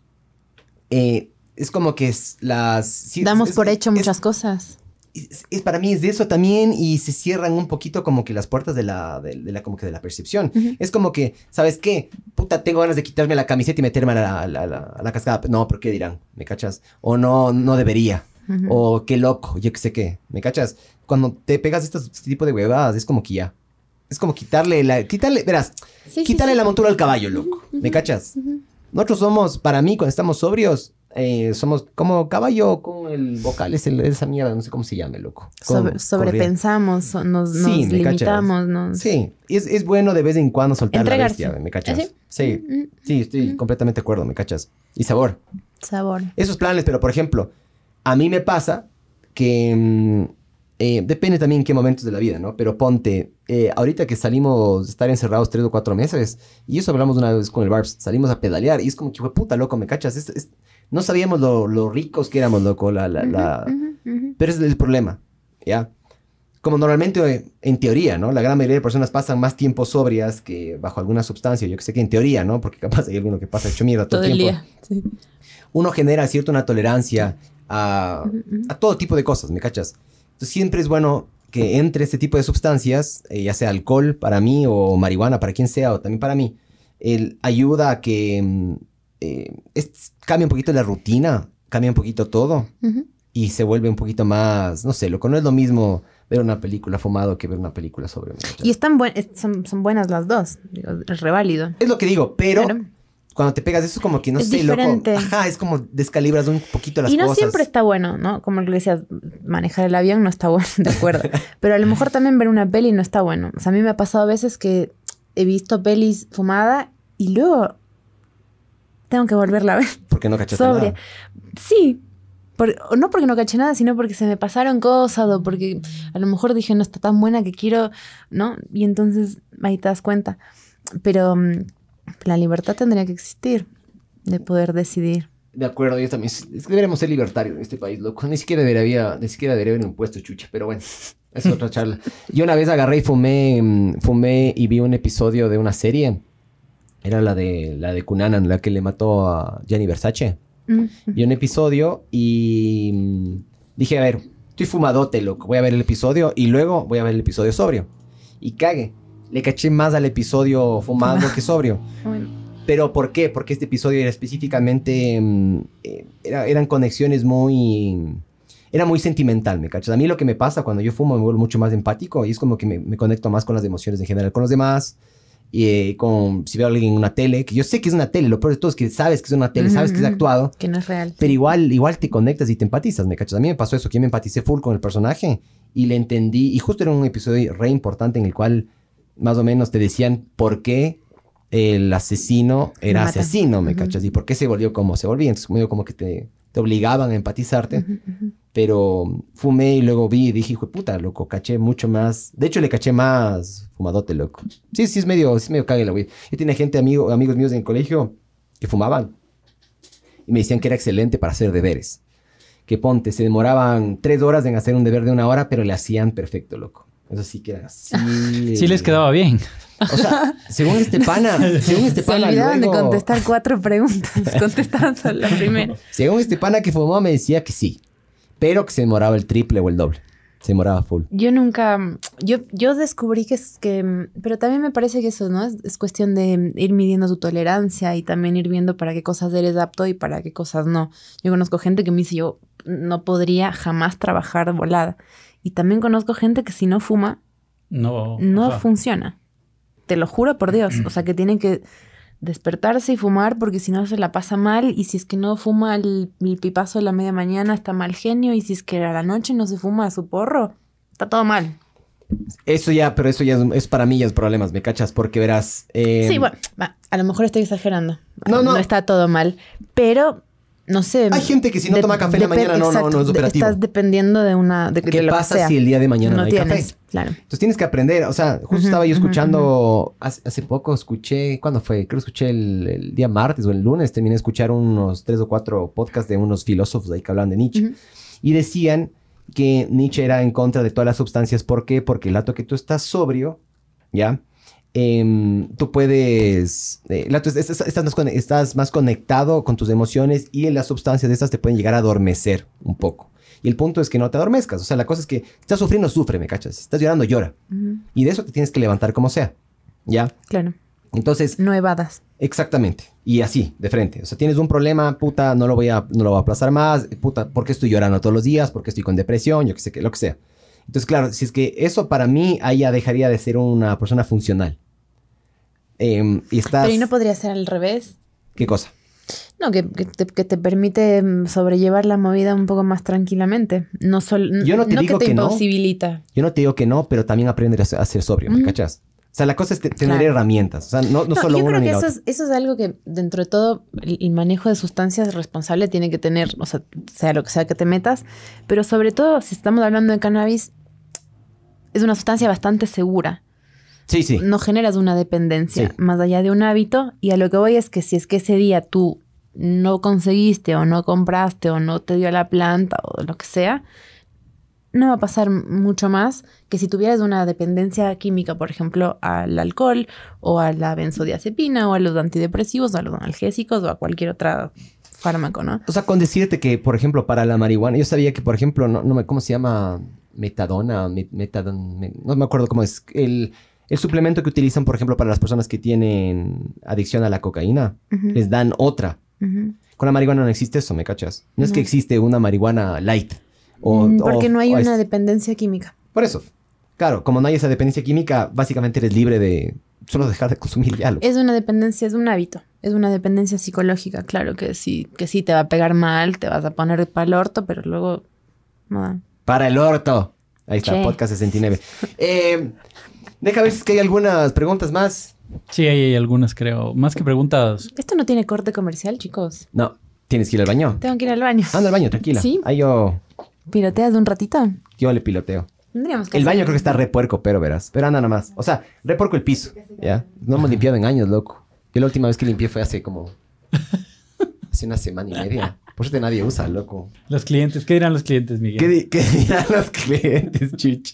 eh, es como que es las... sí, Damos es- por hecho muchas cosas. Es, es para mí es de eso también y se cierran un poquito como que las puertas de la, de, de la como que de la percepción. Es como que, ¿sabes qué? Puta, tengo ganas de quitarme la camiseta y meterme a la, a la- a la- a la cascada. No, pero ¿qué dirán? ¿Me cachas? O no, no debería. O qué loco, yo qué sé qué. ¿Me cachas? Cuando te pegas este tipo de huevadas, es como que ya. Es como quitarle la... Quitarle, verás, Sí, quitarle sí. la montura al caballo, loco. ¿Me cachas? Nosotros somos, para mí, cuando estamos sobrios, eh, somos como caballo con el vocal, es el- esa mierda, no sé cómo se llame, loco. Sobre- sobrepensamos, so- nos, Sí, nos cachas. limitamos, nos... Sí, es, es bueno de vez en cuando soltar Entregarse. la bestia, ¿me cachas? ¿Ah, Sí, Mm, sí, estoy Mm. completamente de acuerdo, ¿me cachas? Y sabor. Sabor. Esos planes, pero por ejemplo, a mí me pasa que mm, eh, depende también en qué momentos de la vida, ¿no? Pero ponte, eh, ahorita que salimos de estar encerrados tres o cuatro meses, y eso hablamos una vez con el Barbs, salimos a pedalear, y es como que, fue puta, loco, ¿me cachas? Es- es- no sabíamos lo, lo ricos que éramos, loco, la, la, pero es el problema, ¿ya? Como normalmente, eh, en teoría, ¿no? La gran mayoría de personas pasan más tiempo sobrias que bajo alguna sustancia, yo que sé que en teoría, ¿no? Porque capaz hay alguno que pasa hecho mierda todo, Todo el tiempo. día. Sí. Uno genera cierta una tolerancia a todo tipo de cosas, ¿me cachas? Entonces siempre es bueno que entre este tipo de sustancias, eh, ya sea alcohol para mí o marihuana para quien sea o también para mí, el, ayuda a que mm, eh, es- cambie un poquito la rutina, cambia un poquito todo y se vuelve un poquito más, no sé, loco, no es lo mismo ver una película fumado que ver una película sobre. ¿me cachas? Y están buen- son, son buenas las dos. Digo, es reválido. Es lo que digo, pero cuando te pegas eso es como que no Es sé, diferente. loco. Ajá, es como descalibras un poquito las y no cosas. siempre está bueno, ¿no? Como le decías, manejar el avión no está bueno, *laughs* de acuerdo. *laughs* Pero a lo mejor también ver una peli no está bueno. O sea, a mí me ha pasado a veces que he visto pelis fumada y luego tengo que volverla a ver. Porque no cachaste sobria. nada. Sí. Por- no porque no caché nada, sino porque se me pasaron cosas o porque a lo mejor dije no está tan buena que quiero, ¿no? Y entonces ahí te das cuenta. Pero mm, la libertad tendría que existir de poder decidir. De acuerdo, yo también. Es que deberíamos ser libertarios en este país, loco. Ni siquiera debería, ni siquiera debería haber un impuesto chucha, pero bueno, es otra *laughs* charla. Yo una vez agarré y fumé, mm, fumé y vi un episodio de una serie. Era la de la de Cunanan, la que le mató a Gianni Versace. Vi un episodio y mm, dije, a ver, estoy fumadote, loco. Voy a ver el episodio y luego voy a ver el episodio sobrio. Y cague. Le caché más al episodio fumado que sobrio. *laughs* bueno. Pero ¿por qué? Porque este episodio era específicamente... mm, eh, era- eran conexiones muy... Era muy sentimental, ¿me cachas? A mí lo que me pasa cuando yo fumo me vuelvo mucho más empático y es como que me, me conecto más con las emociones en general, con los demás. Y eh, con, si veo a alguien en una tele, que yo sé que es una tele, lo peor de todo es que sabes que es una tele, Ujú, sabes que es actuado, Que no es real. pero igual, igual te conectas y te empatizas, ¿me cachas? A mí me pasó eso, que me empaticé full con el personaje y le entendí, y justo era un episodio re importante en el cual más o menos te decían por qué el asesino era Mata. asesino, ¿me Ujú. cachas? Y por qué se volvió como se volvía. Entonces, medio como que te, te obligaban a empatizarte. Ujú, ujú. Pero fumé y luego vi y dije, hijo de puta, loco, caché mucho más. De hecho, le caché más fumadote, loco. Sí, sí, es medio, sí es medio cague la güey. Yo tenía gente, amigo, amigos míos en el colegio que fumaban y me decían que era excelente para hacer deberes. Que ponte, se demoraban tres horas en hacer un deber de una hora, pero le hacían perfecto, loco. Eso sí que era así. *laughs* Sí les quedaba bien. O sea, según este pana, según este Se pana, olvidaban de luego- contestar cuatro preguntas. *laughs* Contestaban solo la primera. según este pana que fumaba me decía que sí, pero que se demoraba el triple o el doble. Se demoraba full. Yo nunca, yo, yo descubrí que es que, pero también me parece que eso, ¿no? Es, es cuestión de ir midiendo tu tolerancia y también ir viendo para qué cosas eres apto y para qué cosas no. Yo conozco gente que me dice, yo no podría jamás trabajar volada. Y también conozco gente que si no fuma, No. no funciona. Te lo juro por Dios. O sea, que tienen que despertarse y fumar porque si no se la pasa mal y si es que no fuma el, el pipazo de la media mañana está mal genio y si es que a la noche no se fuma su porro, está todo mal. Eso ya, pero eso ya es, es para mí ya es problemas, ¿me cachas? Porque verás... eh, sí, bueno, va, a lo mejor estoy exagerando. No, no. está todo mal, pero no sé. Hay gente que si no de- toma café en la mañana no, no, no es exacto, operativo. Estás dependiendo de una de, de ¿Qué pasa sea. si el día de mañana no, no hay tienes? café? Claro. Entonces tienes que aprender, o sea, justo estaba yo escuchando, hace, hace poco escuché, ¿cuándo fue? Creo que escuché el, el día martes o el lunes, terminé de escuchar unos tres o cuatro podcasts de unos filósofos ahí que hablan de Nietzsche. Y decían que Nietzsche era en contra de todas las sustancias. ¿Por qué? Porque el rato que tú estás sobrio, ¿ya? Em, tú puedes... eh, estás, estás más, conectado con tus emociones y las sustancias de estas te pueden llegar a adormecer un poco. Y el punto es que no te adormezcas. O sea, la cosa es que si estás sufriendo, sufre, ¿me cachas? Si estás llorando, llora. Y de eso te tienes que levantar como sea, ¿ya? Claro. Entonces, No evadas. Exactamente. Y así, de frente. O sea, tienes un problema, puta, no lo voy a, no lo voy a aplazar más, puta, ¿por qué estoy llorando todos los días? ¿Por qué estoy con depresión? Yo qué sé, qué, lo que sea. Entonces, claro, si es que eso para mí, ahí ya dejaría de ser una persona funcional. Em, y estás... Pero ¿y no podría ser al revés? ¿Qué cosa? No, que, que te, que te permite mm, sobrellevar la movida un poco más tranquilamente. No, sol, Yo no te digo que te que no. Yo no te digo que no, pero también aprender a ser, sobrio, ¿me Ujú. cachas? O sea, la cosa es te- tener Claro. herramientas. O sea, no, no No, solo yo creo que eso es, eso es algo que dentro de todo el, el manejo de sustancias responsable tiene que tener, o sea, sea lo que sea que te metas, pero sobre todo si estamos hablando de cannabis, es una sustancia bastante segura. Sí, sí. No generas una dependencia Sí. más allá de un hábito y a lo que voy es que si es que ese día tú no conseguiste o no compraste o no te dio la planta o lo que sea, no va a pasar mucho más que si tuvieras una dependencia química, por ejemplo, al alcohol o a la benzodiazepina o a los antidepresivos o a los analgésicos o a cualquier otra fármaco, ¿no? O sea, con decirte que, por ejemplo, para la marihuana, yo sabía que, por ejemplo, no, no me, ¿cómo se llama? Metadona, met- me- no me acuerdo cómo es. El, el suplemento que utilizan, por ejemplo, para las personas que tienen adicción a la cocaína, les dan otra. Con la marihuana no existe eso, ¿me cachas? No es que existe una marihuana light. O, Mm, Porque o- no hay una es- dependencia química. Por eso. Claro, como no hay esa dependencia química, básicamente eres libre de solo dejar de consumir ya. Es una dependencia, es un hábito. Es una dependencia psicológica, claro que sí, que sí te va a pegar mal, te vas a poner para el orto, pero luego. No. Para el orto. Ahí está, Sí. podcast 69. *laughs* Eh, deja ver si es que hay algunas preguntas más. Sí, hay, hay algunas, creo. Más que preguntas. Esto no tiene corte comercial, chicos. No, tienes que ir al baño. Tengo que ir al baño. Anda al baño, tranquila. Sí. Ahí yo, ¿Piloteas de un ratito? yo le piloteo. Tendríamos que El baño creo que está re puerco, pero verás. Pero anda nomás. O sea, re puerco el piso. ¿Ya? No hemos limpiado en años, loco. Yo la última vez que limpié fue hace como... *laughs* Hace una semana y media. Por eso nadie usa, loco. Los clientes, ¿qué dirán los clientes, Miguel? ¿Qué, di- qué *laughs* dirán los clientes, chuch?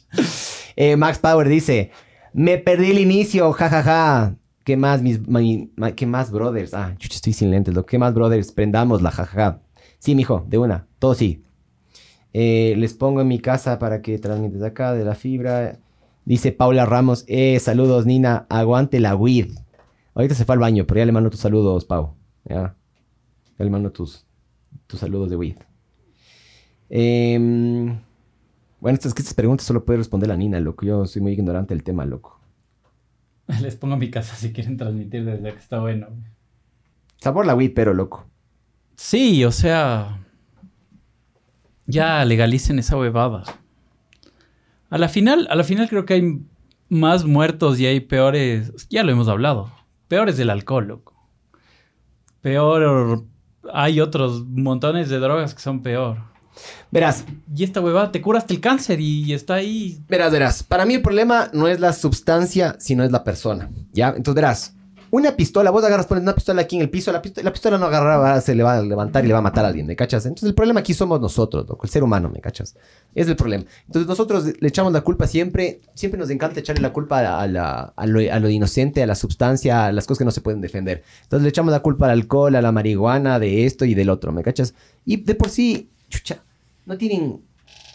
Eh, Max Power dice: Me perdí el inicio, jajaja. ¿Qué más, mis, qué más, brothers? Ah, chuch, estoy sin lentes, loco. ¿Qué más, brothers? Prendámosla, jajaja. Sí, mijo, de una. Todo sí. Eh, les pongo en mi casa para que transmites acá de la fibra. Dice Paula Ramos: Eh, saludos, Nina. Aguante la weed. Ahorita se fue al baño, pero ya le mando tus saludos, Pau. Ya. Ya le mando tus, tus saludos de weed. Em, bueno, estas, que estas preguntas solo puede responder la Nina, loco. Yo soy muy ignorante del tema, loco. *laughs* Les pongo mi casa si quieren transmitir desde que está bueno. Sabor la weed, pero loco. Sí, o sea. Ya legalicen esa huevada. A la final, a la final creo que hay más muertos y hay peores. Ya lo hemos hablado. Peores del alcohol, loco. Peor. Hay otros montones de drogas que son peor. Verás, Y esta huevada te cura hasta el cáncer y está ahí. verás, verás. Para mí el problema no es la sustancia, sino es la persona. ¿Ya? Entonces verás. Una pistola, vos agarras, pones una pistola aquí en el piso, la pistola, la pistola no agarra, se le va a levantar y le va a matar a alguien, ¿me cachas? Entonces el problema aquí somos nosotros, loco, el ser humano, ¿me cachas? Es el problema. Entonces nosotros le echamos la culpa siempre, siempre nos encanta echarle la culpa a, la- a lo, a lo inocente, a la sustancia, a las cosas que no se pueden defender. Entonces le echamos la culpa al alcohol, a la marihuana, de esto y del otro, ¿me cachas? Y de por sí, chucha, no tienen...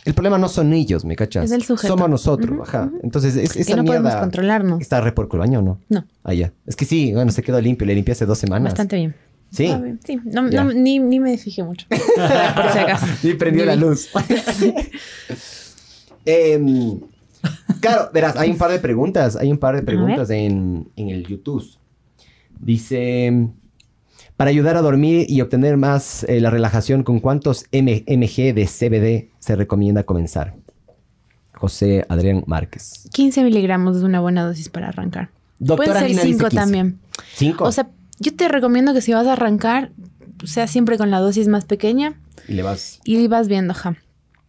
El problema no son ellos, ¿me cachas? Es el sujeto. Somos nosotros, Ujú, ajá. Entonces es, que esa no podemos mierda... controlarnos. ¿Está re por el baño o no? No, Ah, ya. Es que sí, bueno, se quedó limpio. Le limpié hace dos semanas. bastante bien. Sí. Ah, bien, sí. No, no, ni, ni me fijé mucho. *laughs* Por si acaso. Y prendió Ni la vi. luz. *laughs* Em, claro, verás, hay un par de preguntas. Hay un par de preguntas en, en el YouTube. Dice, para ayudar a dormir y obtener más eh, la relajación, ¿con cuántos mg de CBD se recomienda comenzar? José Adrián Márquez. 15 miligramos es una buena dosis para arrancar. Doctora Pueden ser Nina dice 5 15. también. ¿Cinco? O sea, yo te recomiendo que si vas a arrancar, sea siempre con la dosis más pequeña y le vas... y vas viendo, ajá.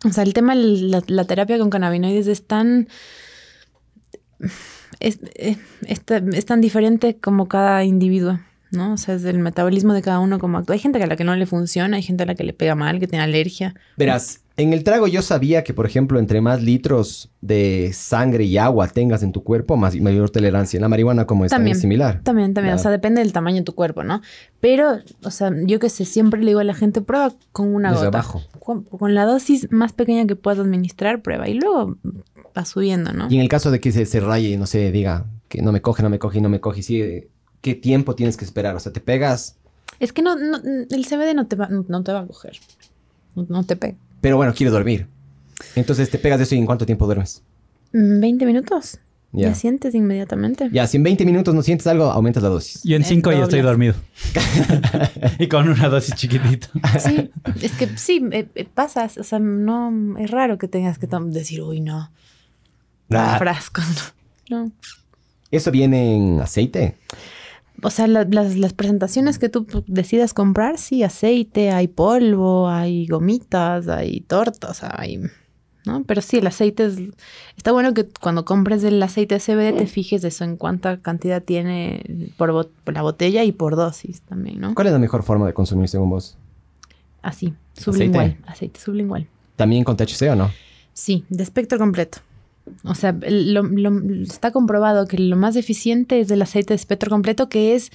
O sea, el tema, de la, la terapia con cannabinoides es tan... Es, eh, es ta- es tan diferente como cada individuo, ¿no? O sea, es el metabolismo de cada uno como actúa. Hay gente a la que no le funciona, hay gente a la que le pega mal, que tiene alergia. Verás, en el trago yo sabía que, por ejemplo, entre más litros de sangre y agua tengas en tu cuerpo, más mayor tolerancia. En la marihuana como es también similar. También, también. O sea, depende del tamaño de tu cuerpo, ¿no? Pero, o sea, yo que sé, siempre le digo a la gente, prueba con una Desde gota. abajo. Con, con la dosis más pequeña que puedas administrar, prueba. Y luego va subiendo, ¿no? Y en el caso de que se, se raye y no sé, diga que no me coge, no me coge y no me coge, y sigue, ¿qué tiempo tienes que esperar? O sea, te pegas, Es que no, no- el CBD no te va, no te va a coger. No, no te pega. pero bueno, quieres dormir. Entonces te pegas de eso y en cuánto tiempo duermes. Mm, ¿20 minutos? Ya. Ya sientes inmediatamente. Ya, si en 20 minutos no sientes algo, aumentas la dosis. Yo en Es 5 ya estoy dormido. *laughs* y con una dosis chiquitita. Sí, es que sí, eh, eh, pasas. O sea, no, es raro que tengas que decir, uy, no, Ah, frascos. *laughs* No. ¿Eso viene en aceite? O sea, la- las, las presentaciones que tú decidas comprar, sí, aceite, hay polvo, hay gomitas, hay tortas, hay... ¿no? Pero sí, el aceite es... Está bueno que cuando compres el aceite de CBD te fijes eso, en cuánta cantidad tiene por, bot- por la botella y por dosis también, ¿no? ¿Cuál es la mejor forma de consumir según vos? Así, sublingual, aceite sublingual. ¿También con THC o no? Sí, de espectro completo. O sea, el- lo- lo- está comprobado que lo más eficiente es el aceite de espectro completo, que es,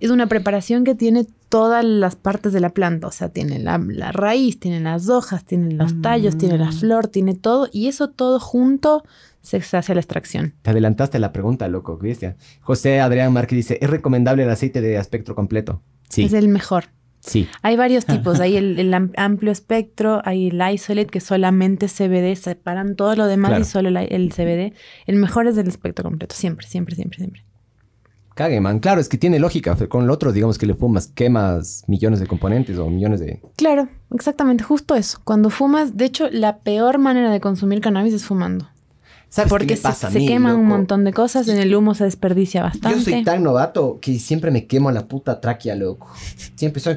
es una preparación que tiene todas las partes de la planta. O sea, tiene la, la raíz, tiene las hojas, tiene los tallos, tiene la flor, tiene todo. Y eso todo junto se se hace la extracción. Te adelantaste la pregunta, loco, Cristian. José Adrián Márquez dice, ¿es recomendable el aceite de espectro completo? Sí. Es el mejor. Sí. Hay varios tipos. *laughs* Hay el, el am- amplio espectro, hay el isolate, que solamente CBD, separan todo lo demás Claro. y solo el, el CBD. El mejor es el espectro completo, siempre, siempre, siempre, siempre. Cague, man. Claro, es que tiene lógica. Con el otro, digamos que le fumas, quemas millones de componentes o millones de... Claro, exactamente, justo eso. Cuando fumas, de hecho, la peor manera de consumir cannabis es fumando. ¿Sabes Porque qué me se, pasa a se mí, queman un montón de cosas, en el humo se desperdicia bastante. Yo soy tan novato que siempre me quemo la puta tráquea, loco. Siempre soy...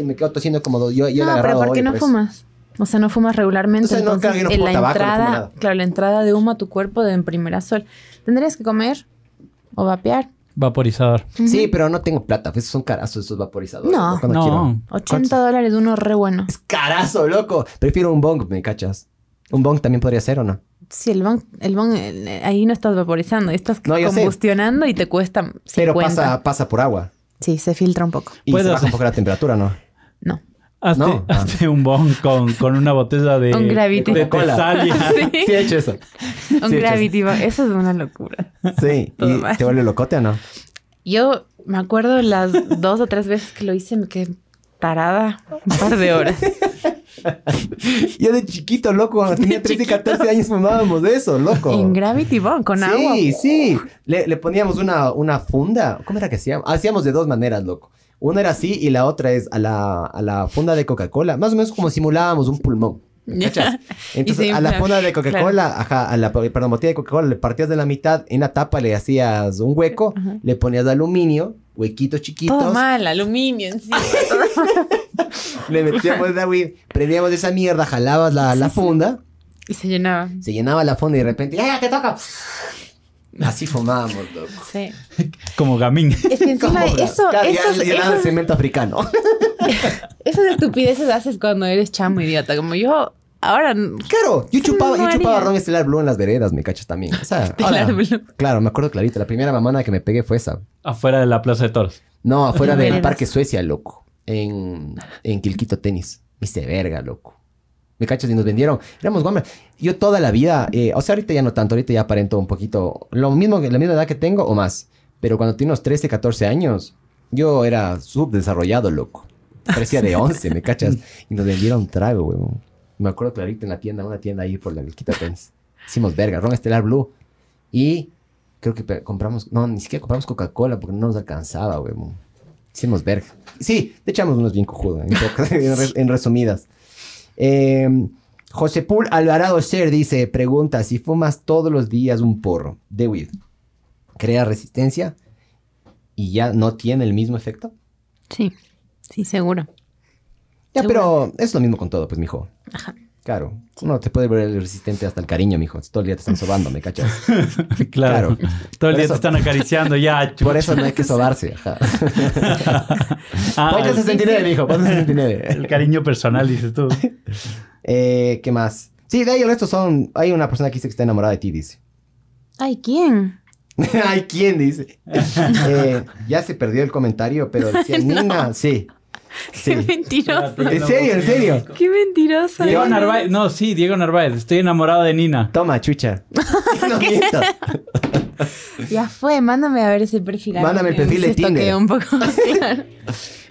y me quedo tosiendo como... Yo, yo no, pero ¿por qué no por fumas? O sea, no fumas regularmente. O sea, no, entonces, claro, no en la tabaco, no fumo entrada, nada. claro, la entrada de humo a tu cuerpo de en primera sol. Tendrías que comer o vapear. Vaporizador. Sí, pero no tengo plata. Esos son carazos esos vaporizadores. No. No. quiero. 80 dólares uno re bueno. Es carazo, loco. Prefiero un bong, ¿me cachas? ¿Un bong también podría ser o no? Sí, el bong, el bong, eh, ahí no estás vaporizando, estás No, yo sé. combustionando y te cuesta 50. Pero pasa, pasa por agua. Sí, se filtra un poco. Y Puedo se baja un poco la temperatura, ¿no? No. Hazte, No. Ah. hazte un bong con, con una botella de, Un Gravity. de. Tesalia. *laughs* Sí. Sí, he hecho eso. Un Sí, Gravity Bong, eso es una locura. Sí. *laughs* ¿Y mal. te vuelve locote o no? Yo me acuerdo las dos o tres veces que lo hice, me quedé tarada un par de horas. *laughs* Yo de chiquito, loco, cuando tenía 13 y 14 años fumábamos de eso, loco. En Gravity Bong, con sí, agua. sí. Le, le poníamos una, una funda. ¿Cómo era que hacíamos? Hacíamos de dos maneras, loco. Una era así y la otra es a la, a la funda de Coca-Cola. Más o menos como simulábamos un pulmón. ¿me *laughs* cachas? Entonces, a la funda de Coca-Cola, ajá, a la perdón, botella de Coca-Cola, le partías de la mitad, en la tapa le hacías un hueco, Ajá. le ponías aluminio, huequitos chiquitos, Todo mal, aluminio encima. *laughs* le metíamos de weed, prendíamos esa mierda, jalabas la, la funda, y se llenaba. se llenaba la funda y de repente, ¡ya, ya, te toca! Así fumábamos, loco. Sí. *laughs* Como gamín. Es que encima eso, Claro, esos, ya esos- cemento africano. *laughs* esas estupideces haces cuando eres chamo idiota. Como yo, ahora. Claro, yo chupaba, yo chupaba ron estelar blue en las veredas, me cachas también. O sea, *laughs* Estelar ahora- Blue. Claro, me acuerdo clarito. La primera mamana que me pegué fue esa. Afuera de la Plaza de Toros. No, afuera del veredas. Parque Suecia, loco. En, en Quilquito Tenis. Me hice verga, loco. Me cachas y nos vendieron. Éramos guambras. Yo toda la vida, eh, o sea, ahorita ya no tanto, ahorita ya aparento un poquito, lo mismo, que la misma edad que tengo o más. Pero cuando tenía unos 13, 14 años, yo era subdesarrollado, loco. Parecía de 11, ¿me cachas? *laughs* Y nos vendieron trago, weón. Me acuerdo clarito en la tienda, una tienda ahí por la Quilquito Tenis. Hicimos verga, ron estelar blue. Y creo que compramos, no, ni siquiera compramos Coca-Cola porque no nos alcanzaba, weón. Hicimos verga. Sí, te echamos unos bien cojudos, en, en res- en resumidas. Eh, José Pul Alvarado Ser dice, pregunta, si fumas todos los días un porro de weed, ¿crea resistencia y ya no tiene el mismo efecto? Sí, sí, seguro. Ya, Seguro. pero es lo mismo con todo, pues, mijo. Ajá. Claro, uno te puede ver resistente hasta el cariño, mijo. Todo el día te están sobando, ¿me cachas? *laughs* claro. Claro. Todo el Por día eso- te están acariciando ya. Por eso no hay que sobarse, ajá. *laughs* Ah, Ponte el, 69, mijo, ponte 69. *laughs* el cariño personal, dices tú. Eh, ¿Qué más? Sí, de ahí el resto son... Hay una persona que dice que está enamorada de ti, dice. Ay, ¿quién? Ay, ¿quién dice? Eh, ya se perdió el comentario, pero decía Nina, sí. *laughs* Sí. Qué mentiroso. ¿En serio? ¿En serio? Qué mentiroso. Diego. Narváez. No, sí, Diego Narváez. Estoy enamorado de Nina. Toma, chucha. *laughs* No mientas. *laughs* *laughs* Ya fue, mándame a ver ese perfil. Mándame el perfil de Tinder. un poco. *laughs* Claro.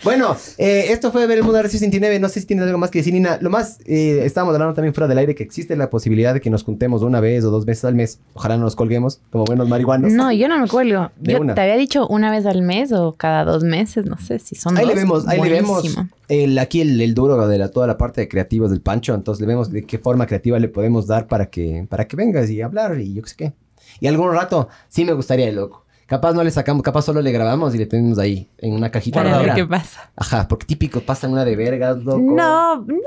Bueno, eh, esto fue ver el mundo de Resist 29. No sé si tienes algo más que decir, Nina. Lo más, eh, estábamos hablando también fuera del aire que existe la posibilidad de que nos juntemos una vez o dos veces al mes. Ojalá no nos colguemos como buenos marihuanos. No, yo no me cuelgo. De Yo una. te había dicho una vez al mes o cada dos meses, no sé si son Ahí dos. le vemos, ahí le vemos el, aquí el, el duro de la, toda la parte de creativos del Pancho. Entonces le vemos de qué forma creativa le podemos dar para que, para que vengas y hablar y yo qué sé qué. Y algún rato sí me gustaría, loco. Capaz no le sacamos, capaz solo le grabamos y le tenemos ahí en una cajita Para ver qué pasa. Ajá, porque típico pasan una de vergas, loco. No, no,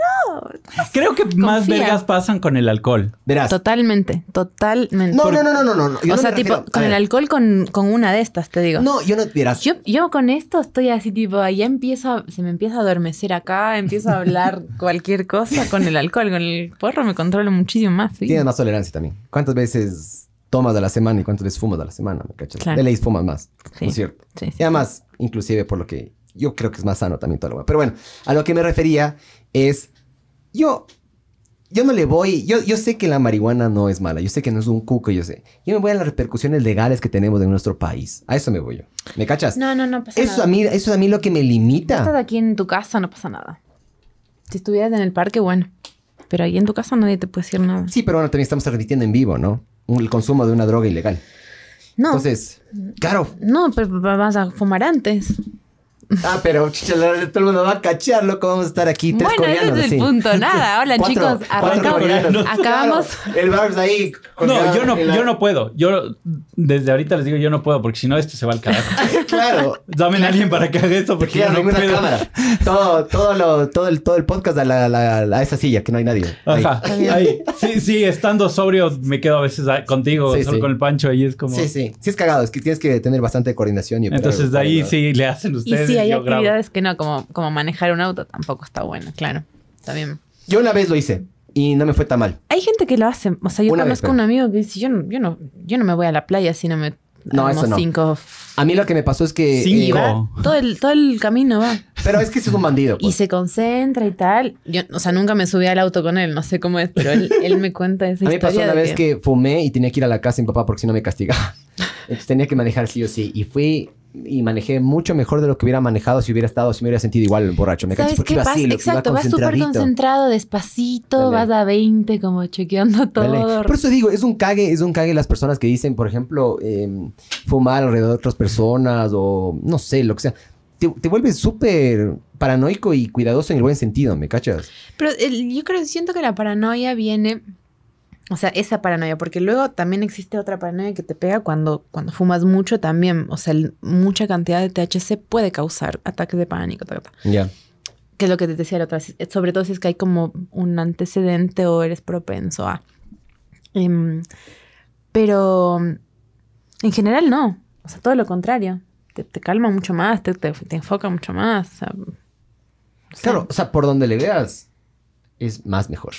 Creo que más vergas pasan con el alcohol. Verás. totalmente, totalmente. No, no, no, no, no, no. no. Yo o no sea, tipo, refiero- con el alcohol, con, con una de estas, te digo. No, yo no, verás. Yo, yo con esto estoy así, tipo, ya empiezo, a- se me empieza a adormecer acá, empiezo a hablar *laughs* cualquier cosa con el alcohol, con el porro me controlo muchísimo más. ¿sí? Tienes más tolerancia también. ¿Cuántas veces tomas a la semana y cuántas veces fumas a la semana? ¿Me cachas? Claro. De ley fumas más. Sí. ¿No es cierto? Sí, sí. Y además, inclusive por lo que yo creo que es más sano también todo lo demás. Pero bueno, a lo que me refería es, yo, yo no le voy, yo, yo sé que la marihuana no es mala, yo sé que no es un cuco, yo sé. Yo me voy a las repercusiones legales que tenemos en nuestro país. A eso me voy yo. ¿Me cachas? No, no, no pasa eso nada. a mí, eso a mí lo que me Si estás limita. aquí en tu casa, no pasa nada. Si estuvieras en el parque, bueno. Pero ahí en tu casa nadie te puede decir nada. Sí, pero bueno, también estamos transmitiendo en vivo, ¿no? El consumo de una droga ilegal. No, Entonces, claro. no, pero vas a fumar antes. Ah, pero todo el mundo va a cachar, loco. Vamos a estar aquí tres Bueno, ese coreanos. es el punto. Nada, hola, Cuatro- chicos, arrancamos. Acabamos. Claro, el Barbs ahí. No, yo no, la- yo no puedo. Yo desde ahorita les digo yo no puedo porque si no esto se va al carajo. *laughs* claro. Dame a alguien para que haga esto porque yo no ninguna puedo. cámara. Todo, todo, lo, todo, el, todo el podcast a, la, a esa silla, que no hay nadie. Ahí. Ajá, ahí. Sí, sí, estando sobrio me quedo a veces a- contigo, Sí, solo sí. con el Pancho y es como... Sí, sí. Sí es cagado. Es que tienes que tener bastante coordinación. Y Entonces de ahí sí le hacen Y ustedes. Sí, hay grabo. actividades que no, como, como manejar un auto tampoco está bueno, claro. Bien. Yo una vez lo hice y no me fue tan mal. Hay gente que lo hace. O sea, yo Una conozco pero- un amigo que dice, yo no, yo no, yo no me voy a la playa si no me No, eso no. cinco. A mí lo que me pasó es que... Sí, Y eh, todo el, todo el camino va. pero es que es un bandido. Y pues. se concentra y tal. Yo, o sea, nunca me subí al auto con él, no sé cómo es, pero él, él me cuenta esa A mí me pasó historia. una vez que... fumé y tenía que ir a la casa de mi papá porque si no me castigaba. *laughs* Entonces tenía que manejar sí o sí. Y fui y manejé mucho mejor de lo que hubiera manejado si hubiera estado, si me hubiera sentido igual borracho. ¿Me? ¿Sabes Porque qué? Vas, así, exacto, vas súper concentrado, despacito, Dale. vas a 20, como chequeando Dale. todo. Por eso digo, es un cague, es un cague las personas que dicen, por ejemplo, eh, fumar alrededor de otras personas o no sé, lo que sea. Te, te vuelves súper paranoico y cuidadoso en el buen sentido, ¿me cachas? Pero el- yo creo, siento que la paranoia viene, o sea, esa paranoia, porque luego también existe otra paranoia que te pega cuando, cuando fumas mucho también, o sea, el- mucha cantidad de THC puede causar ataques de pánico. Ya. que es lo que te decía la otra vez, sobre todo si es que hay como un antecedente o eres propenso a. Em, pero en general no, o sea, todo lo contrario, te, te calma mucho más, te, te- te enfoca mucho más. o sea. Claro, o sea, por donde le veas, es más mejor.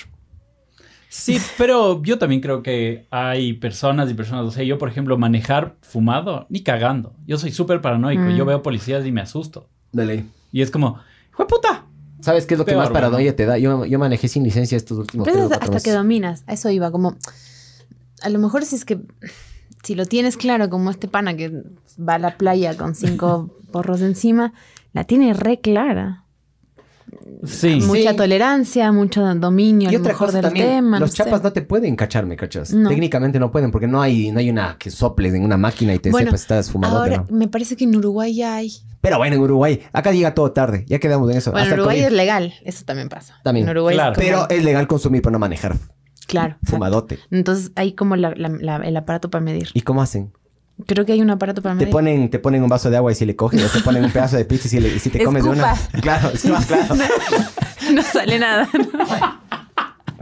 Sí, pero yo también creo que hay personas y personas. O sea, yo, por ejemplo, manejar fumado, ni cagando. Yo soy súper paranoico. Mm. Yo veo policías y me asusto. Dale. Y es como, ¡Jue puta! ¿Sabes qué es lo que Peor, más paranoia bueno. te da? Yo, yo manejé sin licencia estos últimos Pero tres hasta, que dominas, a eso iba, como a lo mejor si es que si lo tienes claro como este pana que va a la playa con cinco *laughs* porros encima, la tiene re clara. Sí. Mucha Sí. tolerancia, mucho dominio Y otra mejor cosa del también, tema. los no chapas sé. no te pueden cachar, ¿me cachas? No. Técnicamente no pueden porque no hay, no hay una que soples en una máquina y te Bueno, sepas estás fumando. Ahora, me parece que en Uruguay ya hay. Pero bueno, en Uruguay, acá llega todo tarde, ya quedamos en eso. Bueno, en Uruguay es legal, eso también pasa. También. En Uruguay Claro. es como- Pero es legal consumir, pero no manejar. claro. exacto. Fumadote. Entonces hay como la- la- la- el aparato para medir. ¿Y cómo hacen? Creo que hay un aparato para Te medir. ponen, te ponen un vaso de agua y si le coges, o te ponen un pedazo de pizza y si, le- y si te comes de una. *laughs* Claro, es más claro. *laughs* no sale nada.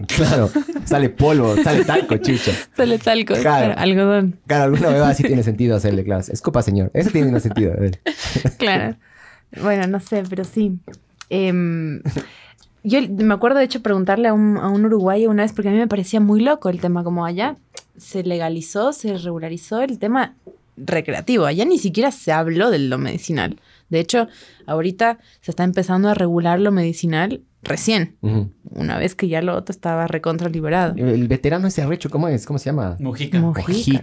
Claro, sale polvo, sale talco, chicha. sale talco. Claro. claro, algodón. Claro, alguna bebida sí tiene sentido hacerle, claro. Escupa, señor. Eso tiene un sentido. a ver. *laughs* Claro. Bueno, no sé, pero sí. Em, yo me acuerdo, de hecho, preguntarle a un, a un uruguayo una vez, porque a mí me parecía muy loco el tema, como allá se legalizó, se regularizó el tema recreativo. Allá ni siquiera se habló de lo medicinal. De hecho, ahorita se está empezando a regular lo medicinal recién, una vez que ya lo otro estaba recontra liberado. El veterano ese arrecho, ¿cómo es? ¿Cómo se llama? Mujica.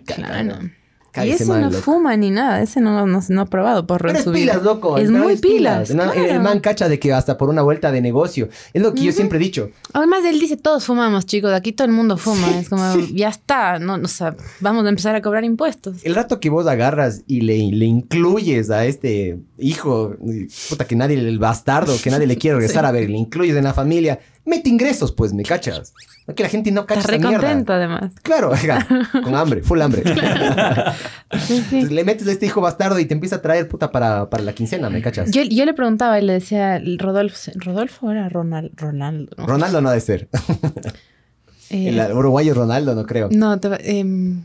Claro. claro. Y ese man, no loco. fuma ni nada, ese no, no, no ha probado porro Pero es pilas, loco. Es muy pilas. El man, el man cacha de que hasta por una vuelta de negocio. Es lo que yo siempre he dicho. Además, él dice, todos fumamos, chicos, aquí todo el mundo fuma. es como, ya está, no, o sea, vamos a empezar a cobrar impuestos. El rato que vos agarras y le, le incluyes a este hijo, puta, que nadie, el bastardo, que nadie le quiere *laughs* regresar Sí. a ver, le incluyes en la familia, mete ingresos, pues, ¿me cachas? No que la gente no cacha Está esa re mierda. contento, además. Claro, oiga, con hambre, full hambre. *laughs* Sí, le metes a este hijo bastardo y te empieza a traer puta para, para la quincena, ¿me cachas? Yo, yo le preguntaba y le decía, Rodolfo, ¿Rodolfo era Ronald, Ronaldo? ¿no? Ronaldo no ha de ser. Eh, El uruguayo Ronaldo no creo. no, te va- em,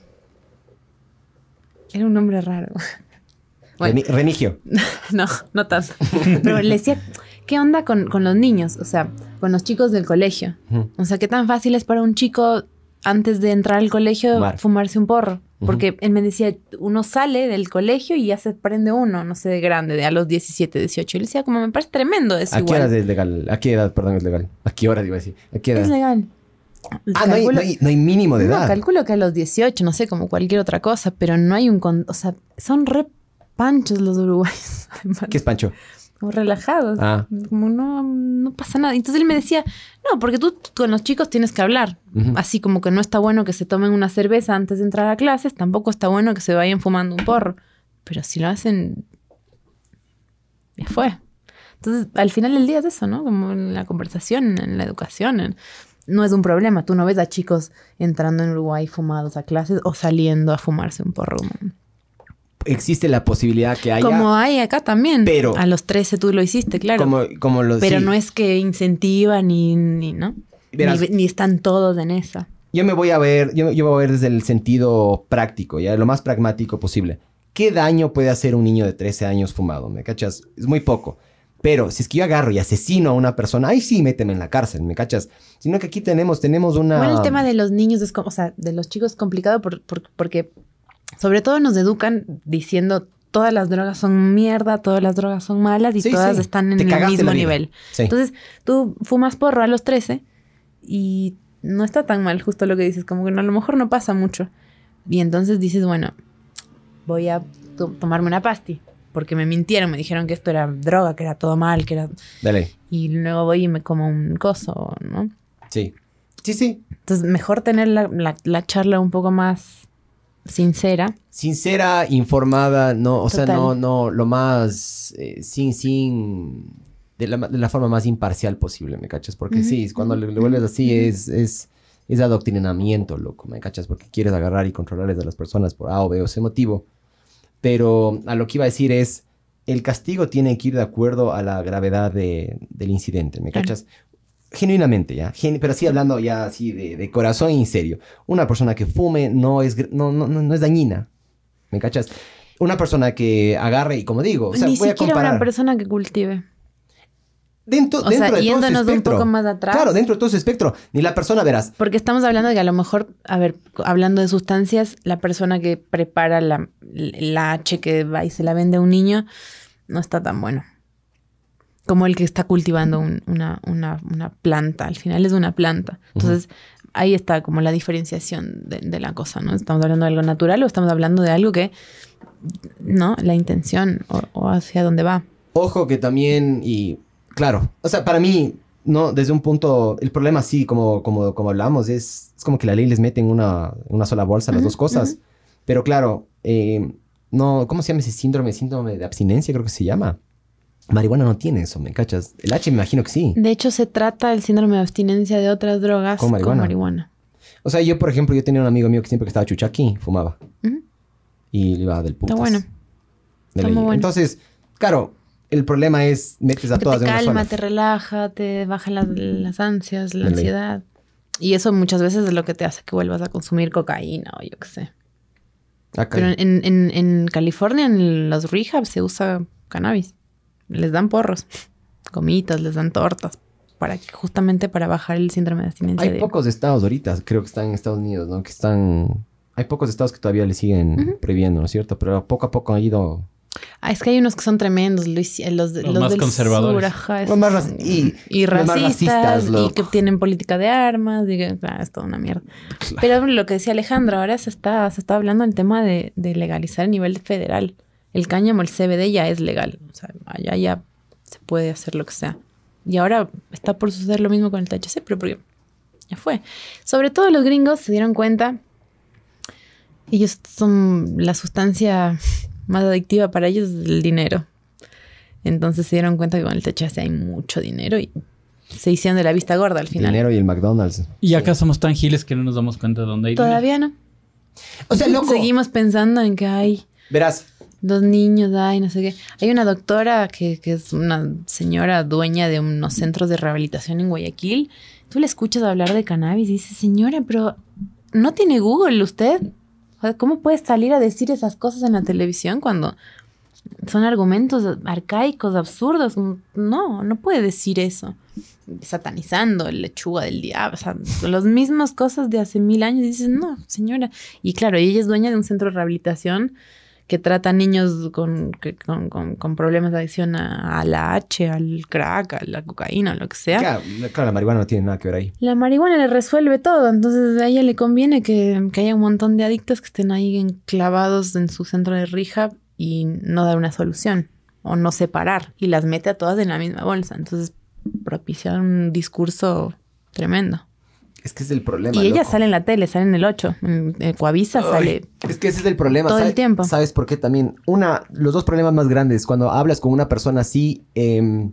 era un nombre raro. Bueno. Reni- Remigio. *laughs* No, no tanto. Pero le decía, ¿qué onda con, con los niños? O sea, con los chicos del colegio. O sea, ¿qué tan fácil es para un chico antes de entrar al colegio Fumar. fumarse un porro? Porque él me decía, uno sale del colegio y ya se prende uno, no sé, de grande, de a los 17, 18. Y le decía, como me parece tremendo eso ¿A qué edad es legal? ¿A qué edad, perdón, es legal? ¿A qué hora iba a decir? ¿A qué edad? Es legal. Ah, no hay, no hay- no hay mínimo de no, edad. calculo que a los 18, no sé, como cualquier otra cosa, pero no hay un... con- o sea, son re panchos los uruguayos. *laughs* ¿Qué es Pancho? Como relajados. Ah. Como no, no pasa nada. Entonces él me decía, no, porque tú con los chicos tienes que hablar. Así como que no está bueno que se tomen una cerveza antes de entrar a clases, tampoco está bueno que se vayan fumando un porro. Pero si lo hacen, ya fue. Entonces, al final del día es eso, ¿no? Como en la conversación, en la educación. en- no es un problema. Tú no ves a chicos entrando en Uruguay fumados a clases o saliendo a fumarse un porro. Existe la posibilidad que haya. Como hay acá también. Pero- a los 13 tú lo hiciste, claro. como, como los. Pero sí. no es que incentiva ni, ni ¿no? Verás. Ni, ni están todos en esa. Yo me voy a ver, yo, yo voy a ver desde el sentido práctico, ya lo más pragmático posible. ¿Qué daño puede hacer un niño de 13 años fumado? ¿Me cachas? Es muy poco. Pero si es que yo agarro y asesino a una persona, ahí sí méteme en la cárcel, ¿me cachas? Sino que aquí tenemos, tenemos una... Bueno, el tema de los niños, es como, o sea, de los chicos es complicado por- por- porque sobre todo nos educan diciendo todas las drogas son mierda, todas las drogas son malas y Sí, todas sí. están en Te el mismo nivel. Sí. Entonces, tú fumas porro a los 13 y no está tan mal justo lo que dices, como que no- a lo mejor no pasa mucho. Y entonces dices, bueno, voy a to- tomarme una pasti, porque me mintieron, me dijeron que esto era droga, que era todo mal, que era... Dale. Y luego voy y me como un coso, ¿no? Sí. Sí, sí. Entonces, mejor tener la, la- la charla un poco más sincera. Sincera, informada, no, o sea, Total. no, no, lo más, eh, sin, sin, de la, de la forma más imparcial posible, ¿me cachas? Porque Ujú, sí, cuando le, le vuelves así es, es, es adoctrinamiento, loco, ¿me cachas? Porque quieres agarrar y controlarles a las personas por A o B o C motivo. Pero a lo que iba a decir es, el castigo tiene que ir de acuerdo a la gravedad de- del incidente, ¿me Claro. Genuinamente, ¿ya? Gen- pero así hablando ya así de, de corazón y en serio. Una persona que fume no es, no, no, no, no es dañina, ¿me cachas? Una persona que agarre y como digo, o sea, Ni voy a siquiera comparar. una persona que cultive. Dentro, O dentro sea, de todo yéndonos un espectro. poco más atrás. Claro, dentro de todo ese espectro. Ni la persona, verás, Porque estamos hablando de que a lo mejor, a ver, hablando de sustancias, la persona que prepara la, la H que va y se la vende a un niño no está tan bueno. Como el que está cultivando un- una, una- una planta. Al final es una planta. Entonces, ahí está como la diferenciación de, de la cosa, ¿no? Estamos hablando de algo natural o estamos hablando de algo que, ¿no? La intención o, o hacia dónde va. Ojo que también, y claro, o sea, para mí, no, desde un punto, el problema sí, como, como, como hablamos, es, es como que la ley les mete en una, una sola bolsa las Ujú, dos cosas. Pero claro, eh, no, ¿cómo se llama ese síndrome? Síndrome de abstinencia, creo que se llama. Marihuana no tiene eso, ¿me cachas? El H me imagino que sí. De hecho, se trata el síndrome de abstinencia de otras drogas Con marihuana. marihuana. O sea, yo, por ejemplo, yo tenía un amigo mío que siempre que estaba chuchaqui, fumaba. Y le iba del putas. bueno. De Está muy bueno. Entonces, claro, el problema es metes a todas te de una calma, sola. te relaja, te baja las, las ansias, la De ley. ansiedad. Y eso muchas veces es lo que te hace que vuelvas a consumir cocaína o yo qué sé. Acá. Pero en, en, en California, en los rehabs, se usa cannabis. Les dan porros, gomitas, les dan tortas. Para que, justamente para bajar el síndrome de abstinencia. Hay de- pocos estados ahorita, creo que están en Estados Unidos, ¿no? Que están... Hay pocos estados que todavía le siguen prohibiendo, ¿no es cierto? Pero poco a poco han ido... Ah, es que hay unos que son tremendos, los, los, de- Los los más del conservadores. sur, ajá, es- Los más raci- y- y los más racistas, y que tienen política de armas, y que, ah, es toda una mierda. Pero lo que decía Alejandro, ahora se está, se está hablando del tema de, de legalizar a nivel federal. El cáñamo, el CBD ya es legal. O sea, allá ya se puede hacer lo que sea. Y ahora está por suceder lo mismo con el THC, pero porque ya fue. Sobre todo los gringos se dieron cuenta. Ellos son la sustancia más adictiva para ellos es el dinero. Entonces se dieron cuenta que con el THC hay mucho dinero y se hicieron de la vista gorda al final. Dinero y el McDonald's. Y acá somos tan giles que no nos damos cuenta de dónde hay dinero. Todavía no. O sea, loco. Seguimos pensando en que hay Verás, dos niños, hay no sé qué. Hay una doctora que, que es una señora dueña de unos centros de rehabilitación en Guayaquil. Tú le escuchas hablar de cannabis y dices, señora, pero ¿no tiene Google usted? ¿Cómo puede salir a decir esas cosas en la televisión cuando son argumentos arcaicos, absurdos? No, no puede decir eso. Satanizando el lechuga del diablo, o sea, las mismas cosas de hace mil años. Y dices, no, señora. Y claro, ella es dueña de un centro de rehabilitación que trata niños con, que- con, con- con problemas de adicción a, a la H, al crack, a la cocaína, lo que sea. Claro, claro, la marihuana no tiene nada que ver ahí. La marihuana le resuelve todo, entonces a ella le conviene que, que haya un montón de adictos que estén ahí enclavados en su centro de rehab y no dar una solución o no separar y las mete a todas en la misma bolsa. Entonces propicia un discurso tremendo. Es que es el problema. y ella loco. sale en la tele, sale en el 8, en, en Coavisa Ay, sale. Es que ese es el problema. todo el ¿sabe- tiempo. ¿Sabes por qué también? Una, los dos problemas más grandes, cuando hablas con una persona así, em,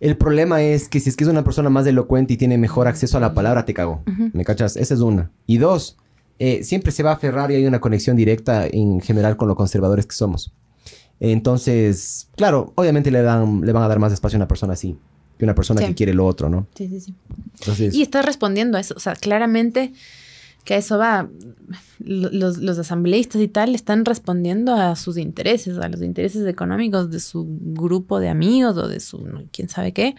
el problema es que si es que es una persona más elocuente y tiene mejor acceso a la palabra, te cago. ¿Me cachas? Esa es una. Y dos, eh, siempre se va a aferrar y hay una conexión directa en general con los conservadores que somos. Entonces, claro, obviamente le, dan, le van a dar más espacio a una persona así que una persona Sí. que quiere lo otro, ¿no? Sí, sí, sí. Entonces, Y está respondiendo a eso. O sea, claramente que a eso va. Lo- Los, los asambleístas y tal están respondiendo a sus intereses, a los intereses económicos de su grupo de amigos o de su quién sabe qué.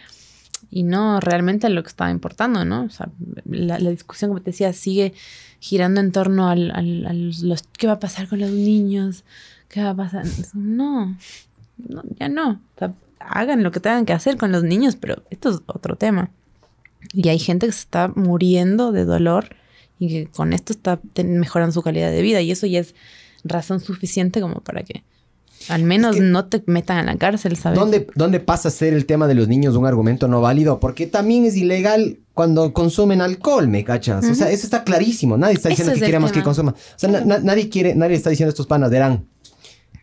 Y no realmente a lo que estaba importando, ¿no? O sea, la, la discusión, como te decía, sigue girando en torno al, al- a los... ¿Qué va a pasar con los niños? ¿Qué va a pasar? No, no ya no. O sea, hagan lo que tengan que hacer con los niños, pero esto es otro tema. Y hay gente que se está muriendo de dolor y que con esto está mejorando su calidad de vida. Y eso ya es razón suficiente como para que al menos que- no te metan a la cárcel, ¿sabes? ¿Dónde, ¿Dónde pasa a ser el tema de los niños un argumento no válido? Porque también es ilegal cuando consumen alcohol, ¿me cachas? O sea, eso está clarísimo. Nadie está diciendo es que queremos que consuman. O sea, na- na- nadie quiere, nadie está diciendo estos panas, verán.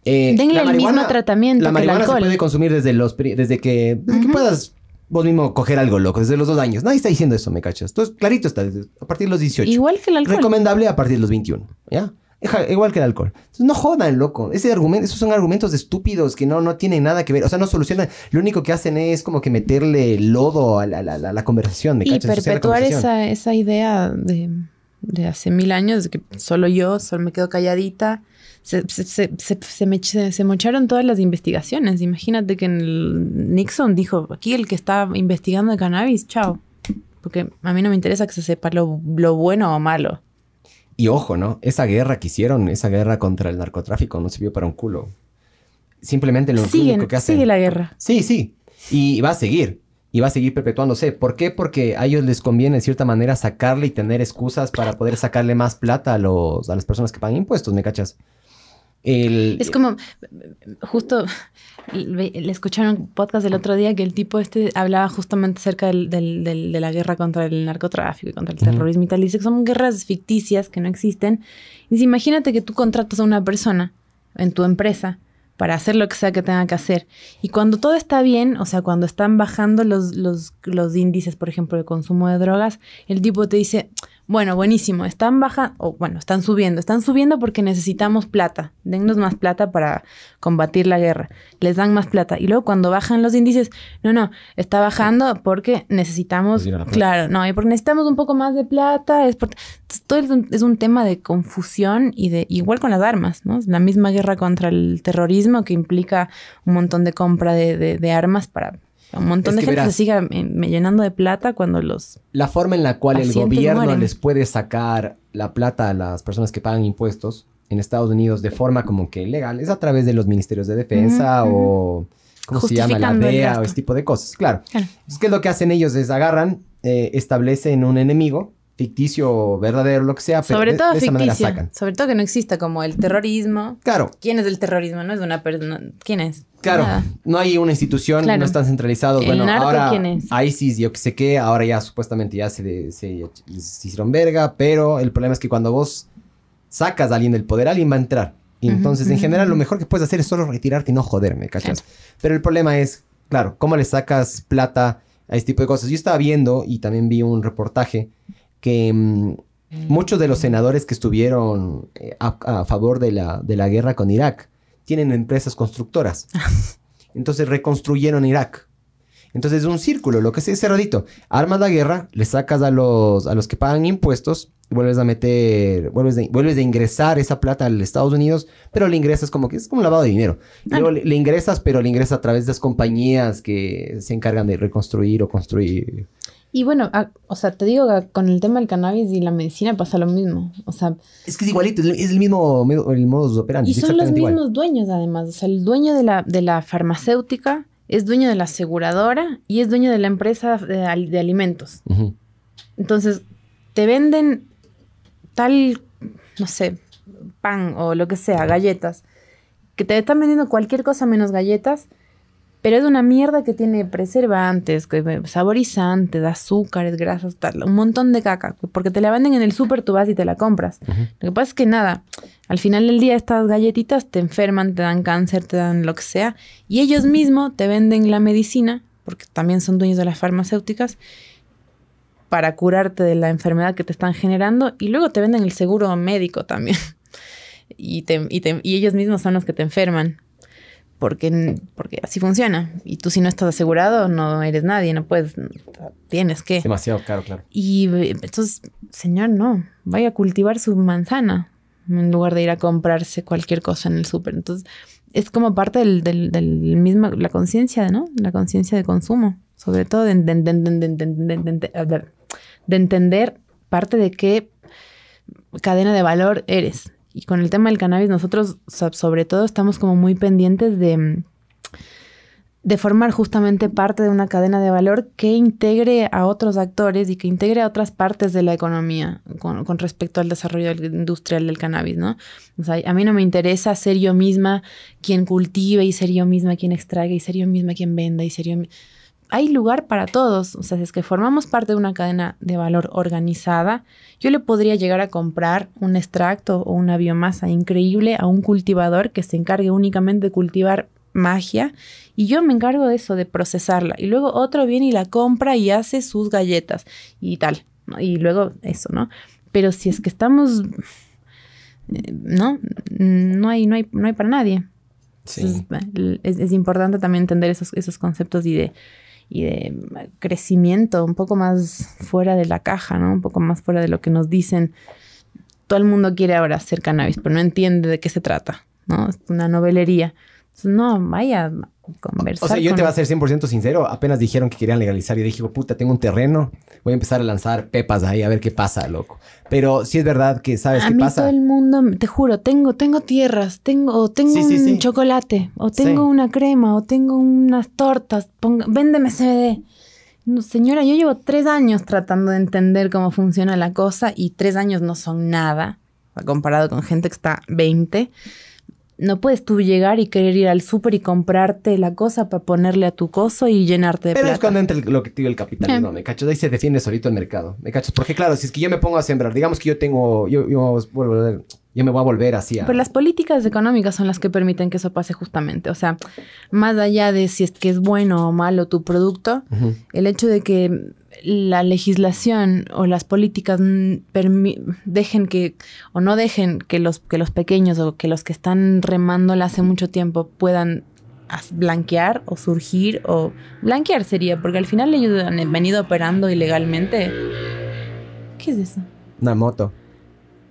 Eh, Denle el mismo tratamiento La que el marihuana se alcohol. puede consumir desde los desde que, desde que Ujú. puedas vos mismo coger algo loco, desde los dos años. Nadie está diciendo eso, ¿me cachas? Entonces, clarito está, desde- a partir de los 18. Igual que el alcohol. Recomendable a partir de los 21, ¿ya? Eja- Igual que el alcohol. Entonces, no jodan, loco. Ese argumento, esos son argumentos estúpidos que no, no tienen nada que ver. O sea, no solucionan. Lo único que hacen es como que meterle lodo a la, la- la- la conversación. ¿me y cachas? Perpetuar esa, esa idea de, de hace mil años de que solo yo, solo me quedo calladita. Se, se, se, me- mocharon todas las investigaciones. Imagínate que en el Nixon dijo, aquí el que está investigando de cannabis, chao. Porque a mí no me interesa que se sepa lo, lo bueno o malo. Y ojo, ¿no? Esa guerra que hicieron, esa guerra contra el narcotráfico, no sirvió para un culo. Simplemente lo único que hacen. sigue la guerra. Sí, sí. Y va a seguir. Y va a seguir perpetuándose. ¿Por qué? Porque a ellos les conviene de cierta manera sacarle y tener excusas para poder sacarle más plata a, los, a las personas que pagan impuestos, ¿me cachas? El, Es como, justo, le, escucharon un podcast el otro día que el tipo este hablaba justamente acerca del, del- del- de la guerra contra el narcotráfico y contra el terrorismo y tal. Dice que son guerras ficticias que no existen. Y dice, imagínate que tú contratas a una persona en tu empresa para hacer lo que sea que tenga que hacer. Y cuando todo está bien, o sea, cuando están bajando los, los, los índices, por ejemplo, de consumo de drogas, el tipo te dice, bueno, buenísimo, están bajando, o bueno, están subiendo, están subiendo porque necesitamos plata, dennos más plata para combatir la guerra, les dan más plata. Y luego cuando bajan los índices, no, no, está bajando porque necesitamos, claro, no, y porque necesitamos un poco más de plata, es por- todo es un, es un tema de confusión y de, igual con las armas, ¿no? Es la misma guerra contra el terrorismo que implica un montón de compra de, de- de armas para un montón Es de gente verás. se siga eh, llenando de plata cuando los... la forma en la cual el gobierno mueren. les puede sacar la plata a las personas que pagan impuestos en Estados Unidos de forma como que legal es a través de los ministerios de defensa o ¿cómo se llama? La DEA o ese tipo de cosas. Claro. Claro. Es que lo que hacen ellos es agarran, eh, establecen un enemigo ficticio, verdadero, lo que sea, pero Sobre de, todo de esa ficticio. sacan. Sobre todo que no exista como el terrorismo. Claro, ¿Quién es el terrorismo? No es una persona. ¿Quién es? Claro, Nada. no hay una institución, Claro. no están centralizados. ¿El bueno, narco ahora quién es? ISIS, yo que sé qué, ahora ya supuestamente ya se, se, se hicieron verga, pero el problema es que cuando vos sacas a alguien del poder, alguien va a entrar. Y entonces, en general, lo mejor que puedes hacer es solo retirarte y no joderme, ¿cachas? Pero el problema es, claro, ¿cómo le sacas plata a este tipo de cosas? Yo estaba viendo y también vi un reportaje que mm, muchos de los senadores que estuvieron eh, a, a favor de la, de la guerra con Irak tienen empresas constructoras. *laughs* Entonces reconstruyeron Irak. Entonces es un círculo, lo que es ese rodito. Armas la guerra, le sacas a los, a los que pagan impuestos vuelves a meter, vuelves de, vuelves de ingresar esa plata al Estados Unidos, pero le ingresas como que es como un lavado de dinero. Y luego le, le ingresas, pero le ingresas a través de las compañías que se encargan de reconstruir o construir. Y bueno, a- o sea, te digo que con el tema del cannabis y la medicina pasa lo mismo. O sea, Es que es igualito, es el- mismo el modus operandi. y son los exactamente igual. mismos dueños además. O sea, el dueño de la, de la farmacéutica es dueño de la aseguradora y es dueño de la empresa de, de alimentos. Ujú. Entonces, te venden tal, no sé, pan o lo que sea, galletas, que te están vendiendo cualquier cosa menos galletas, pero es una mierda que tiene preservantes, que- saborizantes, azúcares, grasas, tal, un montón de caca, porque te la venden en el súper, tú vas y te la compras. Lo que pasa es que nada, al final del día estas galletitas te enferman, te dan cáncer, te dan lo que sea, y ellos mismos te venden la medicina, porque también son dueños de las farmacéuticas, para curarte de la enfermedad que te están generando, y luego te venden el seguro médico también. *laughs* Y, te- y te- y ellos mismos son los que te enferman porque, porque así funciona. Y tú si no estás asegurado, no eres nadie, no puedes, tienes que. Demasiado caro, claro. Y entonces, señor, no, vaya a cultivar su manzana en lugar de ir a comprarse cualquier cosa en el súper. Entonces, es como parte del, del, del mismo, la conciencia, ¿no? La conciencia de consumo, sobre todo de, de, de entender parte de qué cadena de valor eres y con el tema del cannabis, nosotros so- sobre todo estamos como muy pendientes de, de formar justamente parte de una cadena de valor que integre a otros actores y que integre a otras partes de la economía con, respecto al desarrollo industrial del cannabis, ¿no? O sea, a mí no me interesa ser yo misma quien cultive y ser yo misma quien extraiga y ser yo misma quien venda y ser yo mi- Hay lugar para todos, o sea, si es que formamos parte de una cadena de valor organizada, yo le podría llegar a comprar un extracto o una biomasa increíble a un cultivador que se encargue únicamente de cultivar magia y yo me encargo de eso, de procesarla. Y luego otro viene y la compra y hace sus galletas y tal. ¿no? Y luego eso, ¿no? Pero si es que estamos, ¿no? No hay, no hay, no hay para nadie. Entonces, el- es, es importante también entender esos, esos conceptos y de, y de crecimiento un poco más fuera de la caja, ¿no? Un poco más fuera de lo que nos dicen. Todo el mundo quiere ahora hacer cannabis, pero no entiende de qué se trata, ¿no? Es una novelería. Entonces, no, vaya conversar. O sea, yo te voy a ser 100% sincero. Apenas dijeron que querían legalizar. Yo dije, puta, tengo un terreno. Voy a empezar a lanzar pepas ahí a ver qué pasa, loco. Pero sí es verdad que, ¿sabes a qué mí pasa? todo el mundo, te juro, tengo, tengo tierras, tengo, o tengo Sí, sí, un sí. chocolate, o tengo Sí. una crema, o tengo unas tortas, ponga- véndeme CBD. No, señora, yo llevo tres años tratando de entender cómo funciona la cosa y tres años no son nada, comparado con gente que está 20. No puedes tú llegar y querer ir al súper y comprarte la cosa para ponerle a tu coso y llenarte de Pero es cuando entra el- lo que te digo el capitalismo, Eh. ¿me cachas? Ahí se defiende solito el mercado, ¿me cachas? Porque claro, si es que yo me pongo a sembrar, digamos que yo tengo, yo, yo, me voy a volver así a... Pero las políticas económicas son las que permiten que eso pase justamente. O sea, más allá de si es que es bueno o malo tu producto, el hecho de que la legislación o las políticas dejen que o no dejen que los que los pequeños o que los que están remándola hace mucho tiempo puedan blanquear o surgir o blanquear sería porque al final ellos han venido operando ilegalmente. ¿Qué es eso? Una moto.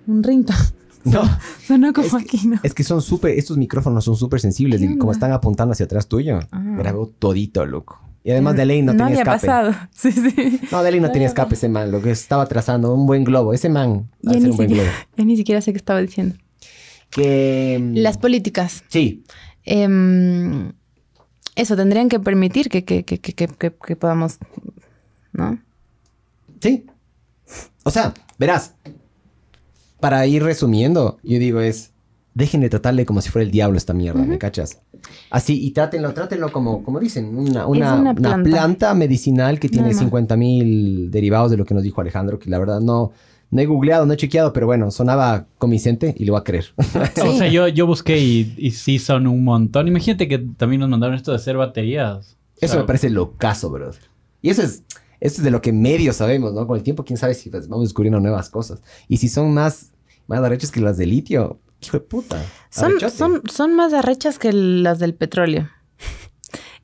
Un rinto. *laughs* No, *laughs* Sonó como Es que- aquí, ¿no? es que son súper, estos micrófonos son súper sensibles ¿Qué y como están apuntando hacia atrás tuyo, Ah. grabó todito, loco. Y además de ley no, no tenía había escape. pasado. *laughs* Sí, sí. No, de ley no tenía escape ese man, lo que estaba trazando un buen globo. Ese man va a ser un buen siquiera, globo. *laughs* ya ni siquiera sé qué estaba diciendo. Que... mm, Las políticas. Sí, em, eso, tendrían que permitir que, que, que, que, que- que- que podamos, ¿no? Sí. O sea, verás. Para ir resumiendo, yo digo es. Dejen de tratarle como si fuera el diablo esta mierda, ¿me cachas? Así, y trátenlo, trátenlo como, como dicen, una, una, una una planta. medicinal que tiene. 50 mil derivados de lo que nos dijo Alejandro, que la verdad no, no he googleado, no he chequeado, pero bueno, sonaba convincente y le voy a creer. *laughs* O sea, yo, yo busqué y, y sí son un montón. Imagínate que también nos mandaron esto de hacer baterías. O Eso sea, me parece locazo, bro. Y eso es, eso es de lo que medio sabemos, ¿no? Con el tiempo, quién sabe si pues, vamos descubriendo nuevas cosas. Y si son más, más que las de litio, hijo de puta. Son, arrechote. son, son más arrechas que las del petróleo.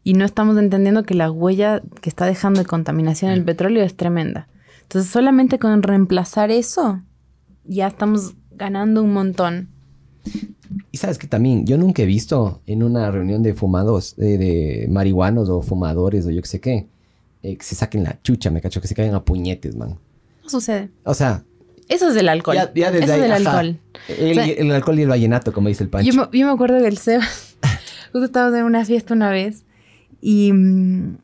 Y no estamos entendiendo que la huella que está dejando de contaminación el petróleo es tremenda. Entonces, solamente con reemplazar eso, ya estamos ganando un montón. Y sabes que también, yo nunca he visto en una reunión de fumados, de, de marihuanos o fumadores o yo qué sé qué, eh, que se saquen la chucha, me cacho, que se caigan a puñetes, man. No sucede. O sea, Eso es del alcohol. Ya- ya desde Eso ahí, es del ajá. alcohol. el, O sea, el alcohol y el vallenato, como dice el Pancho. Yo me, yo me acuerdo que el Sebas, *laughs* justo estábamos en una fiesta una vez y mm,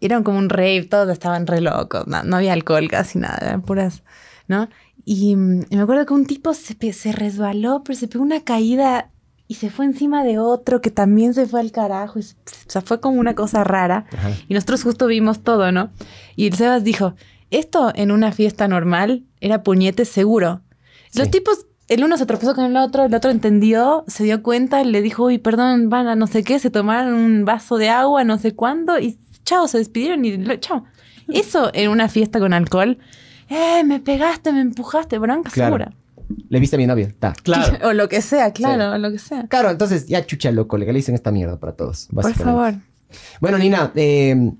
eran como un rave, todos estaban re locos, no, no había alcohol casi nada, eran puras, ¿no? Y, mm, me acuerdo que un tipo se, resbaló, pero se pegó una caída y se fue encima de otro que también se fue al carajo. Y se- o sea, fue como una cosa rara. Ajá. Y nosotros justo vimos todo, ¿no? Y el Sebas dijo, esto en una fiesta normal era puñete seguro. Los Sí. tipos, el uno se tropezó con el otro, el otro entendió, se dio cuenta, le dijo, uy, perdón, van a no sé qué, se tomaron un vaso de agua, no sé cuándo, y chao, se despidieron y lo- chao. Eso en una fiesta con alcohol, eh, me pegaste, me empujaste, bronca Claro. segura. Le viste a mi novia, ta. Claro. *laughs* o lo que sea, claro, o lo que sea. Claro, entonces ya chucha loco, legalicen esta mierda para todos. Por favor. Bueno, Nina, eh,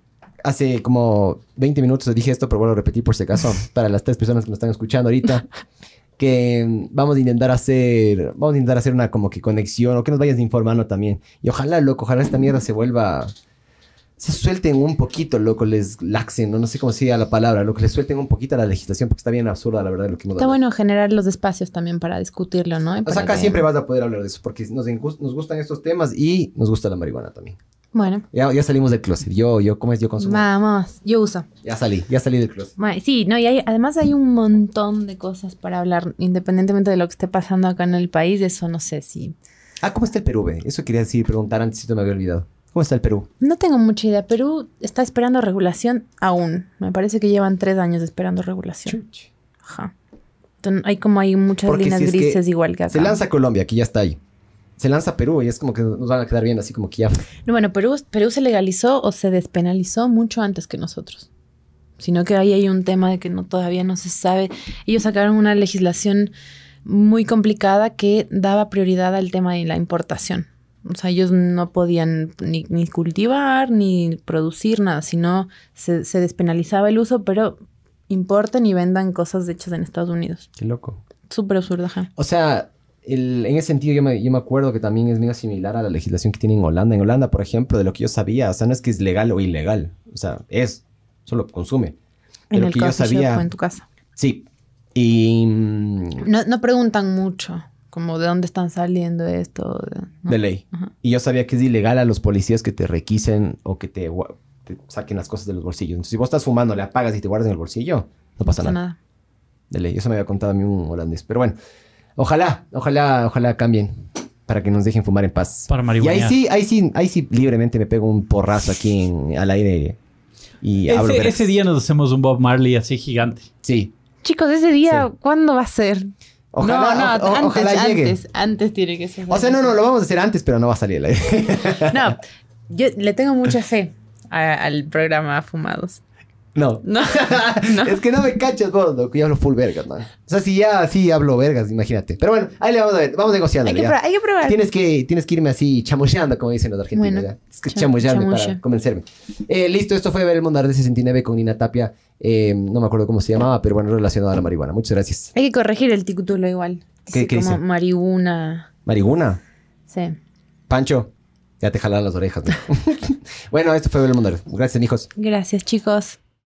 hace como 20 minutos dije esto, pero vuelvo a repetir por si acaso, *laughs* para las tres personas que nos están escuchando ahorita, que mm, vamos a intentar hacer, vamos a intentar hacer una como que conexión, o que nos vayas informando también. Y ojalá, loco, ojalá esta mierda se vuelva, se suelten un poquito, loco, les laxen, no, no sé cómo se diga la palabra, loco, les suelten un poquito a la legislación, porque está bien absurda, la verdad, lo que hemos Está bueno generar los espacios también para discutirlo, ¿no? Y O sea, acá que- siempre vas a poder hablar de eso, porque nos, nos gustan estos temas y nos gusta la marihuana también. Bueno, Ya, ya salimos del closet. Yo, yo, ¿cómo es? Yo consumo. vamos, yo uso. Ya salí, ya salí del closet. Sí, no, y hay, además hay un montón de cosas para hablar, independientemente de lo que esté pasando acá en el país, eso no sé si... Ah, ¿cómo está el Perú, ve? Eso quería decir, preguntar antes si te me había olvidado. ¿Cómo está el Perú? No tengo mucha idea. Perú está esperando regulación aún. Me parece que llevan tres años esperando regulación. Ajá. Entonces, hay como hay muchas Porque líneas si que grises igual que acá. Se lanza Colombia, que ya está ahí. Se lanza Perú y es como que nos van a quedar bien, así como que ya. No, bueno, Perú, Perú se legalizó o se despenalizó mucho antes que nosotros. Sino que ahí hay un tema de que no todavía no se sabe. Ellos sacaron una legislación muy complicada que daba prioridad al tema de la importación. O sea, ellos no podían ni, ni cultivar ni producir nada, sino se, se despenalizaba el uso, pero importen y vendan cosas hechas en Estados Unidos. Qué loco. Súper absurdo, ajá. O sea, el- en ese sentido yo me, yo me acuerdo que también es medio similar a la legislación que tiene en Holanda. En Holanda, por ejemplo, de lo que yo sabía, o sea, no es que es legal o ilegal. O sea, es, solo consume. De En lo el que yo shop sabía. o en tu casa. Sí. Y. No, no preguntan mucho, como de dónde están saliendo esto. de- ¿no? De ley. Ajá. Y yo sabía que es ilegal a los policías que te requisen o que te, te saquen las cosas de los bolsillos. Entonces, si vos estás fumando, le apagas y te guardas en el bolsillo, no pasa No nada. De ley. Eso me había contado a mí un holandés. Pero bueno, ojalá, ojalá, ojalá cambien para que nos dejen fumar en paz. Para y ahí sí, ahí sí, ahí sí libremente me pego un porrazo aquí en- al aire y hablo. Ese, vergas. ese día nos hacemos un Bob Marley así gigante. Sí. Chicos, ese día, Sí. ¿cuándo va a ser? Ojalá, no, no, o- antes, ojalá llegue. antes, antes tiene que ser. O sea, no, no, lo vamos a hacer antes, pero no va a salir al aire. No, *laughs* yo le tengo mucha fe a- al programa Fumados. No. *laughs* No, no. *laughs* Es que no me cachas vos, loco. Yo hablo full vergas, man. O sea, si ya sí hablo vergas, imagínate. Pero bueno, ahí le vamos a ver. Vamos negociando. Hay que, probar, hay que probar. Tienes que, tienes que irme así chamucheando, como dicen los argentinos. Bueno. Es que cha- chamullarme para convencerme. Eh, listo, esto fue Ver el Mundo Arde 69 con Nina Tapia. Eh, no me acuerdo cómo se llamaba, pero bueno, relacionado a la marihuana. Muchas gracias. Hay que corregir el título igual. ¿Qué- Así qué como dice? marihuana. ¿Marihuana? Sí. Pancho, ya te jalaron las orejas. ¿no? *laughs* bueno, esto fue el Mundo. Gracias, mijos. Gracias, chicos.